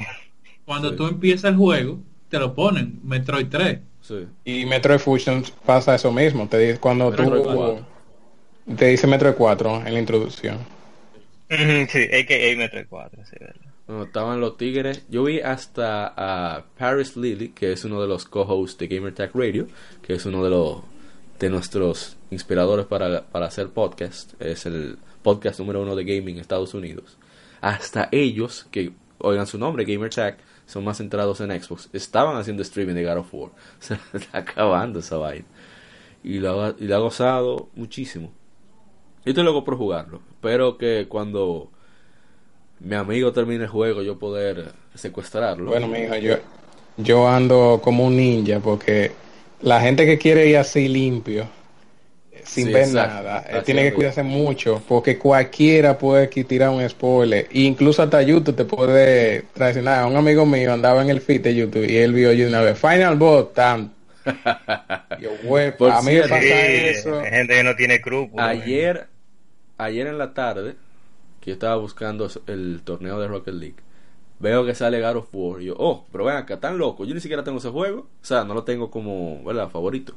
Cuando tú empiezas el juego, te lo ponen, Metroid 3. Sí. Y Metroid Fusion pasa eso mismo, te dice cuando tú te dice Metroid 4 en la introducción. sí, AKA Metroid 4, sí, verdad estaban los Tigres. Yo vi hasta a Paris Lily, que es uno de los co-hosts de Gamer Radio, que es uno de los de nuestros inspiradores para, para hacer podcast. Es el podcast número uno de gaming en Estados Unidos. Hasta ellos, que oigan su nombre, Gamer son más centrados en Xbox, estaban haciendo streaming de God of War. Se está acabando esa vaina. Y lo, y lo ha gozado muchísimo. Yo estoy loco por jugarlo. Espero que cuando mi amigo termine el juego, yo poder secuestrarlo. Bueno, mi hijo, yo, yo ando como un ninja porque la gente que quiere ir así limpio, sin ver nada, eh, tiene que cuidarse mucho porque cualquiera puede tirar un spoiler. E incluso hasta YouTube te puede traicionar. Un amigo mío andaba en el feed de YouTube y él vio yo una vez Final Boss, tan. yo, a mí me pasa eso. Hay gente que no tiene cruz. Ayer, ayer en la tarde yo estaba buscando el torneo de Rocket League, veo que sale God of War. Y yo, oh, pero ven acá, tan loco. Yo ni siquiera tengo ese juego. O sea, no lo tengo como, ¿verdad? Favorito.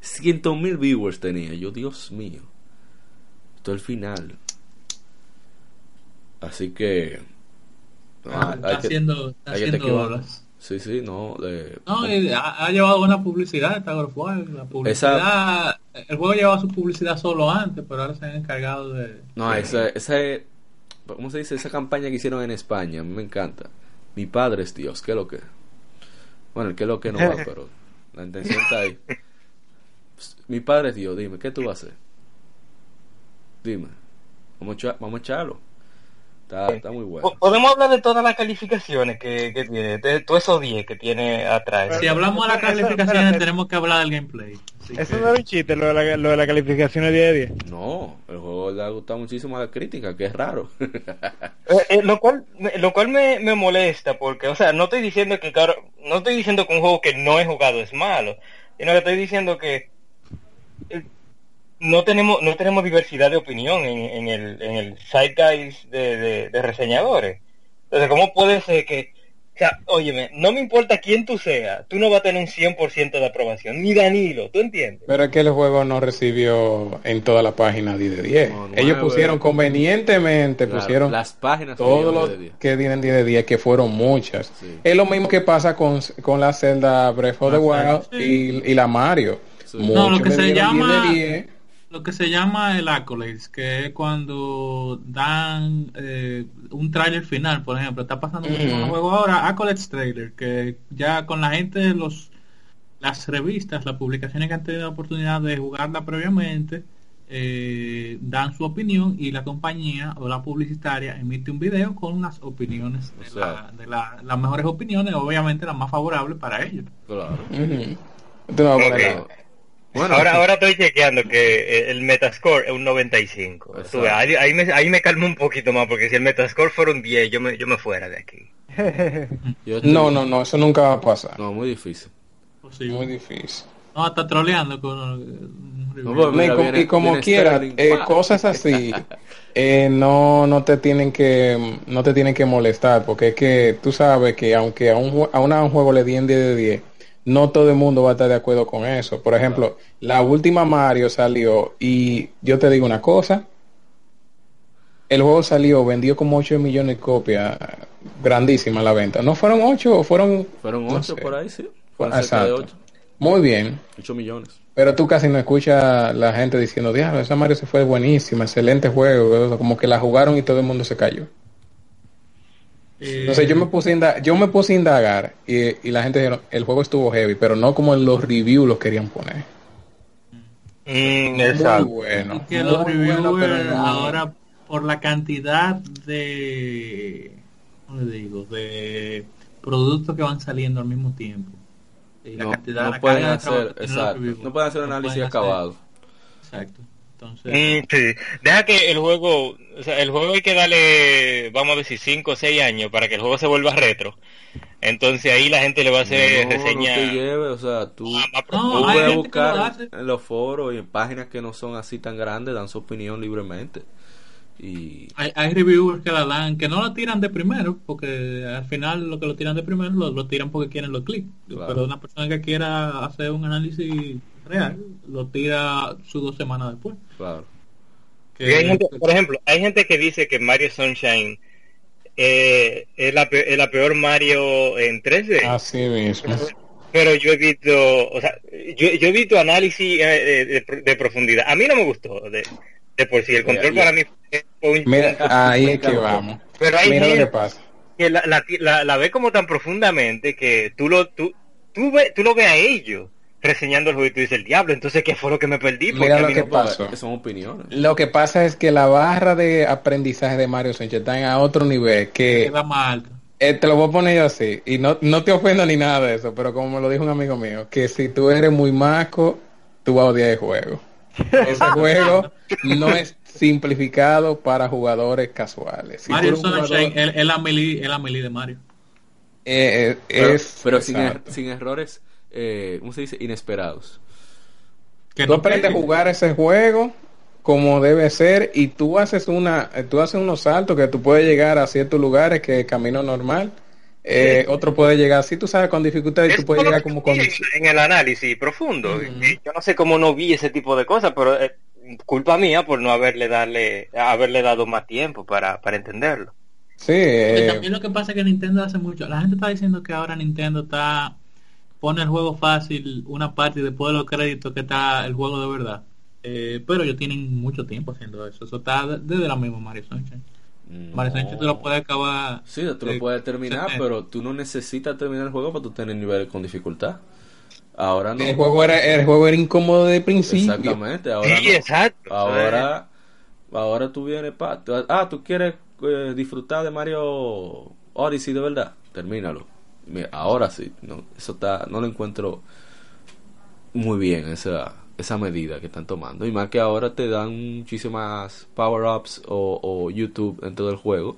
Ciento mil viewers tenía. Yo, Dios mío. Esto es el final. Así que. Ah, está, haciendo, está haciendo Sí, sí, no. no, ha, llevado buena publicidad esta God of War. La publicidad, el juego llevaba su publicidad solo antes, pero ahora se han encargado de. No, esa, esa, ¿cómo se dice? Esa campaña que hicieron en España, a mí me encanta. Mi padre es Dios, ¿qué es lo que? Bueno, el qué es lo que no va, pero la intención está ahí. Mi padre es Dios, dime, ¿qué tú vas a hacer? Dime, vamos vamos a echarlo. Está, muy bueno. Podemos hablar de todas las calificaciones que, tiene, de todos esos 10 que tiene atrás. Si hablamos de las calificaciones, tenemos que hablar del gameplay. Eso no es un chiste, lo de, la, lo de la calificación de 10 de 10. No, el juego le ha gustado muchísimo a la crítica, que es raro. Eh, eh, lo cual, lo cual me, me, molesta, porque, o sea, no estoy diciendo que, claro, no estoy diciendo que un juego que no he jugado es malo, sino que estoy diciendo que no tenemos no tenemos diversidad de opinión en, en el en el zeitgeist de, de, reseñadores entonces cómo puede ser que, O sea, óyeme, no me importa quién tú seas, tú no vas a tener un 100% de aprobación, ni Danilo, ¿tú entiendes? Pero es que el juego no recibió en toda la página 10 de 10. No, Ellos nueve. pusieron convenientemente, Claro, pusieron las páginas todo tenían lo 10 de 10. que tienen 10 de 10, que fueron muchas. Sí. Es lo mismo que pasa con, con la Zelda Breath of the Wild y, y la Mario. Sí. Muchos No, lo que se dieron 10 de llama- 10. Lo que se llama el accolades, que es cuando dan eh, un tráiler final, por ejemplo, está pasando mucho con el juego ahora, accolades trailer, que ya con la gente, los las revistas, las publicaciones que han tenido la oportunidad de jugarla previamente, eh, dan su opinión y la compañía o la publicitaria emite un video con las opiniones de, la- de la- las mejores opiniones, obviamente las más favorables para ellos. Claro. Tú no Bueno, ahora, ahora estoy chequeando que eh, el Metascore es un 95. Tú Exacto. ves, ahí, ahí me, ahí me calmo un poquito más, porque si el Metascore fuera un 10, yo me, yo me fuera de aquí. yo estoy- No, no, no, eso nunca va a pasar. No, muy difícil. Posible. Muy difícil. No, está troleando con. No, pues, y, viene- como viene quiera, eh, cosas así eh, no no te tienen que no te tienen que molestar porque es que tú sabes que aunque a un, a una- a un juego le den 10 de 10 no todo el mundo va a estar de acuerdo con eso por ejemplo la última Mario salió y yo te digo una cosa el juego salió vendió como 8 millones de copias grandísima la venta no fueron 8 o fueron Fueron no 8 sé. por ahí, sí. Fueron cerca de exacto 8. muy bien 8 millones. pero tú casi no escuchas la gente diciendo, diablo, esa Mario se fue buenísima, excelente juego, como que la jugaron y todo el mundo se cayó. Eh, Entonces yo me puse a indagar, yo me puse a indagar y, y la gente dijeron, el juego estuvo heavy, pero no como en los reviews los querían poner. Mm, Muy exacto. bueno. que los bueno, pero no. ahora por la cantidad de ¿cómo le digo? de productos que van saliendo al mismo tiempo y la No, cantidad no la pueden hacer, exacto. No pueden hacer un No análisis pueden hacer- acabado. exacto entonces Mm, sí. Deja que el juego, o sea, el juego hay que darle, vamos a decir, 5 o 6 años para que el juego se vuelva retro. Entonces ahí la gente le va a hacer No, reseña no te lleves, o sea, tú, tú No, puedes lo buscar en los foros y en páginas que no son así tan grandes, dan su opinión libremente. Y hay, hay reviewers que la dan que no la tiran de primero porque al final lo que lo tiran de primero lo, lo tiran porque quieren los clics Claro. pero una persona que quiera hacer un análisis real lo tira sus dos semanas después claro, Y hay gente- por ejemplo, hay gente que dice que Mario Sunshine eh, es, la, pe- es la peor Mario en 3D. Así mismo. Pero yo he visto, o sea, yo, yo he visto análisis eh, de, de- de profundidad. A mí no me gustó de, de por sí. El control Mira, para mí fue un... Mira, ahí es que vamos. Pero hay Mira lo que pasa. que la, la, la- la ve como tan profundamente que tú lo, tú, tú, ve- tú lo ves a ellos reseñando el juego y tú dices, el diablo, entonces ¿qué fue lo que me perdí? Porque Mira lo que no- pasa. Son opiniones. Lo que pasa es que la barra de aprendizaje de Mario Sánchez está en a otro nivel que queda más alto Eh, te lo voy a poner yo así, y no, no te ofendo ni nada de eso, pero como me lo dijo un amigo mío, que si tú eres muy maco, tú vas a odiar el juego. Ese juego no es simplificado para jugadores casuales. Si Mario Sunshine jugador, es la melee es la melee de Mario eh, eh, Pero, es, pero sin, er- sin errores, eh, ¿cómo se dice? Inesperados. que Tú no aprendes a jugar ese juego como debe ser y tú haces una, eh, tú haces unos saltos que tú puedes llegar a ciertos lugares que camino normal, eh, otro puede llegar así, tú sabes, con dificultad y tú puedes llegar como con... en, el análisis profundo. Y Yo no sé cómo no vi ese tipo de cosas, pero es culpa mía por no haberle darle haberle dado más tiempo para, para entenderlo. Sí, Porque eh, también lo que pasa es que Nintendo hace mucho. La gente está diciendo que ahora Nintendo está pone el juego fácil una parte y después de los créditos que está el juego de verdad. Eh, pero ellos tienen mucho tiempo haciendo eso. Eso está de- desde la misma Mario Sunshine. Mario Sunshine tú lo puedes acabar. Sí, tú lo eh, puedes terminar, 70. pero tú no necesitas terminar el juego para tú tener niveles con dificultad. Ahora no. el juego era, el juego era incómodo de principio. Exactamente, ahora Sí, no. exacto. Ahora, ahora tú vienes pa, tú- ah, tú quieres eh, disfrutar de Mario Odyssey de verdad, termínalo. Mira, ahora sí, no, eso está, no lo encuentro muy bien esa esa medida que están tomando y más que ahora te dan muchísimas power ups o, o YouTube dentro del juego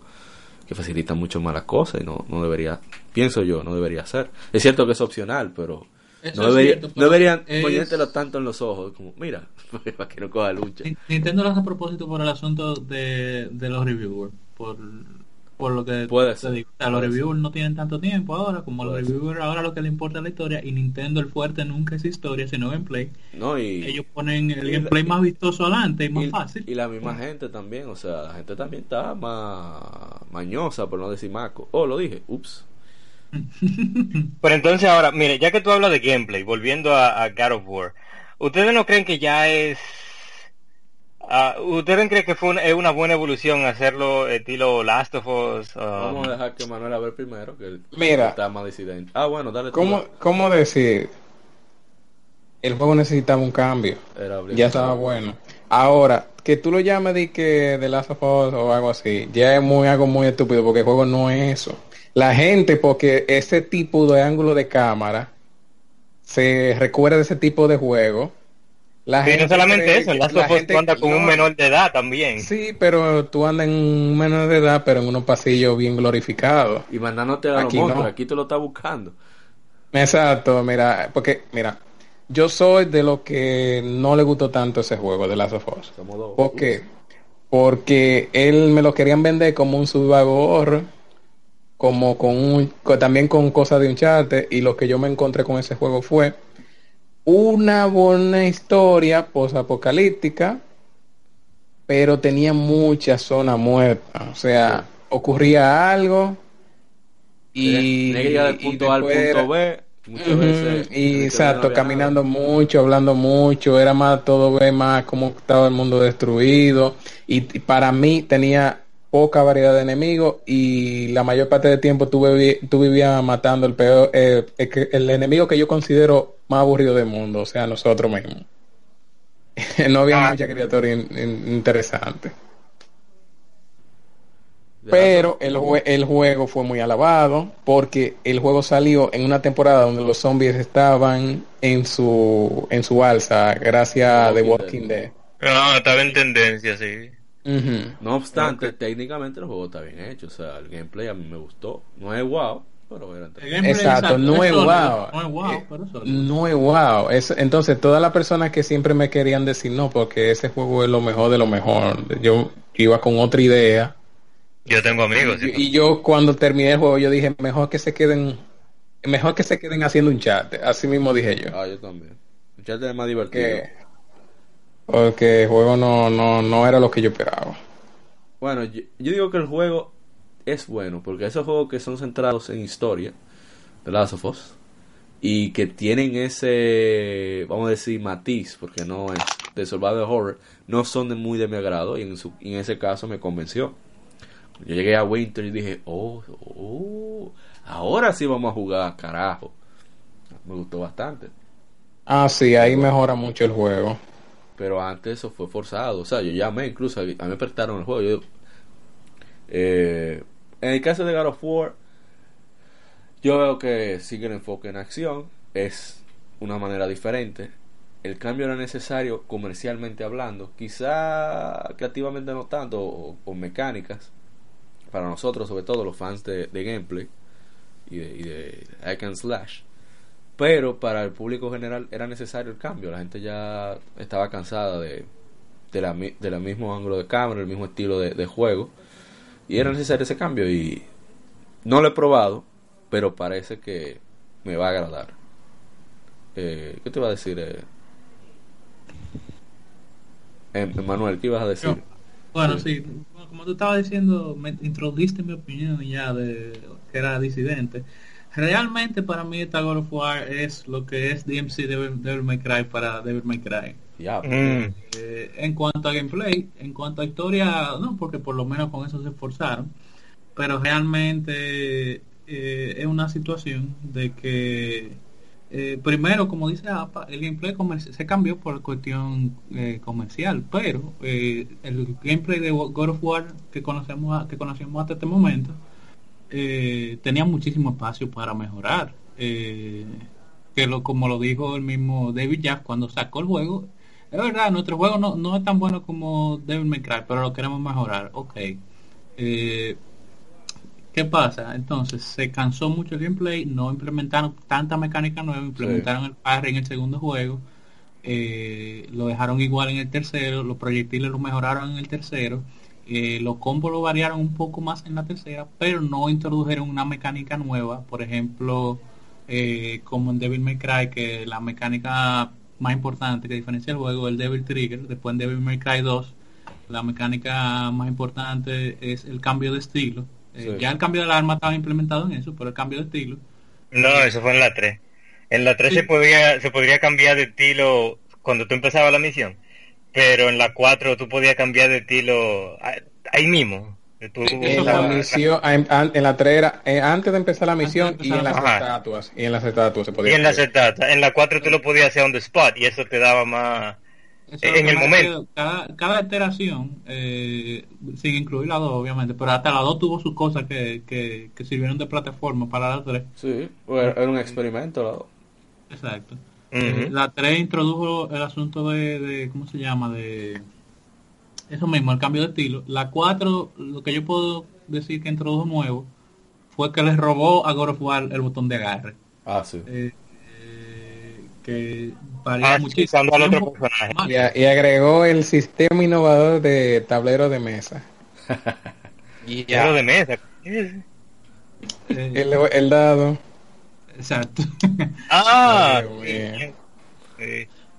que facilitan mucho más las cosas y no, no debería, pienso yo, no debería ser. Es cierto que es opcional, pero Eso no, debería- cierto, no deberían es- ponértelo tanto en los ojos, como, mira, para que no coja lucha. Ni- Nintendo lo hace a propósito por el asunto de, de los reviewers. Por por lo que Puede te ser, digo. O sea, los reviewers no tienen tanto tiempo ahora, como los reviewers ahora lo que le importa es la historia y Nintendo el fuerte nunca es historia, sino gameplay. No, y, Ellos ponen el y- gameplay más vistoso adelante y más y- fácil. y la misma gente también, o sea, la gente también está más mañosa, por no decir maco. Oh, lo dije, ups. Pero entonces ahora, mire, ya que tú hablas de gameplay, volviendo a, a God of War, ¿ustedes no creen que ya es... ah, ¿Ustedes creen que fue una, es una buena evolución hacerlo estilo Last of Us? um, Vamos a dejar que Manuel a ver primero, que Mira. está más disidente. Ah, bueno, dale. ¿Cómo, ¿Cómo decir? El juego necesitaba un cambio. Era Ya estaba bueno. Ahora, que tú lo llames de que de Last of Us o algo así, ya es muy algo muy estúpido porque el juego no es eso. La gente, porque ese tipo de ángulo de cámara se recuerda de ese tipo de juego. La Sí, no solamente eso, en que- Last la of Us gente- tú andas con un no, menor de edad también. Sí, pero tú andas en un menor de edad, pero en unos pasillos bien glorificados. Y mandándote a los Aquí monstruos, no. aquí te lo está buscando. Exacto, mira, porque, mira, yo soy de los que no le gustó tanto ese juego de Last of Us. ¿Por qué? Porque él me lo querían vender como un survival horror, como con un, co- también con cosas de un charte, y lo que yo me encontré con ese juego fue una buena historia posapocalíptica, pero tenía mucha zona muerta. O sea, ocurría algo y, Tiene que llegar del punto A al punto era- B. Muchas veces. y exacto, caminando nada. mucho, hablando mucho, era más todo ver más cómo estaba el mundo destruido y, y para mí tenía poca variedad de enemigos y la mayor parte del tiempo tú, vivi- tú vivías matando el peor, eh, el, que- el enemigo que yo considero más aburrido del mundo, o sea, nosotros mismos. no había Ah. mucha criatura in- in- interesante. Pero el, jue- el juego fue muy alabado porque el juego salió en una temporada donde los zombies estaban en su en su alza gracias a The Walking Dead. Dead. No, estaba en tendencia, sí. No obstante, técnicamente el juego está bien hecho. O sea, el gameplay a mí me gustó. No es wow, pero era gameplay, Exacto, no es wow. No es wow, Eh, pero es sólido. No es wow. Es- entonces, todas las personas que siempre me querían decir no, porque ese juego es lo mejor de lo mejor. Yo iba con otra idea. Yo tengo amigos. Y, y yo cuando terminé el juego, yo dije, mejor que se queden, mejor que se queden haciendo un chat. Así mismo dije yo. Ah, yo también. Uncharted es más divertido. que porque el juego no, no, no era lo que yo esperaba. Bueno, yo, yo digo que el juego es bueno, porque esos juegos que son centrados en historia, de Last of Us, y que tienen ese, vamos a decir, matiz, porque no es de survival horror, no son de muy de mi agrado, y en, su, y en ese caso me convenció. Yo llegué a Winter y dije, oh, oh, ahora sí vamos a jugar, carajo. Me gustó bastante. Ah, sí, ahí mejora mucho el juego. Pero antes eso fue forzado. O sea, yo llamé incluso, a mí me prestaron el juego. Eh, en el caso de God of War, yo veo que sigue el enfoque en acción. Es una manera diferente. El cambio era necesario comercialmente hablando. Quizá creativamente no tanto, o, mecánicas. Para nosotros, sobre todo los fans de, gameplay y de, y de and slash pero para el público general era necesario el cambio. La gente ya estaba cansada de, de la, de la mismo ángulo de cámara, el mismo estilo de, de juego. Y era necesario ese cambio. Y no lo he probado, pero parece que me va a agradar. Eh, ¿Qué te iba a decir? Eh, em- Manuel, ¿qué ibas a decir? Bueno, Sí. sí. Bueno, como tú estabas diciendo, me introdujiste mi opinión ya de que era disidente. Realmente para mí esta God of War es lo que es DMC Devil, Devil May Cry para Devil May Cry. Ya, Mm. Eh, en cuanto a gameplay, en cuanto a historia, no, porque por lo menos con eso se esforzaron, pero realmente eh, es una situación de que eh, primero, como dice APA, el gameplay se cambió por cuestión eh, comercial, pero eh, el gameplay de God of War que conocemos a- que conocemos hasta este momento eh, tenía muchísimo espacio para mejorar. Eh, que lo como lo dijo el mismo David Jack cuando sacó el juego, es verdad, nuestro juego no, no es tan bueno como Devil May Cry, pero lo queremos mejorar. Ok. Eh, ¿Qué pasa? Entonces se cansó mucho el gameplay, no implementaron tanta mecánica nueva, implementaron el parry en el segundo juego, eh, lo dejaron igual en el tercero, los proyectiles lo mejoraron en el tercero Eh, los combos lo variaron un poco más en la tercera, pero no introdujeron una mecánica nueva. Por ejemplo, eh, como en Devil May Cry, que la mecánica más importante que diferencia el juego el Devil Trigger. Después en Devil May Cry 2, la mecánica más importante es el cambio de estilo. Eh, ya el cambio del arma estaba implementado en eso, pero el cambio de estilo. No, eso fue en la 3. En la 3 se, podía, se podría cambiar de estilo cuando tú empezabas la misión, pero en la 4 tú podías cambiar de estilo ahí mismo. en la misión, en, la 3 era eh, antes de empezar la misión y en las estatuas. Y en las estatuas se podía. Y en las estatuas. En la 4 tú lo podías hacer on the spot y eso te daba más en el momento. Cada, cada iteración, eh, sin incluir la 2 obviamente, pero hasta la 2 tuvo sus cosas que, que, que, sirvieron de plataforma para la 3. Sí, era un experimento la 2. Exacto. Eh, la 3 introdujo el asunto de, de, ¿cómo se llama? De eso mismo, el cambio de estilo. La 4, lo que yo puedo decir que introdujo nuevo, fue que les robó a God of War el botón de agarre. Ah, sí. Eh, eh, que varía ah, muchísimo. al otro personaje. Y, y, agregó el sistema innovador de tablero de mesa. y tablero de mesa. el, el dado. Exacto. Ah,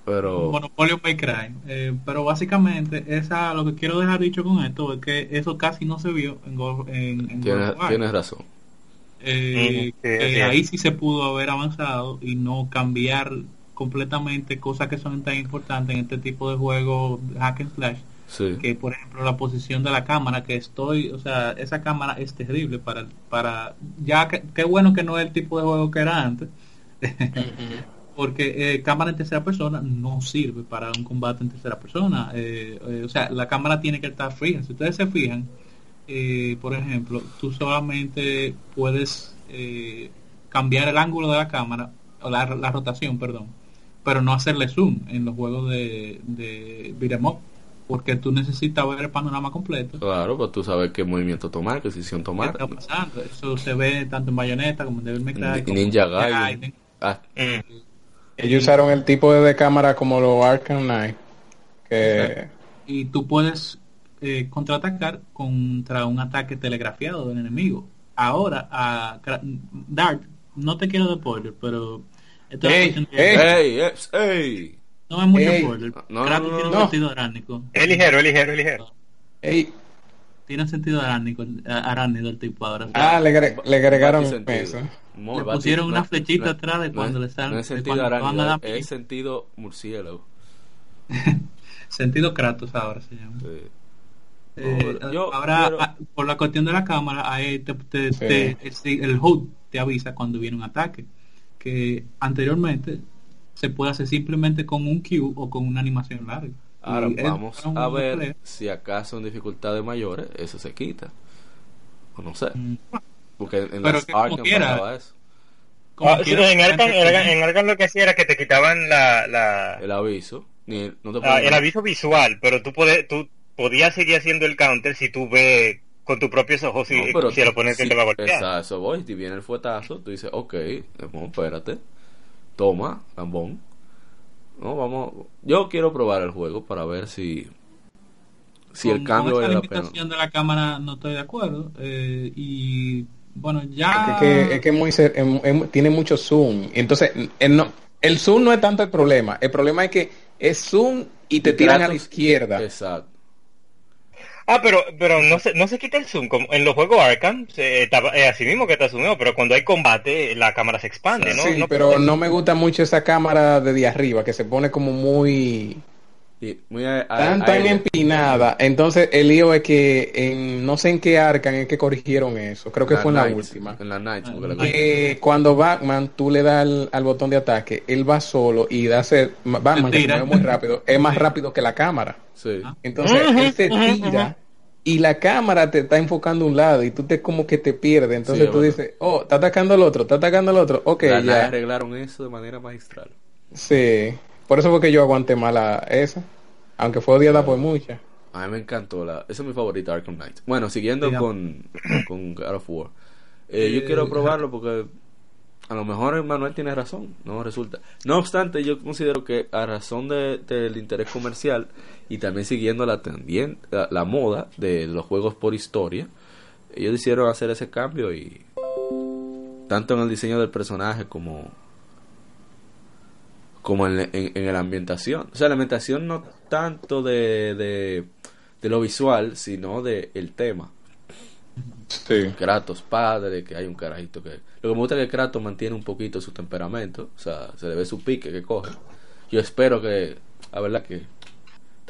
pero Monopolio May Cry. Eh, pero básicamente, esa lo que quiero dejar dicho con esto es que eso casi no se vio en, en, en tienes, tienes razón. Eh, que ahí sí se pudo haber avanzado y no cambiar completamente cosas que son tan importantes en este tipo de juegos hack and slash que por ejemplo la posición de la cámara que estoy o sea esa cámara es terrible para para ya que qué bueno que no es el tipo de juego que era antes. Porque eh, cámara en tercera persona no sirve para un combate en tercera persona. Eh, eh, o sea la cámara tiene que estar fija. Si ustedes se fijan por ejemplo tú solamente puedes cambiar el ángulo de la cámara o la, rotación perdón pero no hacerle zoom en los juegos de, de porque tú necesitas ver el panorama completo. Claro, pues tú sabes qué movimiento tomar, qué decisión tomar. ¿Qué está pasando? Eso se ve tanto en Bayonetta como en Devil May Cry. Ninja Gaiden. Ah. Mm. Ellos usaron el tipo de, cámara como los Arkham Knight. Que... Y tú puedes eh, contraatacar contra un ataque telegrafiado del enemigo. Ahora, a Dart, no te quiero de spoiler, pero... Ey, ey, ey, no es mucho spoiler. No, no, tiene un sentido arácnico. Es ligero, es ligero, es ligero. Ey. Tiene sentido arácnico, arácnido el tipo ahora. Ah, le, le agregaron un peso. Le pusieron una flechita atrás de cuando le salen. No es sentido arácnido, es sentido murciélago. sentido Kratos ahora se llama. Sí. Eh, ahora, ah, por la cuestión de la cámara, ahí te, te, te, el, el HUD te avisa cuando viene un ataque. Que anteriormente se puede hacer simplemente con un cue o con una animación larga. Ahora vamos a ver si acaso en dificultades mayores eso se quita. O no sé. Mm. Porque en las Arkham pasaba eso. Ah, en, Arkham, en Arkham lo que hacía era que te quitaban la, la... el aviso. Ni, no te ah, el aviso visual, pero tú, puedes, tú podías seguir haciendo el counter si tú ves con tus propios ojos si, si el oponente te va a golpear. Eso voy, si viene el fuetazo, tú dices, ok, espérate toma, lambón. No, vamos. Yo quiero probar el juego para ver si si el cambio con esa limitación de la cámara no estoy de acuerdo eh, y bueno ya es que, es que muy tiene mucho zoom entonces el, no, el zoom no es tanto el problema el problema es que es zoom y te tiran a la izquierda exacto Ah, pero, pero no se, no se quita el zoom. Como en los juegos Arkham, se, está, así mismo que está zoomado, pero cuando hay combate, la cámara se expande, ¿no? Sí, pero no me gusta mucho esa cámara de, de arriba, que se pone como muy... muy tan, tan empinada. Entonces, el lío es que en, no sé en qué Arkham es que corrigieron eso. Creo que fue en la última. En la Night. Que cuando Batman tú le das al, botón de ataque, él va solo y da Batman que se mueve muy rápido. Es más rápido que la cámara. Sí. Entonces, él se tira y la cámara te está enfocando un lado y tú te como que te pierdes. Entonces tú dices, oh, está atacando al otro, está atacando al otro. Ok, ya. arreglaron eso de manera magistral. Sí, por eso fue que yo aguanté mala esa, aunque fue odiada por muchas. A mí me encantó, la, esa es mi favorita, Arkham Knight. Bueno, siguiendo con, con God of War. Eh, yo quiero probarlo porque a lo mejor Manuel tiene razón, no resulta. No obstante, yo considero que a razón del de, interés comercial y también siguiendo la, la, moda de los juegos por historia, ellos decidieron hacer ese cambio y tanto en el diseño del personaje como como en, en, la ambientación. O sea, la ambientación no tanto de, de, de lo visual, sino de el tema. Sí. Kratos padre, que hay un carajito que... Lo que me gusta es que Kratos mantiene un poquito su temperamento, o sea, se le ve su pique que coge. Yo espero que, la verdad que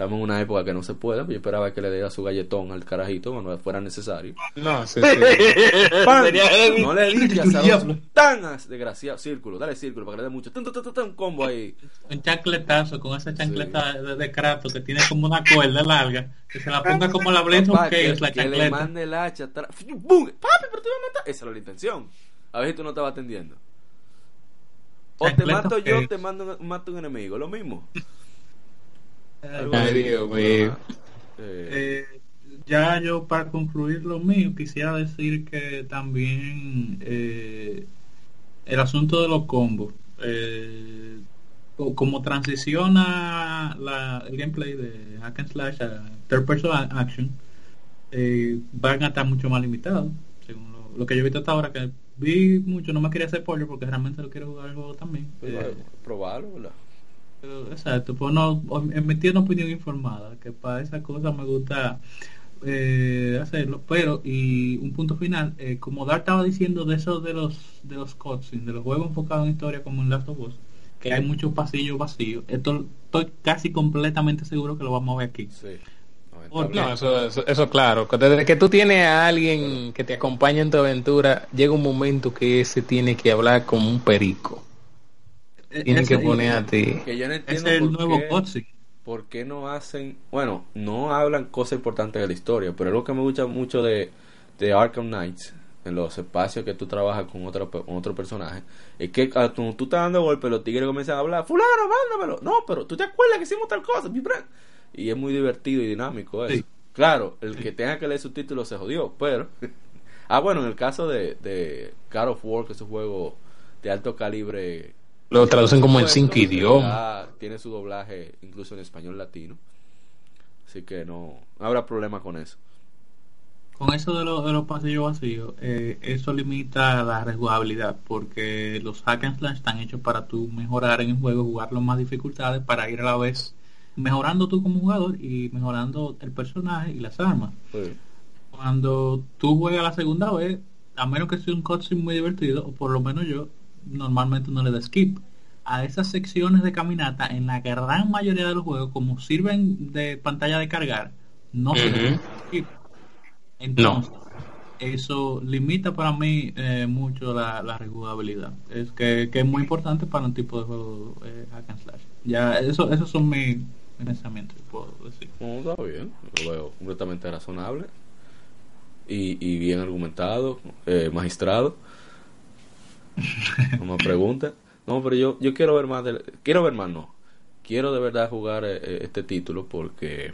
estamos en una época que no se puede, yo esperaba que le diera su galletón al carajito cuando fuera necesario. No, sí, sí. no le digas a los tan desgraciado. Círculo, dale círculo para que le dé mucho. un combo ahí. Un chancletazo con esa chancleta de, de, Kratos que tiene como una cuerda larga. Que se la ponga como la Blade of que, la chancleta. Que le mande el hacha atrás. ¡Bum! Papi, pero te voy a matar. Esa era la intención. A ver si tú no estabas atendiendo. O te mato yo, te mando, mato un enemigo. Lo mismo. Eh, ya yo para concluir lo mío quisiera decir que también eh, el asunto de los combos eh, como transiciona la, el gameplay de hack and slash a third person action van a estar mucho más limitados según lo, que yo he visto hasta ahora que vi mucho no me quería hacer pollo porque realmente lo quiero jugar el juego también pues, probarlo ¿verdad? Exacto, pues no, emitir una opinión informada, que para esa cosa me gusta eh, hacerlo, pero y un punto final, eh, como Dar estaba diciendo de eso de los de los cutscenes, de los juegos enfocados en historia como en Last of Us, que hay muchos pasillos vacíos, esto estoy casi completamente seguro que lo vamos a ver aquí. No, eso, eso, eso, claro. Desde que tú tienes a alguien que te acompaña en tu aventura, llega un momento que ese tiene que hablar como un perico. Tienen que poner a ti. Que yo no entiendo es el nuevo qué, ¿Por qué no hacen.? Bueno, no hablan cosas importantes de la historia, pero es lo que me gusta mucho de, de Arkham Knights, en los espacios que tú trabajas con otro, con otro personaje, es que cuando tú estás dando golpes, los tigres comienzan a hablar, Fulano, mándamelo. No, pero tú te acuerdas que hicimos tal cosa, Y es muy divertido y dinámico eso. Claro, el que tenga que leer subtítulos se jodió, pero. ah, bueno, en el caso de, de God of War, que es un juego de alto calibre lo traducen como en cinco idiomas. Tiene su doblaje incluso en español latino. Así que no, habrá problema con eso. Con eso de, de los pasillos vacíos, eh, eso limita la rejugabilidad porque los hack and slash están hechos para tú mejorar en el juego, jugarlo más dificultades para ir a la vez mejorando tú como jugador y mejorando el personaje y las armas. Cuando tú juegas la segunda vez, a menos que sea un cutscene muy divertido, o por lo menos yo, normalmente no le da skip. A esas secciones de caminata en la gran mayoría de los juegos como sirven de pantalla de cargar no se skip. Entonces eso limita para mí eh, mucho la, la rejugabilidad. Es que, es muy importante para un tipo de juego eh, hack and slash. Ya eso esos son mis, pensamientos puedo decir bien lo veo completamente razonable y, bien argumentado eh, magistrado como pregunta. No, pero yo, yo quiero ver más. De, quiero ver más, no. Quiero de verdad jugar eh, eh, este título porque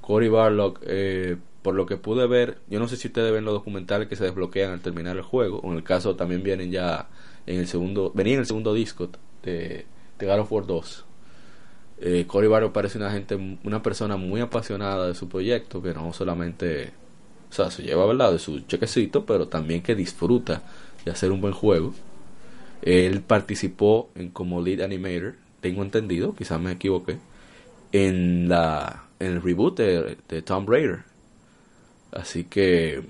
Cory Barlock, eh, por lo que pude ver, yo no sé si ustedes ven los documentales que se desbloquean al terminar el juego. O en el caso también vienen ya en el segundo. Venía en el segundo disco de, de God of War 2. Cory Barlock parece una gente, una persona muy apasionada de su proyecto que no solamente, o sea, se lleva verdad de su chequecito, pero también que disfruta de hacer un buen juego. Él participó en como lead animator, tengo entendido, quizás me equivoqué, en la en el reboot de, de Tomb Raider. Así que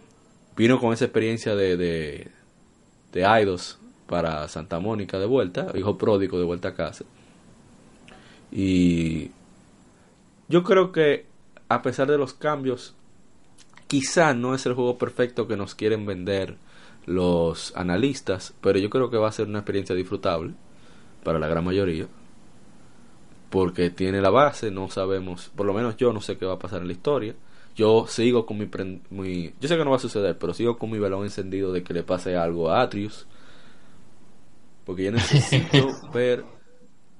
vino con esa experiencia de, de, de para Santa Mónica de vuelta, hijo pródigo de vuelta a casa. Y yo creo que a pesar de los cambios, quizá no es el juego perfecto que nos quieren vender los analistas, pero yo creo que va a ser una experiencia disfrutable para la gran mayoría, porque tiene la base, no sabemos, por lo menos yo no sé qué va a pasar en la historia. Yo sigo con mi, mi yo sé que no va a suceder, pero sigo con mi balón encendido de que le pase algo a Atrius, porque yo necesito ver,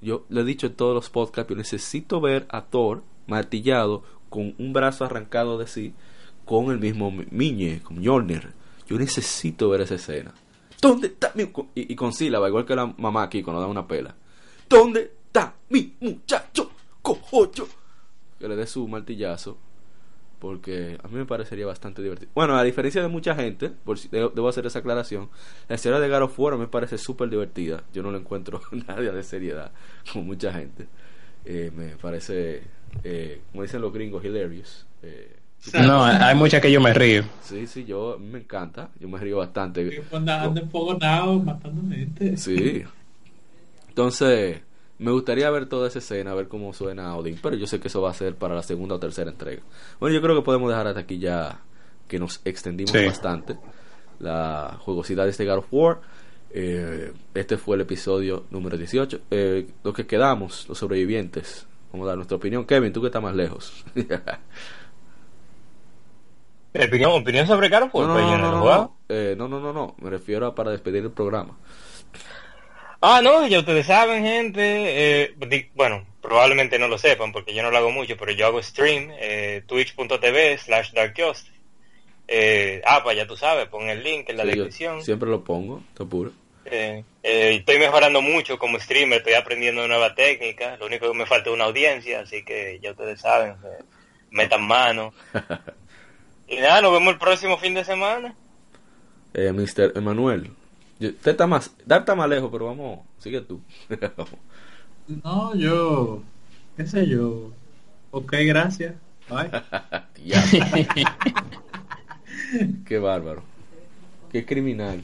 yo le he dicho en todos los podcasts, yo necesito ver a Thor martillado con un brazo arrancado de sí, con el mismo Miñe, con Mjolnir yo necesito ver esa escena. ¿Dónde está mi... Y, con sílaba, igual que la mamá aquí cuando da una pela. ¿Dónde está mi muchacho? Cojo yo. Que le dé su martillazo. Porque a mí me parecería bastante divertido. Bueno, a diferencia de mucha gente, por si debo hacer esa aclaración, la historia de God of War me parece súper divertida. Yo no le encuentro nadie de seriedad, como mucha gente. Eh, me parece, eh, como dicen los gringos, hilarious. Eh, no, hay muchas que yo me río. Sí, sí, yo me encanta. Yo me río bastante. matando gente. Sí. Entonces, me gustaría ver toda esa escena, ver cómo suena Odin, pero yo sé que eso va a ser para la segunda o tercera entrega. Bueno, yo creo que podemos dejar hasta aquí ya que nos extendimos bastante la jugosidad de este God of War. Eh, este fue el episodio número 18. Eh, lo que quedamos, los sobrevivientes, vamos a dar nuestra opinión. Kevin, tú que estás más lejos. ¿Opinión, opinión sobre God of War? No, no, no, eh, no, no, no, no, me refiero a para despedir el programa. Ah, no, ya ustedes saben, gente. Eh, bueno, probablemente no lo sepan porque yo no lo hago mucho, pero yo hago stream, eh, twitch.tv slash darkyost. Eh, ah, pues ya tú sabes, pon el link en la descripción. Siempre lo pongo, te apuro. Eh, eh, estoy mejorando mucho como streamer, estoy aprendiendo nueva técnica. Lo único que me falta es una audiencia, así que ya ustedes saben, metan mano. y nada, nos vemos el próximo fin de semana. Eh, Mr. Emanuel, Usted está más, está más lejos, pero vamos, sigue tú. no, yo, qué sé yo. Ok, gracias. Bye. qué bárbaro. Qué criminal.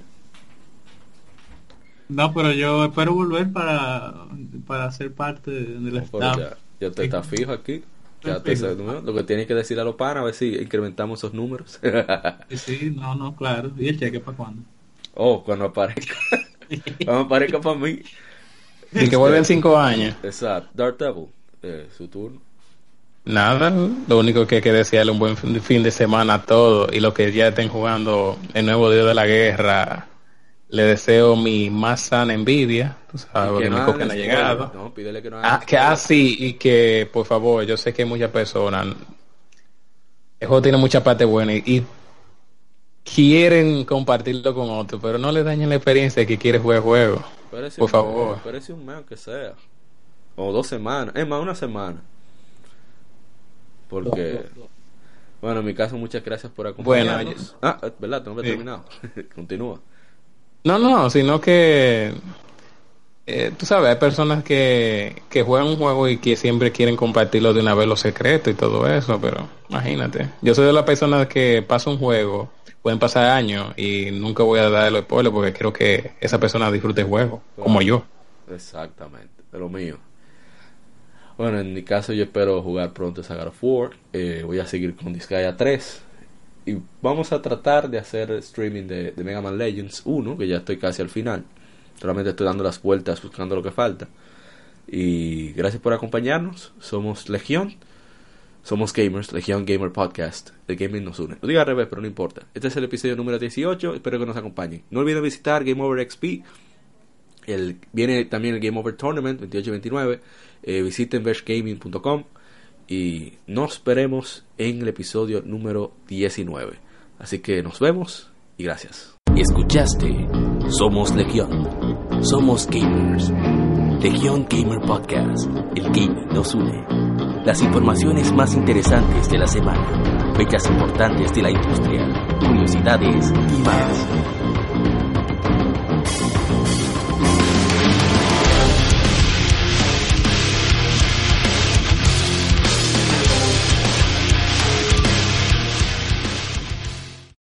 No, pero yo espero volver para, para ser parte del staff. Ya, te está fijo aquí. Ya te, lo que tienes que decir a los panas, a ver si incrementamos esos números. sí, no, no, claro. ¿Y el cheque para cuándo? Oh, cuando aparezca. cuando aparezca para mí. Y que vuelven cinco años. Exacto. Dark Devil, eh, su turno. Nada, lo único que hay que desearle un buen fin de semana a todos y los que ya estén jugando el nuevo Día de la Guerra, le deseo mi más sana envidia, tú sabes, que no, ha llegado. No, pídele que no ah, que así ah, y que por favor, yo sé que hay muchas personas, el juego tiene mucha parte buena y quieren compartirlo con otros, pero no le dañen la experiencia de que quiere jugar juego. Por favor. Parece un mes que sea. O dos semanas. Es más, una semana. Porque... Bueno, en mi caso, muchas gracias por acompañarnos. Bueno, ah, ¿verdad? No he terminado. Continúa. No, no, sino que... Eh, tú sabes, hay personas que, que juegan un juego y que siempre quieren compartirlo de una vez los secretos y todo eso, pero imagínate. Yo soy de las personas que pasa un juego pueden pasar años y nunca voy a dar los spoilers porque quiero que esa persona disfrute el juego, como yo. Exactamente, de lo mío. Bueno, en mi caso yo espero jugar pronto Saga of War. Eh, voy a seguir con Disgaea 3. Y vamos a tratar de hacer streaming de, de Mega Man Legends 1, que ya estoy casi al final. Solamente estoy dando las vueltas buscando lo que falta. Y gracias por acompañarnos. Somos Legión. Somos gamers, Legion Gamer Podcast. El gaming nos une. Lo diga al revés, pero no importa. Este es el episodio número 18. Espero que nos acompañen. No olviden visitar Game Over XP. El, viene también el Game Over Tournament 28 y 29. Eh, visiten vergegaming.com y nos veremos en el episodio número 19. Así que nos vemos y gracias. Escuchaste Somos Legión. Somos gamers. Legion Gamer Podcast. El gaming nos une. Las informaciones más interesantes de la semana, fechas importantes de la industria, curiosidades y más.